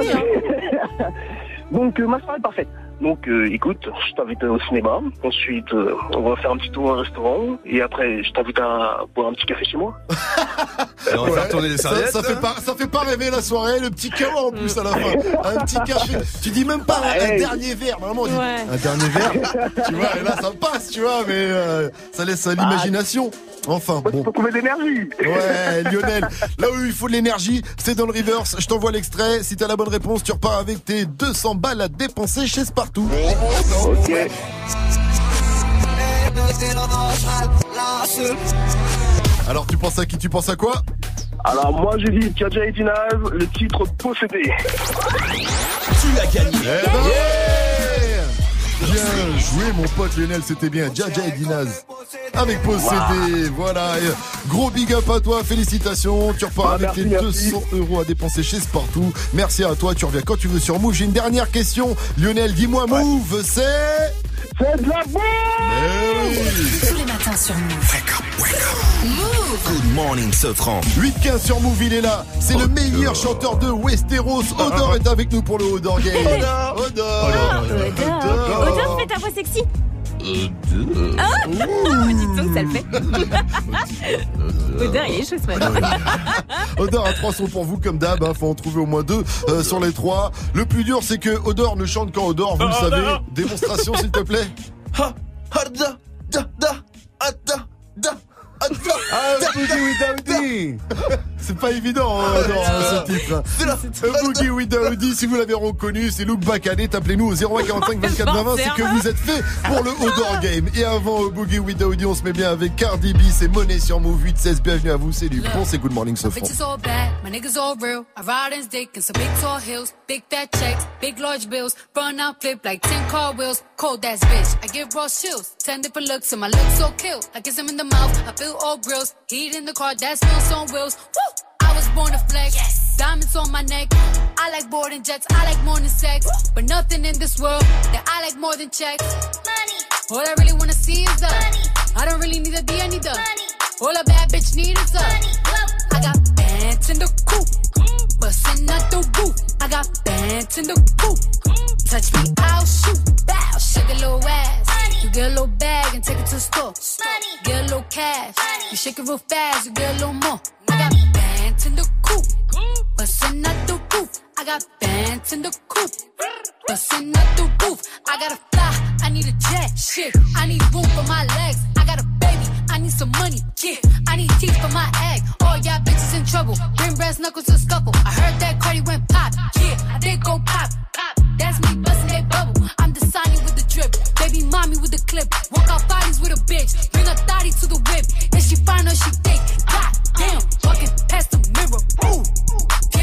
hein. *laughs* Donc, euh, ma soirée parfaite. Donc, euh, écoute, je t'invite au cinéma. Ensuite, euh, on va faire un petit tour au restaurant. Et après, je t'invite à boire un petit café chez moi. *laughs* Et on va faire tourner les Ça, serviettes. ça fait pas, ça fait pas rêver la soirée, le petit chaos en plus à la fin. *laughs* Un petit café. Tu dis même pas un, dernier verre. Normalement, on dit Ouais. un dernier verre. *laughs* tu vois, et là, ça passe, tu vois, mais euh, ça laisse à l'imagination. Enfin, bon. Faut trouver de l'énergie. Ouais, Lionel, là où il faut de l'énergie, c'est dans le reverse. Je t'envoie l'extrait. Si t'as la bonne réponse, tu repars avec tes 200 balles à dépenser chez Ok. Alors, tu penses à qui? Tu penses à quoi? Alors, moi, j'ai dit Kaja et Dinaz, le titre possédé. Tu as gagné. Eh ben Bien joué mon pote Lionel, c'était bien. Jaja et Dinaz. Avec Possédé, voilà. Et gros big up à toi, félicitations. Tu repars Ah, avec merci, tes merci. 200 euros à dépenser chez Spartoo. Merci à toi, tu reviens quand tu veux sur Move. J'ai une dernière question. Lionel, dis-moi Move, c'est... C'est de la bombe Tous les matins sur Move. Good morning, Sofran. 8-15 sur Move, il est là. C'est le meilleur chanteur de Westeros. Odor est avec nous pour le Odor Game. Odor. Odor. Odor. Odor, fais ta voix sexy. Ah Dis *laughs* donc, ça le fait. *laughs* Odor, il est chaud ce matin. Odor a trois sons pour vous comme d'hab, hein, faut en trouver au moins deux euh, sur les trois. Le plus dur c'est que Odor ne chante qu'en Odor, vous le savez. Démonstration s'il te plaît. Ha, ha, da, da, da, da, Ah, Boogie with Daoudi C'est pas évident, hein, Ah, Odor, hein, ce titre. Euh, Boogie with Daoudi, si vous l'avez reconnu, c'est Luke Bacanet. Appelez-nous au 01 45 24 20 20, c'est que vous êtes fait pour le Odor Game. Et avant euh, Boogie with Daoudi, on se met bien avec Cardi B, c'est Money sur Move 8-16. Bienvenue à vous, c'est du bon, c'est Good Morning Sofran. Bitches all bad, my niggas all real. I ride in dick and some big tall hills, big fat checks, big large bills, run out flip like 10 car wheels. Cold ass bitch, I give raw chills. 10 different looks and my looks so kill. I kiss him in the mouth, I feel all grills. Heat in the car, that's smells on wheels. Woo! I was born to flex. Diamonds on my neck. I like boarding jets, I like more than sex. But nothing in this world that I like more than checks. Money. All I really wanna see is the money. I don't really need a D, I need the money. All a bad bitch need is the money. I got bands in the coop, bustin' out the roof. I got bands in the coop. Touch me, I'll shoot. Bow, shake a little ass. You get a little bag and take it to the store. Get a little cash. You shake it real fast, you get a little more. I got bands in the coop, bustin' out the roof. I got bands in the coop, bustin' out the roof. I gotta fly, I need a jet. Shit, I need room for my legs. I got a baby, I need some money. Yeah, I need teeth for my egg. All y'all bitches in trouble. Bring brass knuckles to scuffle. I heard that Cardi went pop. Yeah, did go pop. Pop. That's me busting that bubble. I'm Sonny with the drip. Baby mommy with the clip. Walk out bodies with a bitch. Bring a thotty to the whip. Is she fine or she thick? God damn, walking past the mirror. Ooh, damn,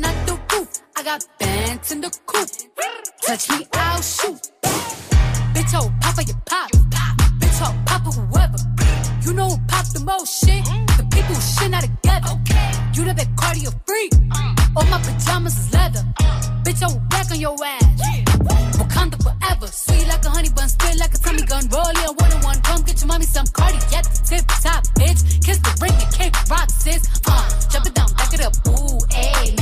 out the roof. I got bands in the coop. Touch me, I'll shoot. Bitch, oh, papa, you pop. Bitch, oh, papa, whoever. You know who pop the most shit? The people who shit not together. You the big cardio freak. All my pajamas is leather. Bitch, I will back on your ass. Wakanda forever. Sweet like a honey bun, spit like a tummy gun. Roll in one on one. Come get your mommy some cardi the tip top, bitch. Kiss the ring and cake rock, sis. Uh, jump it down, back it up. Ooh, ayy.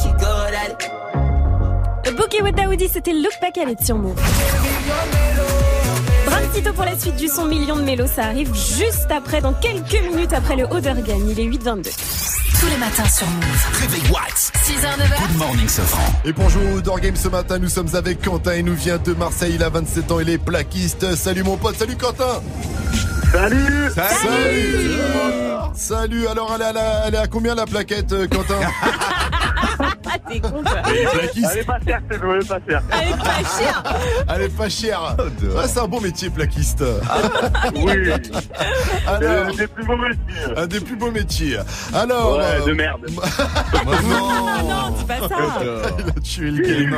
Boogie with Daoudi, c'était Look Back at It sur Move. Bram Tito pour la suite du son Million de Mélo, ça arrive juste après, dans quelques minutes après le Oder Game. Il est 8h22. Tous les matins sur Move. Réveil Watts. 6h, 9h. Good morning, Sofran. Et pour jouer au Door Game ce matin, nous sommes avec Quentin. Il nous vient de Marseille. Il a 27 ans. Il est plaquiste. Salut mon pote. Salut Quentin. Salut Salut Salut Alors, elle est à, la- elle est à combien la plaquette, euh, Quentin? *laughs* Ah, t'es con, toi. Plaquiste. Elle est pas chère, c'est elle est pas chère. Elle est pas chère. Elle est pas chère. Ah, c'est un bon métier, plaquiste. Oui. *laughs* Alors, Un des plus beaux métiers. un des plus beaux métiers. Alors. Ouais, euh, de merde. *laughs* Ah non, dis pas ça. Il a tué le game.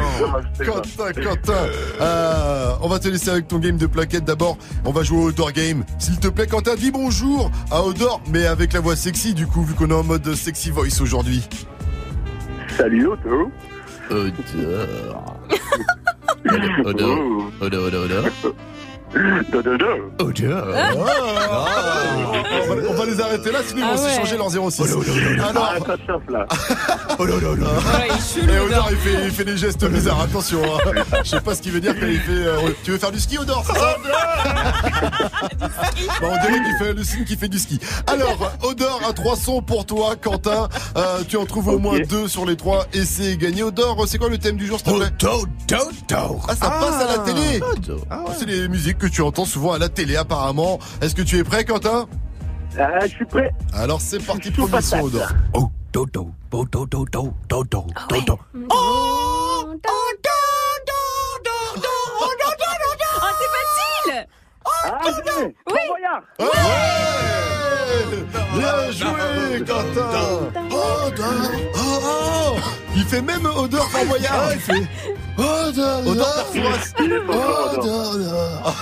Quentin, Quentin. Euh, on va te laisser avec ton game de plaquettes. D'abord, on va jouer au Odor Game. S'il te plaît, Quentin, dis bonjour à Odor, mais avec la voix sexy, du coup, vu qu'on est en mode sexy voice aujourd'hui. Salut Otto. Odeur. *laughs* Odeur. Odeur, odeur, odeur. *laughs* Odeur. Ah, on, va, on va les arrêter là, sinon ils Ah vont ouais. s'échanger leurs 06. Ah, Alors, ça chauffe là. *laughs* oh là là là. Ouais, il est chelou, Et. Odor, il fait, il fait des gestes bizarres, attention. hein. *laughs* Je sais pas ce qu'il veut dire quand il fait. euh, tu veux faire du ski, Odor c'est ça *laughs* Bah, on dirait qu'il fait le signe qui fait du ski. Alors, Odor a trois sons pour toi, Quentin. Euh, tu en trouves au moins deux sur les trois et c'est gagné. Odor, c'est quoi le thème du jour, s'il te plaît Ah, ça passe à la télé Ah, C'est les musiques que tu entends souvent à la télé apparemment. Est-ce que tu es prêt Quentin? Euh, je suis prêt. Alors c'est parti pour le son odor. Oh, toto, oh, toto, toto, toto, ah toto. Oh, oh, c'est facile ah, oh, oui. Bon voyage. Ouais. Ouais. Bien joué, Quentin oh, oh, oh, Il fait même odeur pour ah, voyage ah, est encore Odeur, odeur.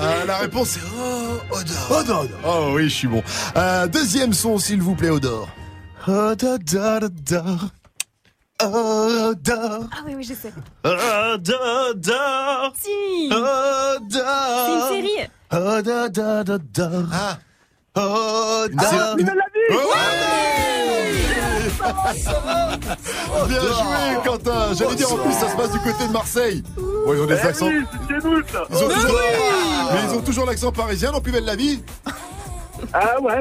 Ah, La réponse c'est oh. Odeur, odeur. Oh oui, je suis bon. Euh, deuxième son, s'il vous plaît, odeur, odeur. Odeur. Ah oui, oui, je sais. Odeur. Si Odeur. C'est une série. Odeur, odeur, odeur. Ah. Odeur. Il a la vie Bien joué, Quentin. J'allais dire en plus, ça se passe du côté de Marseille. Bon, ils ont des Eh accents. oui, c'est nous ça Ils ont toujours... Mais ils ont toujours l'accent parisien, non plus belle la vie Ah ouais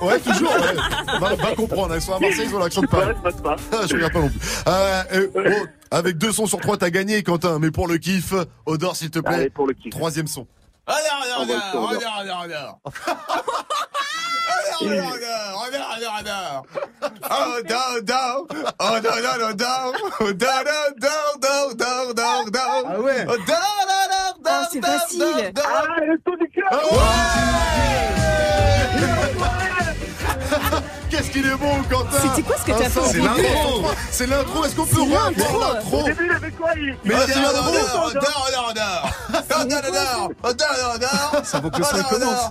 Ouais, toujours, ouais. Va, va comprendre, ils sont à Marseille, ils ont l'accent de Paris. Ouais, c'est pas Ah, je regarde pas non plus. Euh, euh, bon, avec deux sons sur trois, t'as gagné, Quentin. Mais pour le kiff, Odor, s'il te plaît. Allez, pour le kiff. Troisième son. Regarde, regarde, On va *laughs* Ah ouais. Oh, Oh, c'est facile. Ah, le taux du cœur Qu'est-ce qu'il est bon, Quentin C'était quoi ce que t'as fait au C'est l'intro. C'est l'intro. Est-ce qu'on peut revoir l'intro. Au début, il avait quoi. Mais Oh, c'est l'intro. Oh. *laughs* Ça vaut que le son down, commence.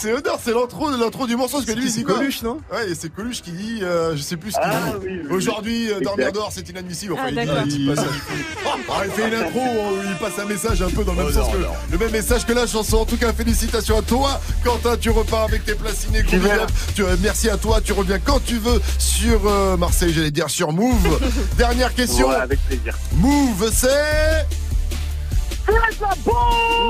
C'est Odor, c'est l'intro, l'intro du morceau, parce que lui, il C'est Coluche, non Ouais, et c'est Coluche qui dit, euh, je sais plus ce qu'il Ah, dit. Aujourd'hui, euh, dormir dehors, c'est inadmissible. Enfin, Ah, il, dit, il, *laughs* Ah, fait une intro où il passe un message un peu dans le même Oh, sens que le même message que la chanson. En tout cas, félicitations à toi, Quentin. Tu repars avec tes places ciné. euh, merci à toi. Tu reviens quand tu veux sur euh, Marseille, j'allais dire sur Move. *laughs* Dernière question. Ouais, avec plaisir. Move, c'est.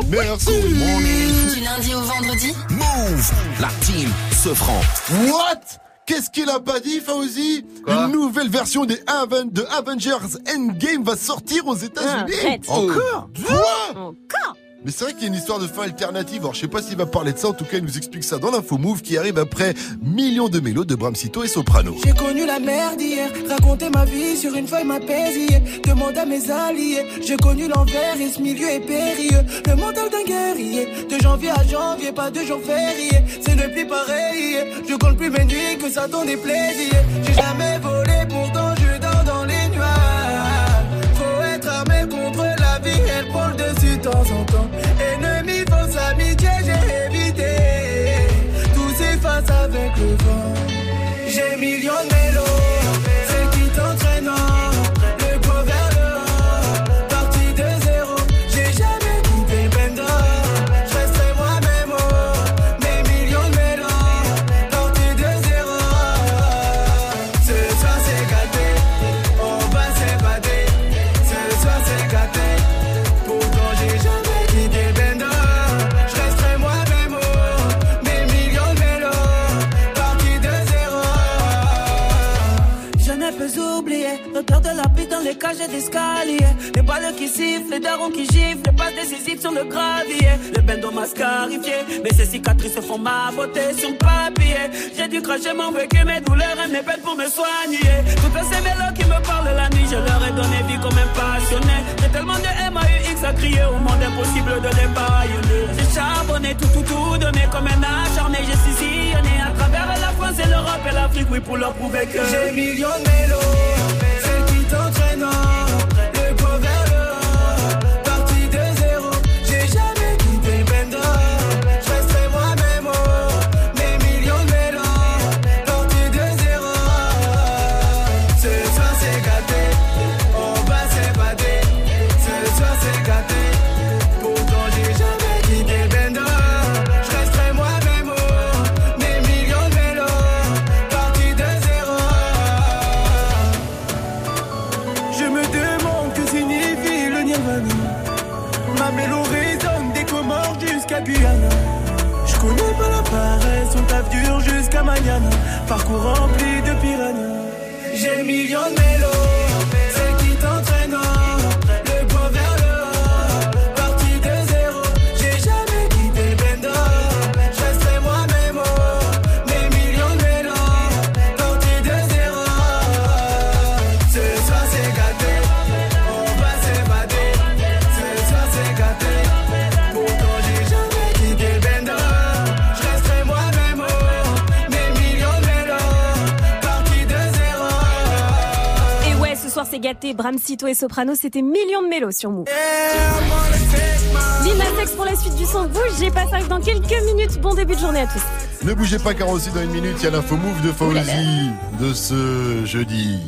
Merci. Du lundi au vendredi Move, la team se franc. What? Qu'est-ce qu'il a pas dit, Fauzi? Quoi? Une nouvelle version des Aven- de Avengers Endgame va sortir aux États-Unis. Arrête. Encore? Quoi Encore? Mais c'est vrai qu'il y a une histoire de fin alternative. Alors je sais pas s'il va parler de ça. En tout cas, il nous explique ça dans l'info Move qui arrive après millions de mélos de Bramsito et Soprano. J'ai connu la merde hier, raconter ma vie sur une feuille m'apaisait. Demande à mes alliés, j'ai connu l'envers et ce milieu est périlleux. Le mental d'un guerrier, de janvier à janvier, pas de jour férié. C'est le plus pareil, je compte plus mes nuits que ça donne des plaisirs. J'ai jamais volé, pourtant je dors dans les nuages. Faut être armé contre la vie, elle prend le dessus de temps en temps. J'ai les cages d'escalier. Les balles qui sifflent, les darons qui giflent, les passes décisives sur le gravier. Le bendo m'a scarifié, mais ces cicatrices font ma beauté sur papier. J'ai dû cracher mon vécu, mes douleurs et mes peines pour me soigner. Toutes ces mélos qui me parlent la nuit, je leur ai donné vie comme un passionné. J'ai tellement de MAUX à crier au monde impossible de les baïonner. J'ai charbonné, tout, tout, tout donné comme un acharné. J'ai sillonné à travers la France et l'Europe et l'Afrique, oui, pour leur prouver que j'ai millions de mélos. Celle qui t'entraîne, Parcours rempli de piranhas. J'ai millions Gaté, Bramsito et Soprano, c'était Millions de mélos sur Move. Lina Sex pour la suite du son. Bougez pas, ça arrive dans quelques minutes. Bon début de journée à tous. Ne bougez pas car aussi dans une minute, il y a l'info move de Fauzi de ce jeudi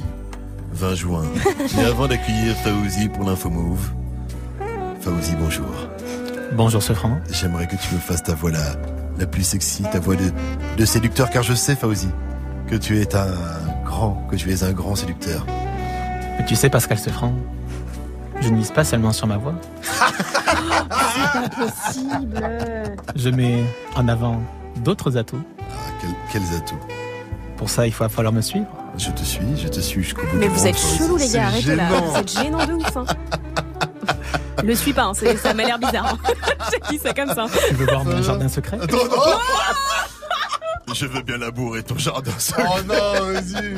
20 juin. *laughs* Mais avant d'accueillir Fauzi pour l'info move, Fauzi, bonjour. Bonjour Sofran. J'aimerais que tu me fasses ta voix la, la plus sexy, ta voix de, de séducteur, car je sais, Fauzi, que tu es un grand, que tu es un grand séducteur. Mais tu sais, Pascal Sofran, je ne mise pas seulement sur ma voix. C'est pas possible. Je mets en avant d'autres atouts. Ah, quel- quels atouts Pour ça, il va falloir me suivre. Je te suis, je te suis jusqu'au bout Mais du vous êtes Fauzi. chelous les gars, arrêtez là. gênant. Vous êtes gênants de ouf. Hein. Le suis pas, hein, ça m'a l'air bizarre. hein. Je te dis ça comme ça. Tu veux voir mon jardin secret? Attends, non Je veux bien labourer ton jardin secret. Oh non, vas-y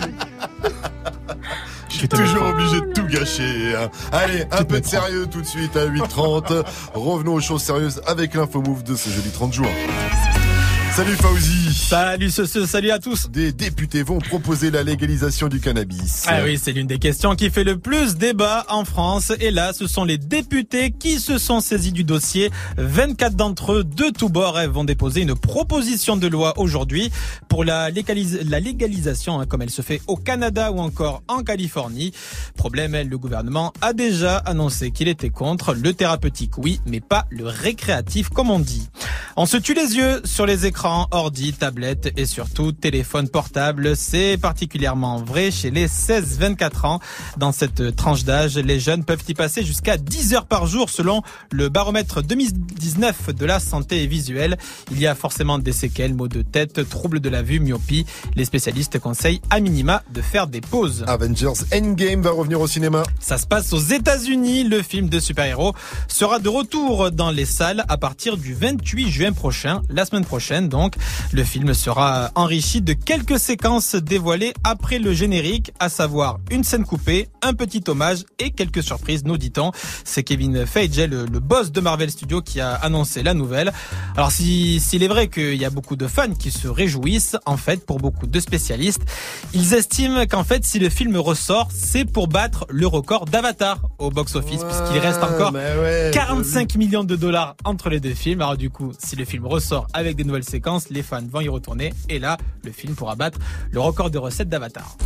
suis toujours obligé de tout gâcher. hein. Allez, un peu de sérieux tout de suite à 8h30. *laughs* Revenons aux choses sérieuses avec l'info move de ce jeudi 30 juin. Salut Fauzi Salut ce, ce- salut à tous Des députés vont proposer la légalisation du cannabis. Ah oui, c'est l'une des questions qui fait le plus débat en France. Et là, ce sont les députés qui se sont saisis du dossier. 24 d'entre eux, de tous bords, eh, vont déposer une proposition de loi aujourd'hui pour la, légalis- la légalisation, hein, comme elle se fait au Canada ou encore en Californie. Problème, eh, le gouvernement a déjà annoncé qu'il était contre le thérapeutique, oui, mais pas le récréatif, comme on dit. On se tue les yeux sur les écrans, ordi, tablettes et surtout téléphone portable. C'est particulièrement vrai chez les 16-24 ans. Dans cette tranche d'âge, les jeunes peuvent y passer jusqu'à 10 heures par jour selon le baromètre 2019 de la santé visuelle. Il y a forcément des séquelles, maux de tête, troubles de la vue, myopie. Les spécialistes conseillent à minima de faire des pauses. Avengers Endgame va revenir au cinéma. Ça se passe aux États-Unis. Le film de super-héros sera de retour dans les salles à partir du 28 juin prochain, la semaine prochaine donc. Le film sera enrichi de quelques séquences dévoilées après le générique, à savoir une scène coupée, un petit hommage et quelques surprises, nous dit-on. C'est Kevin Feige, le, le boss de Marvel Studios, qui a annoncé la nouvelle. Alors si s'il est vrai qu'il y a beaucoup de fans qui se réjouissent, en fait, pour beaucoup de spécialistes, ils estiment qu'en fait, si le film ressort, c'est pour battre le record d'Avatar au box-office, puisqu'il reste encore mais ouais, 45 millions de dollars entre les deux films. Alors du coup, si le film ressort avec des nouvelles séquences, les fans vont retourner, et là, le film pourra battre le record de recettes d'Avatar.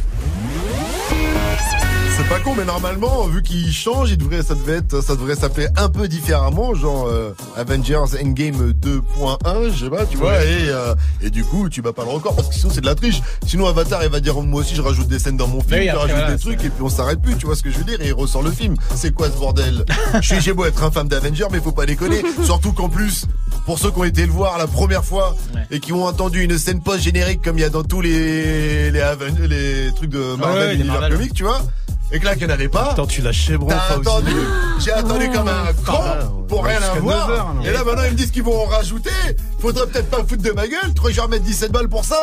C'est pas con, mais normalement, vu qu'il change, il devrait, ça devait être, ça devrait s'appeler un peu différemment, genre euh, Avengers Endgame 2.1, je sais pas, tu vois, et, euh, et du coup, tu bats pas le record, parce que sinon c'est de la triche. Sinon Avatar, il va dire, moi aussi, je rajoute des scènes dans mon film, Oui, je rajoute voilà, des trucs, et puis on s'arrête plus, tu vois ce que je veux dire, et il ressort le film. C'est quoi ce bordel *laughs* Je suis, j'ai beau être un fan d'Avengers, mais faut pas déconner. Surtout qu'en plus, pour ceux qui ont été le voir la première fois, et qui ont entendu une scène post-générique comme il y a dans tous les, les, les trucs de Marvel, ouais, univers Marvel. comics, tu vois et que là, qu'il n'y en avait pas. Attends, tu l'as T'as attendu, j'ai attendu comme un con pour rien avoir. 9 heures, non. et là maintenant ils me disent qu'ils vont en rajouter. Faudrait peut-être pas foutre de ma gueule. Tu vais remettre 17 balles pour ça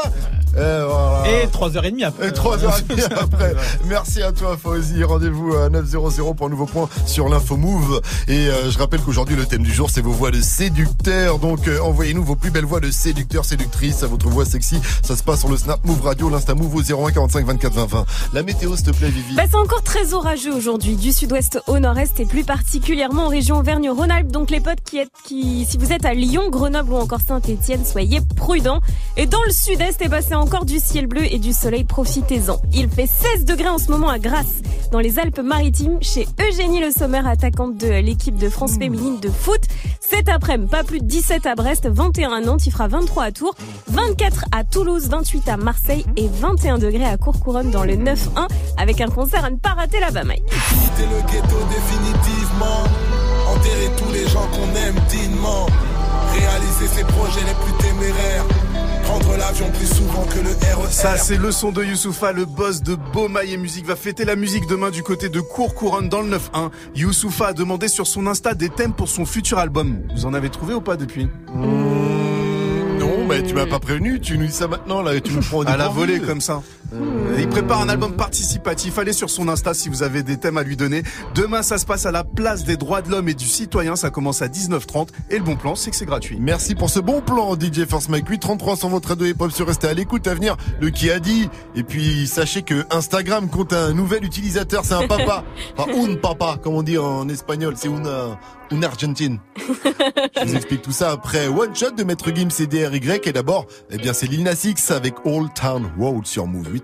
Euh, voilà. Et 3h30 après. Et 3h30 *laughs* après. Merci à toi Fauzi. Rendez-vous à 900 pour un nouveau point sur l'info Move. Et euh, je rappelle qu'aujourd'hui le thème du jour c'est vos voix de séducteurs. Donc euh, envoyez-nous vos plus belles voix de séducteurs, séductrices à votre voix sexy. Ça se passe sur le Snap Move Radio, l'Insta Move au 01 45 24 20 20. La météo s'il te plaît Vivi. Bah, c'est encore très orageux aujourd'hui, du sud-ouest au nord-est et plus particulièrement en région Auvergne-Rhône-Alpes. Donc les potes qui êtes, qui, si vous êtes à Lyon, Grenoble ou encore Saint-Étienne, soyez prudents. Et dans le sud-est, eh ben, c'est encore du ciel bleu et du soleil, profitez-en. Il fait 16 degrés en ce moment à Grasse, dans les Alpes-Maritimes, chez Eugénie Le Sommer, attaquante de l'équipe de France féminine de foot. Cet après-midi, pas plus de 17 à Brest, 21 à Nantes, il fera 23 à Tours, 24 à Toulouse, 28 à Marseille et 21 degrés à Courcouronne dans le 9-1 avec un concert à ne pas rater là-bas, Mike. Quitter le ghetto définitivement. Enterrer tous les gens qu'on aime dignement. Réaliser ses projets les plus téméraires. Prendre l'avion plus souvent que le RER. Ça, c'est le son de Youssoufa, le boss de Beaumaille et Musique, va fêter la musique demain du côté de Courcouronne dans le 9-1. Youssoufa a demandé sur son Insta des thèmes pour son futur album. Vous en avez trouvé ou pas depuis? Non, mais tu m'as pas prévenu. Tu nous dis ça maintenant là. et Tu nous prends À la volée comme ça. Euh, Il prépare un album participatif. Allez sur son Insta si vous avez des thèmes à lui donner. Demain, ça se passe à la place des droits de l'homme et du citoyen. Ça commence à 19h30. Et le bon plan, c'est que c'est gratuit. Merci pour ce bon plan, DJ Force Mike 833 sur votre radio hip-hop sur Restez à l'écoute à venir. Le qui a dit. Et puis, sachez que Instagram compte un nouvel utilisateur. C'est un papa. *laughs* Enfin, un papa, comme on dit en espagnol. C'est una, une Argentine. Je vous explique tout ça après One Shot de Maître Gims et DRY. Et d'abord, eh bien, c'est Lil Nas X avec Old Town Road sur Move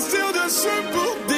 chez toi ça se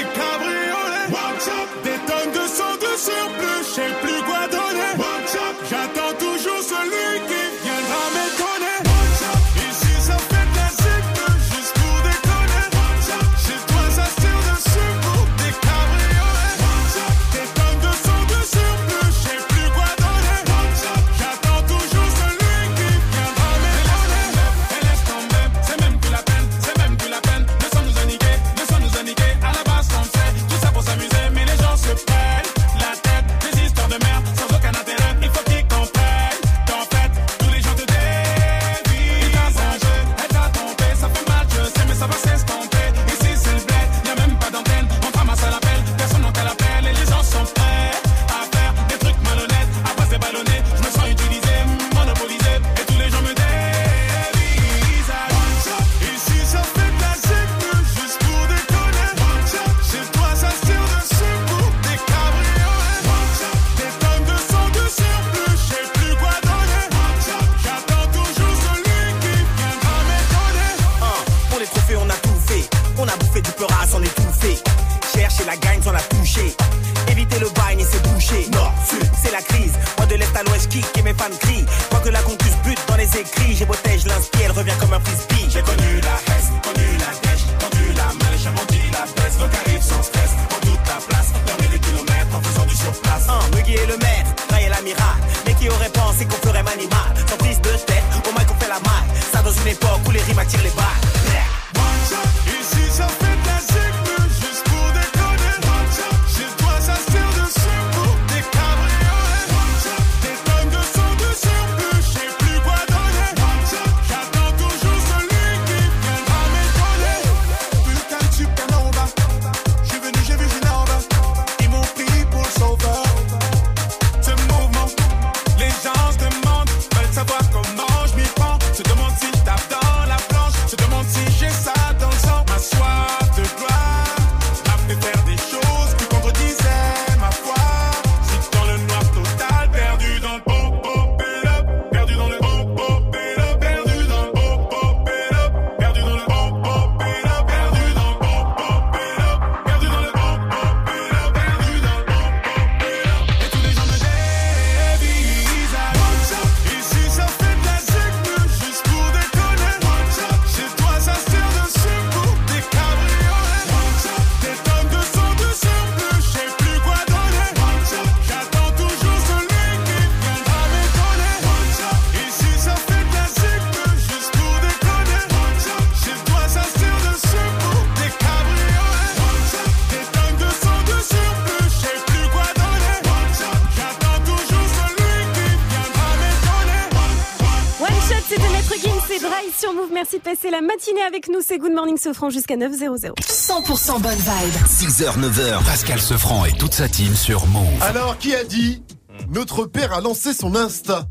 passer la matinée avec nous. C'est Good Morning Sofran jusqu'à 9.00. 100% bonne vibe. 6h, 9h, Pascal Sefranc et toute sa team sur Move. Alors, qui a dit Notre père a lancé son Insta?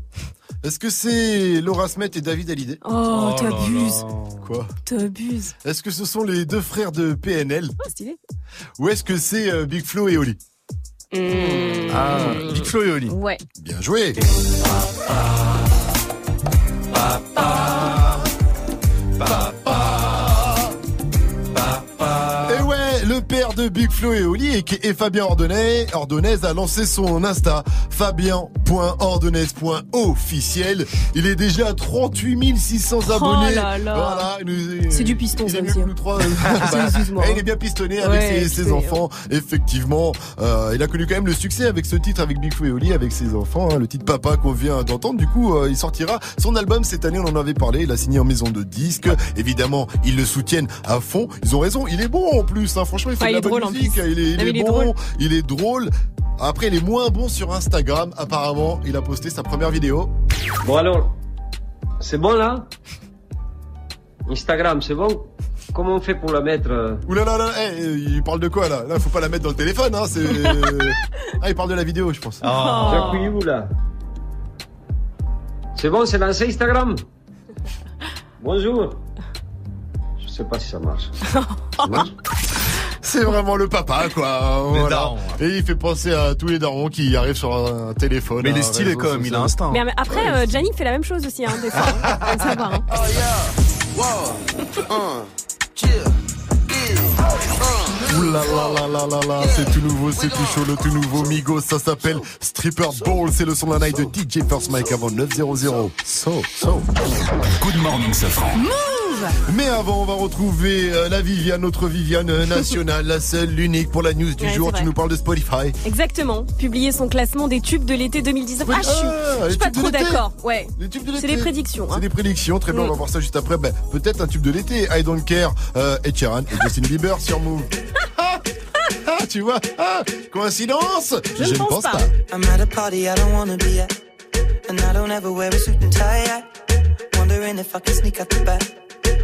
Est-ce que c'est Laura Smet et David Hallyday? Oh, t'abuses. Quoi? T'abuses. Est-ce que ce sont les deux frères de PNL Oh, stylé. Ou est-ce que c'est euh, Big Flo et Oli? Ah, Big Flo et Oli. Ouais. Bien joué et Oli et, et Fabien Ordonez, Ordonez a lancé son Insta, fabien.ordonez.officiel. Il est déjà à 38 600 abonnés. Oh là là. Voilà, il nous- C'est du piston, il ça aussi, hein. nous trois. *laughs* Excuse-moi. Et il est bien pistonné avec Ouais, ses, enfants. Effectivement, euh, il a connu quand même le succès avec ce titre avec Big et Oli, avec ses enfants. hein, le titre Papa qu'on vient d'entendre. Du coup, euh, il sortira son album cette année. On en avait parlé. Il a signé en maison de disques. Évidemment, ils le soutiennent à fond. Ils ont raison. Il est bon en plus. hein. Franchement, il fait Ah, de la est bonne drôle, musique. plus. Il est, il Ah, mais est il est bon. drôle. Il est drôle. Après, il est moins bon sur Instagram. Apparemment, il a posté sa première vidéo. Bon alors, c'est bon là? Instagram, c'est bon? Comment on fait pour la mettre Ouh là là là, eh, il parle de quoi là? Là, faut pas la mettre dans le téléphone. Hein, c'est... *laughs* ah, il parle de la vidéo, je pense. Où là C'est bon, c'est lancé Instagram? Bonjour. Je sais pas si ça marche. Ça marche? C'est vraiment le papa, quoi. Les Voilà. darons, Et il fait penser à tous les darons qui arrivent sur un téléphone. Mais il est un stylé quand même, il a social. instinct. Mais après, euh, Gianni fait la même chose aussi, hein, des fois. hein. *laughs* Savoir, hein. Là là là là là là, c'est tout nouveau, c'est tout chaud, le tout nouveau Migos, ça s'appelle Stripper Ball, c'est le son de la night de DJ First Mike avant 900. So, so. Good morning, Safran. Mais avant, on va retrouver euh, la Viviane, notre Viviane euh, nationale, la seule, l'unique pour la news du Ouais, jour. c'est Tu nous parles de Spotify. Exactement. Publier son classement des tubes de l'été 2019. Ah, je suis, Ah, je suis pas tubes de trop d'accord. Ouais. Les tubes de C'est des prédictions. C'est hein. des prédictions, très bien, Mm. on va voir ça juste après. Ben, Peut-être un tube de l'été, I Don't Care, euh, Ed Sheeran et Justin Bieber sur Move. Ah, ah, tu vois, ah, coïncidence? Je ne pense pas. I'm at a party I don't wanna be at. And I don't ever wear a suit and tie. I wondering if I can sneak out the back.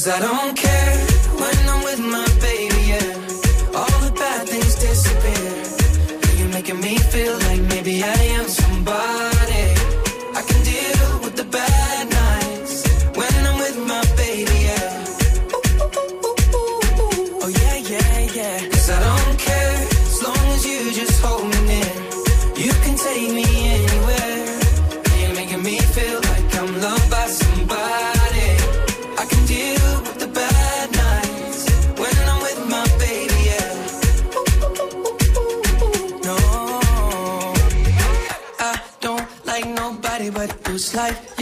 Cause I don't care when I'm with my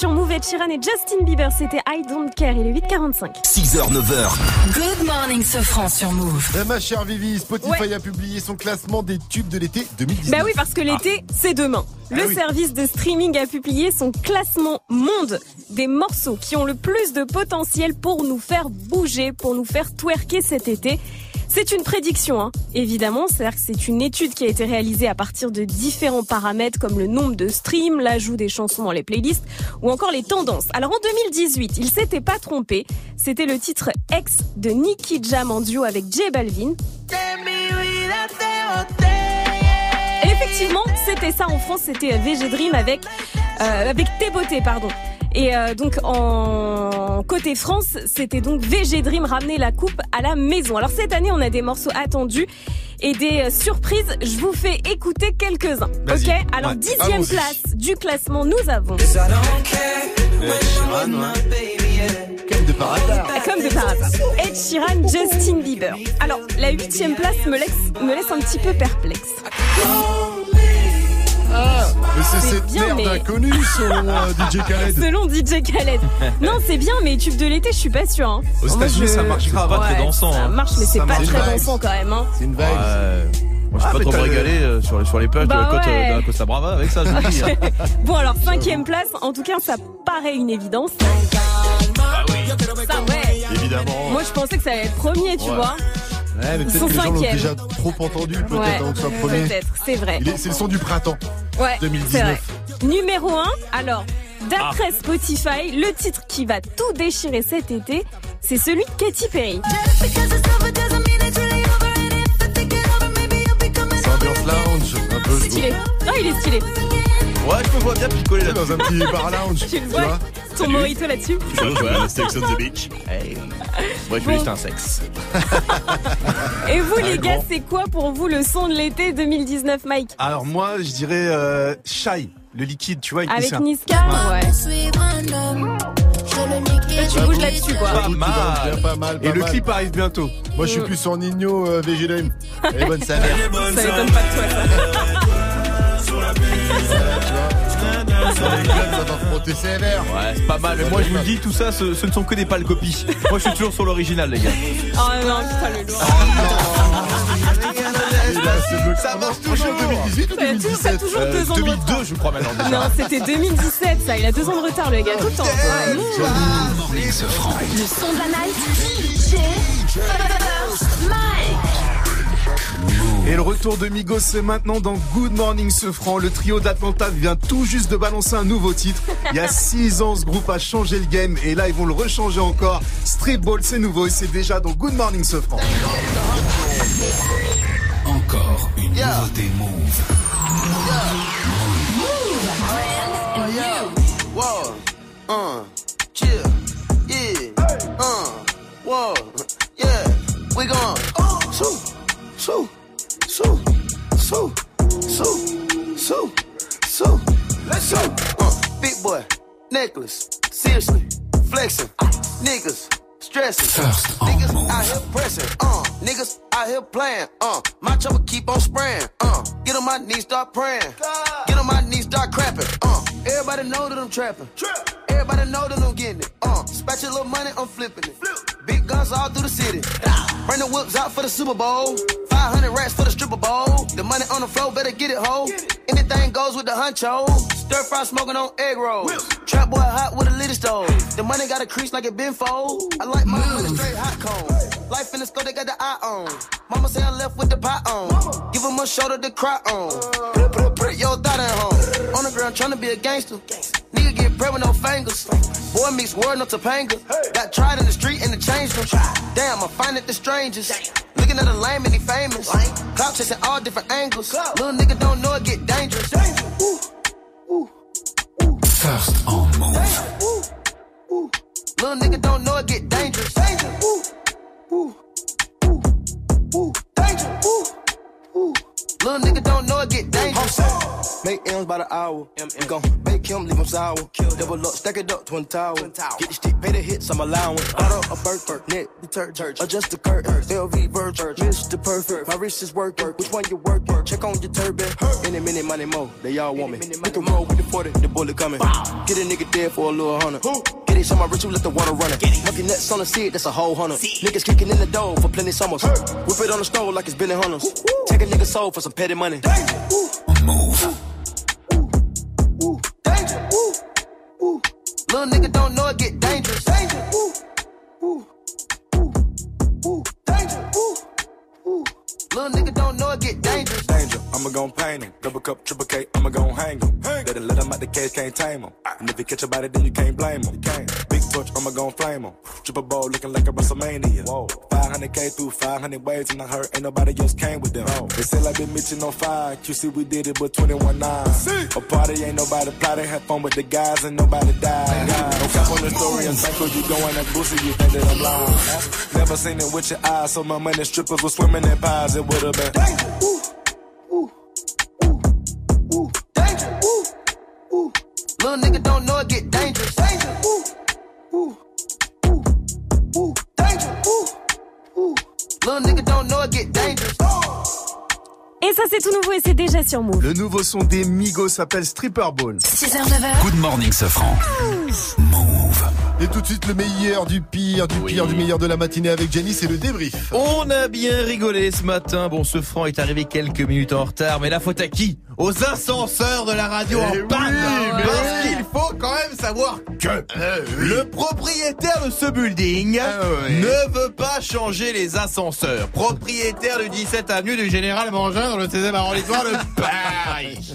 sur Move Ed Sheeran et Justin Bieber. C'était I Don't Care. Il est 8h45. 6h, 9h. Good morning, Sofran sur Move. Eh, ma chère Vivi, Spotify a publié son classement des tubes de l'été 2019. Bah oui, parce que l'été, c'est demain. Le Ah oui. service de streaming a publié son classement monde des morceaux qui ont le plus de potentiel pour nous faire bouger, pour nous faire twerker cet été. C'est une prédiction, hein, évidemment. C'est-à-dire que c'est une étude qui a été réalisée à partir de différents paramètres comme le nombre de streams, l'ajout des chansons dans les playlists ou encore les tendances. Alors en 2018, il s'était pas trompé. C'était le titre Ex de Nicky Jam en duo avec J Balvin. Effectivement, c'était ça en France, c'était VG Dream avec euh, avec Tes Beautés, pardon. Et euh, donc en côté France, c'était donc VG Dream ramener la coupe à la maison. Alors cette année, on a des morceaux attendus et des euh, surprises. Je vous fais écouter quelques-uns. Ok? Alors Ouais. dixième place du classement, nous avons. Comme de par hasard. Comme de par hasard. Ed Sheeran, Justin Bieber. Alors, la huitième place me laisse, me laisse un petit peu perplexe. Ah, mais c'est cette bien, merde mais- inconnue selon euh, *laughs* DJ Khaled. Selon DJ Khaled. Non, c'est bien, mais tube de l'été, je suis pas sûre. Hein. Aux Moi, États-Unis, je- ça marche grave. pas très Ouais, dansant, Ça hein. marche, mais c'est pas très dansant quand même. Hein. C'est une vibe. Ouais. Moi, je Ah, suis mais pas trop régalé euh, sur, les- sur les plages Bah de, la côte, ouais. euh, de la Costa Brava avec ça, je dis. hein. *laughs* Bon, alors, cinquième place, en tout cas, ça paraît une évidence. Ça, ouais. Évidemment. Moi, je pensais que ça allait être premier, tu Ouais. vois. Ouais, mais Ils peut-être sont que les gens l'ont déjà trop entendu, peut-être, Ouais, avant que ce soit premier. peut-être, c'est vrai. C'est le son du printemps. Ouais, 2019. c'est vrai. Numéro 1, alors, d'après Ah. Spotify, le titre qui va tout déchirer cet été, c'est celui de Katy Perry. Ambiance lounge, un peu. je Stylé. Ah, il est stylé. Ouais, je me vois bien picoler là. Dans un petit bar lounge, *laughs* Tu le vois. vois Ton mojito là-dessus Ouais, Sex on the beach. Hey. Ouais, je Bon. veux juste un sexe. Et vous, Ah, les gars, c'est quoi pour vous le son de l'été 2019, Mike? Alors moi, je dirais euh, Shy, le liquide, tu vois, avec, Avec Niska. Niska? Ouais. Toi, tu bouges là-dessus, quoi. Pas mal. Bien, pas mal, pas Et le mal. clip arrive bientôt. Moi, je suis plus en Nino euh, VG Dream. Elle est bonne sa mère. Ça m'étonne pas de toi, *laughs* ça va frotter sévère. Ouais, c'est pas mal. Mais moi, je vous le dis, tout ça, ce, ce ne sont que des pâles copies. Moi, je suis toujours sur l'original, les gars. Oh non, putain, le lourd. Ça marche toujours en 2018 ou Ça a toujours- ça a 2017 toujours deux ans de 2002, retard. je crois maintenant. déjà. Non, c'était 2017, ça. Il a deux ans de retard, le gars, tout le temps. Ouais. Le son de la night. DJ Mike. Et le retour de Migos, c'est maintenant dans Good Morning Sefran. Le trio d'Atlanta vient tout juste de balancer un nouveau titre. Il y a 6 ans, ce groupe a changé le game et là, ils vont le rechanger encore. Street Ball, c'est nouveau et c'est déjà dans Good Morning Sefran. Encore une nouveauté Move. Whoa, uh, chill, yeah, uh, whoa, yeah, we gon' so, so, so, so, so, so, so, let's go. Uh, big boy, necklace, seriously, flexing, niggas. Stressing. Niggas move. out here pressing, uh, niggas out here playing, uh, my chopper keep on spraying, uh, get on my knees, start praying, get on my knees, start crapping, uh, everybody know that I'm trapping, everybody know that I'm getting it, uh, spatch your little money, I'm flipping it, big guns all through the city, bring the whips out for the Super Bowl, 500 racks for the stripper bowl, the money on the floor, better get it, ho, anything goes with the huncho, stir fry smoking on egg rolls, trap boy hot with a little stove, the money got a crease like it been fold, I like my money straight hot cold. Life in the scope, they got the eye on. Mama say I left with the pot on. Give him a shoulder to cry on. Put, put, put your thought at home. On the ground trying to be a gangster. gangster. Nigga get bread with no fingers. Boy mix word no Topanga. Got tried in the street and the change room. Damn, I find it the strangest. Looking at a lame and he famous. Clout chasing all different angles. Little nigga don't know it get dangerous. First en move. Little nigga don't know it get dangerous. Danger. Danger. Little nigga don't know it get dangerous. Make M's by the hour. We gon' bake him, leave him sour. Kill Double up, stack it up, twin tower. Get the stick, pay the hits, I'm allowance. Bought up a bird, net detergent. Adjust the curtain. LV Virgin, Mr. Perfect. My wrist is working. Which one you work? Check on your turban. Any minute, money more. They all want me. We can roll with the 40, the bullet coming. Get a nigga dead for a little hundred. Get it, so my rich, you let the water run it. Monkey nuts on the seat, that's a whole hundred. Niggas kicking in the door for plenty summers. Whip it on the stove like it's Benny Hunters. Take a nigga soul for some petty money. Move. Danger. Little nigga don't know it get dangerous. Danger. Danger. Little nigga don't know it get dangerous. Danger, I'ma gon' paint him. Double cup, triple K, I'ma gon' hang him. Better let him out the cage, can't tame him. And if you catch a body, then you can't blame him. Big torch, I'ma gon' flame him. Triple bowl looking like a WrestleMania. Whoa. 500k through 500 waves, and I heard ain't nobody else came with them. They say like been Mitchell on fire. QC, we did it, but 21 9. A party ain't nobody plotting, had fun with the guys, and nobody died. No cap on the story, I'm thankful you going that boosie, you think that I'm lying. Never seen it with your eyes, so my money strippers was swimming in pies, it would've been. Little nigga don't know it get dangerous. Danger. Danger. Little nigga don't know it get dangerous. Et ça, c'est tout nouveau et c'est déjà sur Move. Le nouveau son des Migos s'appelle Stripper Ball. 6h, 9h. Good morning, Safran. Et tout de suite, le meilleur du pire, du pire, du meilleur de la matinée avec Jenny, c'est le débrief. On a bien rigolé ce matin. Bon, ce franc est arrivé quelques minutes en retard, mais la faute à qui? Aux ascenseurs de la radio Eh en panne. Parce qu'il faut quand même savoir que le propriétaire de ce building ne veut pas changer les ascenseurs. Propriétaire du 17 avenue du Général Mangin dans le 16e arrondissement de *laughs* Paris.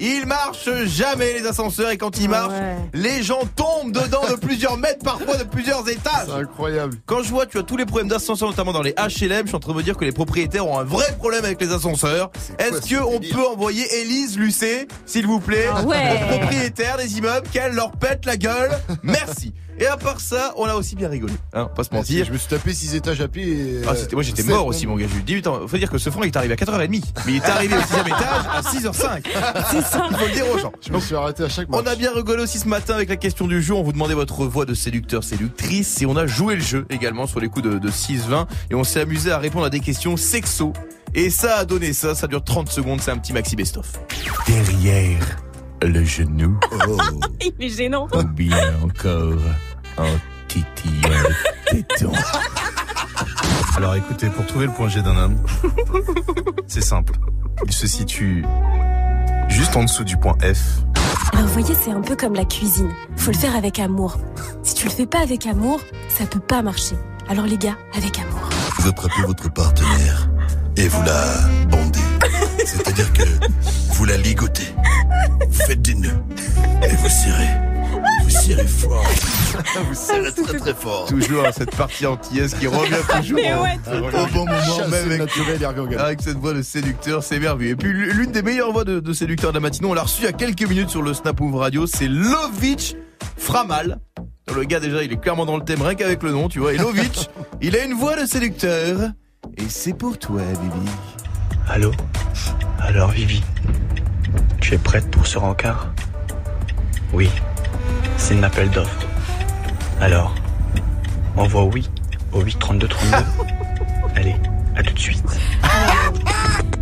Il marche jamais les ascenseurs et quand il marche, les gens tombent dedans de plusieurs mètres, parfois de plusieurs étages. C'est incroyable. Quand je vois, tu as tous les problèmes d'ascenseur, notamment dans les HLM, je suis en train de me dire que les propriétaires ont un vrai problème avec les ascenseurs. Est-ce que on peut envoyer Élise Lucet, s'il vous plaît, Ah ouais. aux propriétaires des immeubles, qu'elle leur pète la gueule? Merci. Et à part ça, on a aussi bien rigolé. Hein, pas se mentir. Je me suis tapé 6 étages à pied. et, Ah, c'était, moi j'étais mort aussi mon gars, j'ai eu 18 ans. Faut dire que ce franc il est arrivé à 4h30, mais il est arrivé au 6 étage à 6h05. *laughs* C'est ça. Il faut le dire aux gens. Je me suis arrêté à chaque On match. a bien rigolé aussi ce matin avec la question du jour. On vous demandait votre voix de séducteur, séductrice. Et on a joué le jeu également sur les coups de, de 6-20. Et on s'est amusé à répondre à des questions sexo. Et ça a donné ça. Ça dure 30 secondes. C'est un petit maxi best-of. Derrière le genou. *laughs* Il est gênant. Ou bien encore le téton. Alors écoutez, pour trouver le point G d'un homme, c'est simple. Il se situe juste en dessous du point F. Alors vous voyez, c'est un peu comme la cuisine. Faut le faire avec amour. Si tu le fais pas avec amour, ça peut pas marcher. Alors les gars, avec amour. Vous attrapez votre partenaire et vous la bandez. C'est-à-dire que vous la ligotez. Vous faites des nœuds et vous serrez. Serrez fort. *laughs* Vous serrez très très fort. Toujours cette partie antillaise qui revient *laughs* toujours Mais au- ouais, au, bon moment, Chasse même avec, Angal. avec cette voix de séducteur, c'est merveilleux. Et puis l'une des meilleures voix de, de séducteur de la matinée, on l'a reçue il y a quelques minutes sur le Snap Move Radio, c'est Lovitch Framal. Le gars déjà, il est clairement dans le thème, rien qu'avec le nom, tu vois. Et Lovitch, *laughs* il a une voix de séducteur. Et c'est pour toi, Bibi. Allô? Alors Vivi, tu es prête pour ce rencard? Oui, c'est un appel d'offres. Alors, envoie oui au 8 32 32. Allez, à tout de suite.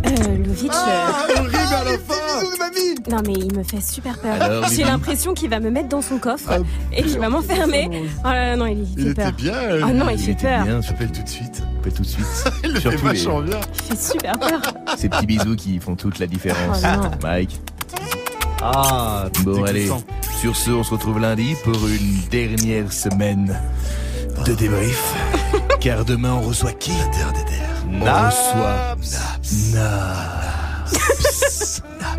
Euh, Lovitch. euh, horrible à la *laughs* fin Non mais il me fait super peur. Alors, J'ai l'impression qu'il va me mettre dans son coffre et qu'il va m'enfermer. Oh là là, non, il, il fait peur. bien. Ah non, il fait peur. Bien, J'appelle tout de suite. tout de suite. *laughs* Il le fait Surtout les- vachement bien. Il fait super peur. *laughs* Ces petits bisous qui font toute la différence. Oh. Mike. Ah, Bon, allez. Sur ce, on se retrouve lundi pour une dernière semaine de débrief. *laughs* Car demain, on reçoit qui? On Naps. reçoit Naps.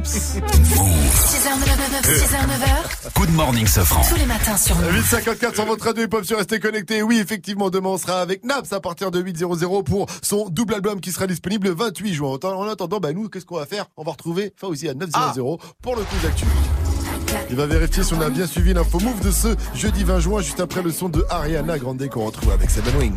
6h, 9h, Good morning, Sofran. tous les matins sur Move. 854 sur votre radio hip-hop sur Restez Connectés. Oui, effectivement, demain on sera avec Naps à partir de 8.00 pour son double album qui sera disponible le 28 juin. En en attendant, bah nous, qu'est-ce qu'on va faire? On va retrouver Fauzi à 9.00 pour le coup d'actu. Il va vérifier si on a bien suivi l'info move de ce jeudi 20 juin, juste après le son de Ariana Grande qu'on retrouve avec Seven Wings.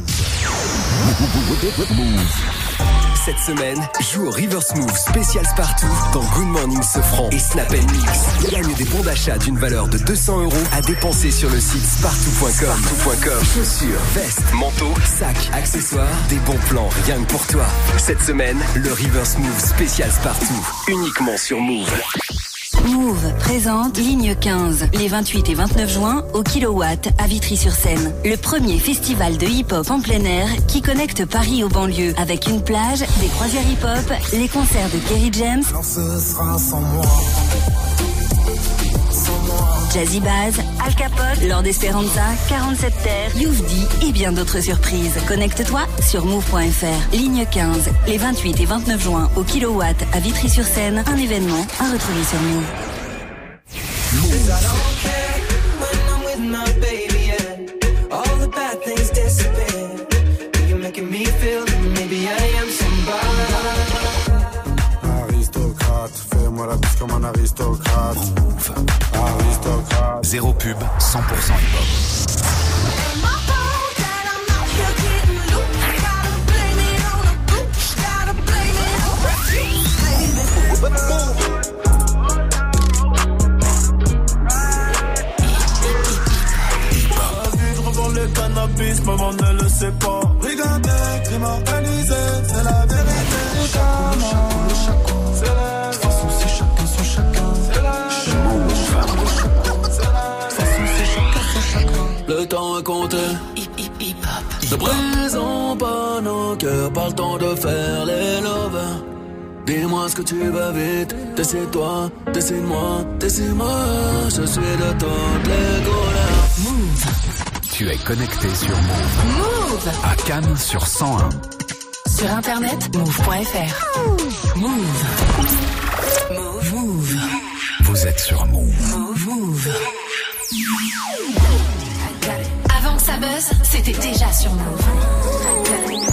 Cette semaine, joue au River Smooth spécial Spartoo dans Good Morning Sofran et Snap Mix. Gagne des bons d'achat d'une valeur de 200 euros à dépenser sur le site. Spartoo.com. Chaussures, vestes, manteaux, sacs, accessoires, des bons plans rien que pour toi. Cette semaine, le River Smooth spécial Spartoo, uniquement sur Move. Move présente Ligne 15 les 28 et 29 juin au Kilowatt à Vitry-sur-Seine. Le premier festival de hip-hop en plein air qui connecte Paris aux banlieues avec une plage, des croisières hip-hop, les concerts de Kerry James, Jazzy Baz, Al Capote, Lord Esperanza, 47 Terres, Youvdi et bien d'autres surprises. Connecte-toi sur move.fr. Ligne 15 les 28 et 29 juin au Kilowatt à Vitry-sur-Seine. Un événement à retrouver sur Move. Cause fais-moi la bise comme un aristocrate. Aristocrate. Zéro pub, 100% hip-hop. Vivre dans le cannabis, maman ne le sait pas. Brigandé, crime organisé, c'est la vérité. Pas le temps de faire les lovers. Dis-moi ce que tu veux vite, décide-toi, décide-moi, décide-moi. Je suis de toutes les couleurs. Move. Tu es connecté sur Move. Move À Cannes sur 101. Sur internet, move.fr. Move. Move. Move. Vous êtes sur Move. Move. Move. Avant que ça buzz, c'était déjà sur Move.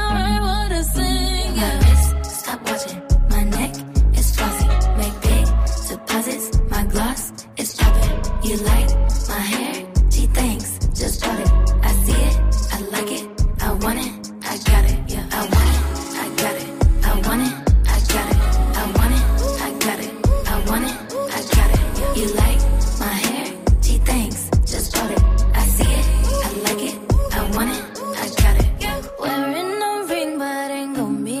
You like my hair? Gee, thanks. Just bought it. I see it. I like it. I want it. I got it. Yeah, I want it. I got it. I want it. I got it. I want it. I got it. I want it. I got it. You like my hair? Gee, thanks. Just bought it. I see it. I like it. I want it. I got it. Wearing a ring, but ain't gon' be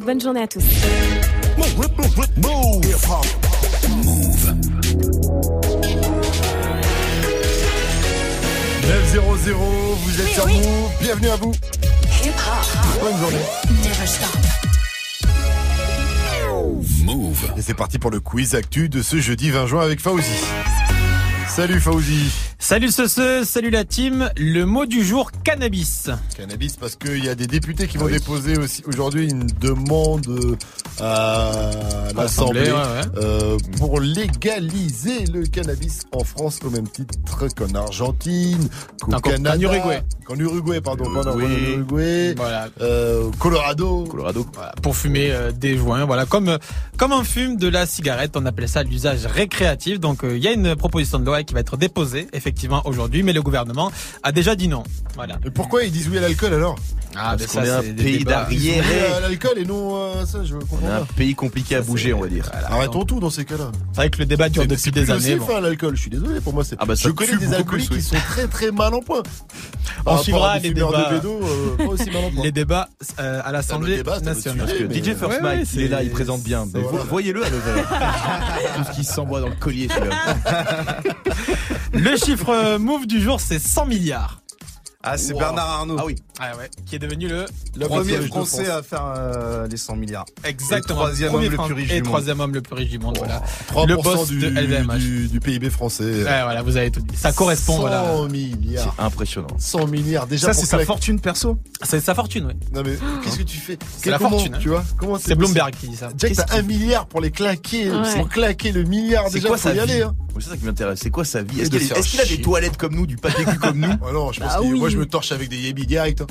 Move. Bonne journée à tous. Move. 900, vous êtes sur Move. Bienvenue à vous. Bonne journée. Move. Et c'est parti pour le quiz actu de ce jeudi 20 juin avec Fauzi. Salut Fauzi. Salut ce, ce, salut la team. Le mot du jour, cannabis. Cannabis parce qu'il y a des députés qui vont déposer aussi aujourd'hui une demande euh, à l'Assemblée L'Assemblée, ouais, ouais. euh, pour légaliser le cannabis en France au même titre qu'en Argentine, qu'au Canada, qu'en Uruguay. qu'en Uruguay, pardon, pardon, Oui. en Uruguay, Voilà. euh, Colorado. Colorado. pour fumer euh, des joints. Voilà, comme euh, comme on fume de la cigarette, on appelle ça l'usage récréatif. Donc euh, il y a une proposition de loi qui va être déposée effectivement aujourd'hui, mais le gouvernement a déjà dit non. Voilà. Et pourquoi ils disent oui à l'alcool alors Ah, Parce mais qu'on est un c'est pays à l'alcool et non euh, ça, je comprends On est un pays compliqué à bouger, on va dire. Arrêtons tout dans ces cas-là. C'est vrai que le débat dure C'est- depuis c'est des années. nocif, bon. hein, l'alcool. Je suis désolé, pour moi, c'est. Ah bah, ça je connais des alcooliques plus, oui. qui sont très très mal en point. On suivra des les débats. de bédo, euh, pas aussi mal en point. Les débats euh, à Ah, l'Assemblée nationale. DJ First Ouais, Mike, ouais, il est là, il présente bien. Mais voilà. vo- Voyez-le à l'over. *laughs* Tout ce qui s'envoie dans le collier, celui-là. Le chiffre euh, move du jour, c'est 100 milliards. Ah, c'est Wow. Bernard Arnault. Ah oui. Ah ouais, qui est devenu le premier français France. à faire euh, les 100 milliards. exactement Et troisième homme le plus riche et du monde. troisième homme le plus riche du monde. Voilà. 3% Le boss du, de LVMH. du, du PIB français. Ouais, voilà, vous avez tout dit. Ça correspond. 100 Voilà. milliards. C'est impressionnant. 100 milliards. Déjà, Ça, pour c'est sa fortune perso. C'est sa fortune, oui. Non, mais qu'est-ce que tu fais? C'est la Comment, fortune, hein. Tu vois? Comment C'est Bloomberg qui dit ça. Jack, t'as un milliard pour les claquer. Pour claquer le milliard, C'est déjà, sa y vie? aller. Hein. C'est ça qui m'intéresse. C'est quoi sa vie? Et Est-ce qu'il a des toilettes comme nous, du pâté cul comme nous? *laughs* Ah non, je pense Je me torche avec des yébis direct. hein.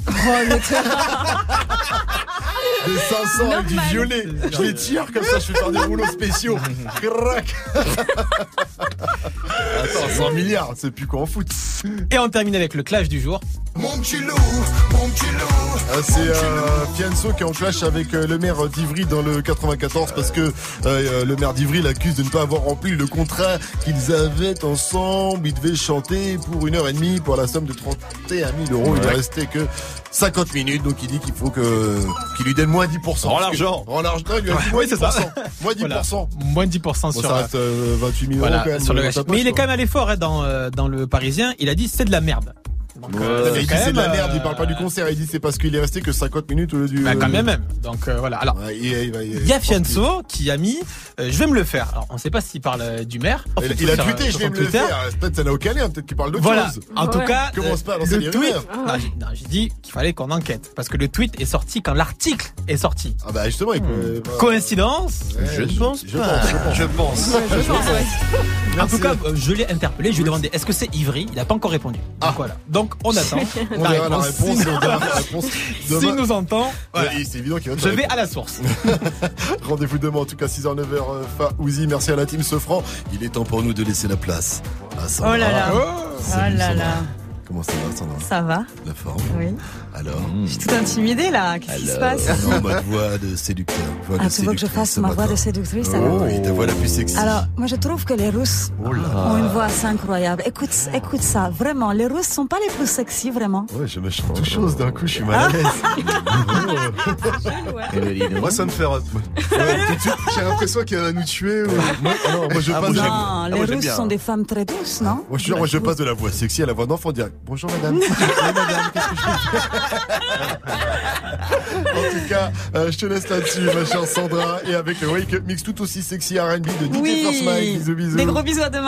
Des 500 avec du Normal. violet. Je les tire comme ça, je fais faire des rouleaux spéciaux. Crac. Attends, 100 milliards, c'est plus quoi en foot. Et on termine avec le clash du jour. Mon petit loup, mon petit loup. Ah, c'est euh, qui est en clash avec euh, le maire d'Ivry dans le 94 parce que euh, le maire d'Ivry l'accuse de ne pas avoir rempli le contrat qu'ils avaient ensemble. Ils devaient chanter pour une heure et demie pour la somme de 31 000 euros. Il ne Ouais. restait que 50 minutes, donc il dit qu'il faut que qu'il lui donne moins 10%. Rends Parce que- l'argent. Rends l'argent. Il lui a dit Ouais, moins oui, c'est ça. 10%. Moins 10%. Voilà. Moins 10% Bon, sur, ça reste euh, 28 000 voilà, euros quand même. sur le poche, Mais il est quand même allé fort hein, dans, euh, dans le Parisien. Il a dit c'est de la merde. Donc, Ouais. euh, Mais il dit c'est de la merde, il euh, parle pas du concert, il dit c'est parce qu'il est resté que 50 minutes au lieu du. Bah, quand même, même. Donc euh, voilà. Alors, Ouais, il, il va- il- il y a Fianso qui a mis euh, je vais me le faire. Alors, on sait pas s'il parle euh, du maire. Il, il a tweeté, euh, je vais me le faire. Peut-être ça n'a aucun lien, peut-être qu'il parle d'autre Voilà. chose. En tout Ouais. cas, Commence euh, pas à lancer le tweet. Non, j'ai- dit qu'il fallait qu'on enquête parce que le tweet est sorti quand l'article est sorti. Ah bah justement, il peut. Coïncidence Ouais, Je pense je pense, je pense. Je pense. En tout cas, euh, je l'ai interpellé, je lui ai demandé est-ce que c'est Ivry? Il n'a pas encore répondu. Donc voilà. Donc on attend. *laughs* On verra la *laughs* réponse. Si- on verra la réponse S'il demain. nous entend, voilà. Ouais, c'est évident qu'il va te je vais à la source. *laughs* Rendez-vous demain, en tout cas 6h, 9h, euh, Faouzi. Merci à la team Sofran. Il est temps pour nous de laisser la place à Sandra. Oh là là. Salut, Oh là là. Comment ça va, Sandra? Ça va La forme? Oui. Alors Je suis toute intimidée là. Qu'est-ce qui se passe Non, mode voix de séducteur. Voix Ah, de tu veux que je fasse ma voix de séductrice Oh, alors oui, ta voix la plus sexy. Alors, moi je trouve que les Russes Oh ont une voix assez incroyable. Écoute, écoute ça, vraiment, les Russes sont pas les plus sexy, vraiment. Ouais, je me chante tout chose d'un coup, je suis mal à l'aise. *laughs* Moi, ça me fait. Suite, J'ai l'impression qu'elle va nous tuer. ou- Moi, ah non, moi je Ah, passe. Non, ah, les Russes bien. sont des femmes très douces, non? Moi je moi passe de la voix sexy à la voix d'enfant direct. Bonjour madame. *laughs* Madame, qu'est-ce que je fais? En tout cas, euh, je te laisse là-dessus, ma chère Sandra, et avec le Wake Up Mix tout aussi sexy R&B de DJ Oui. First Mike. Bisous, bisous. Des gros bisous à demain.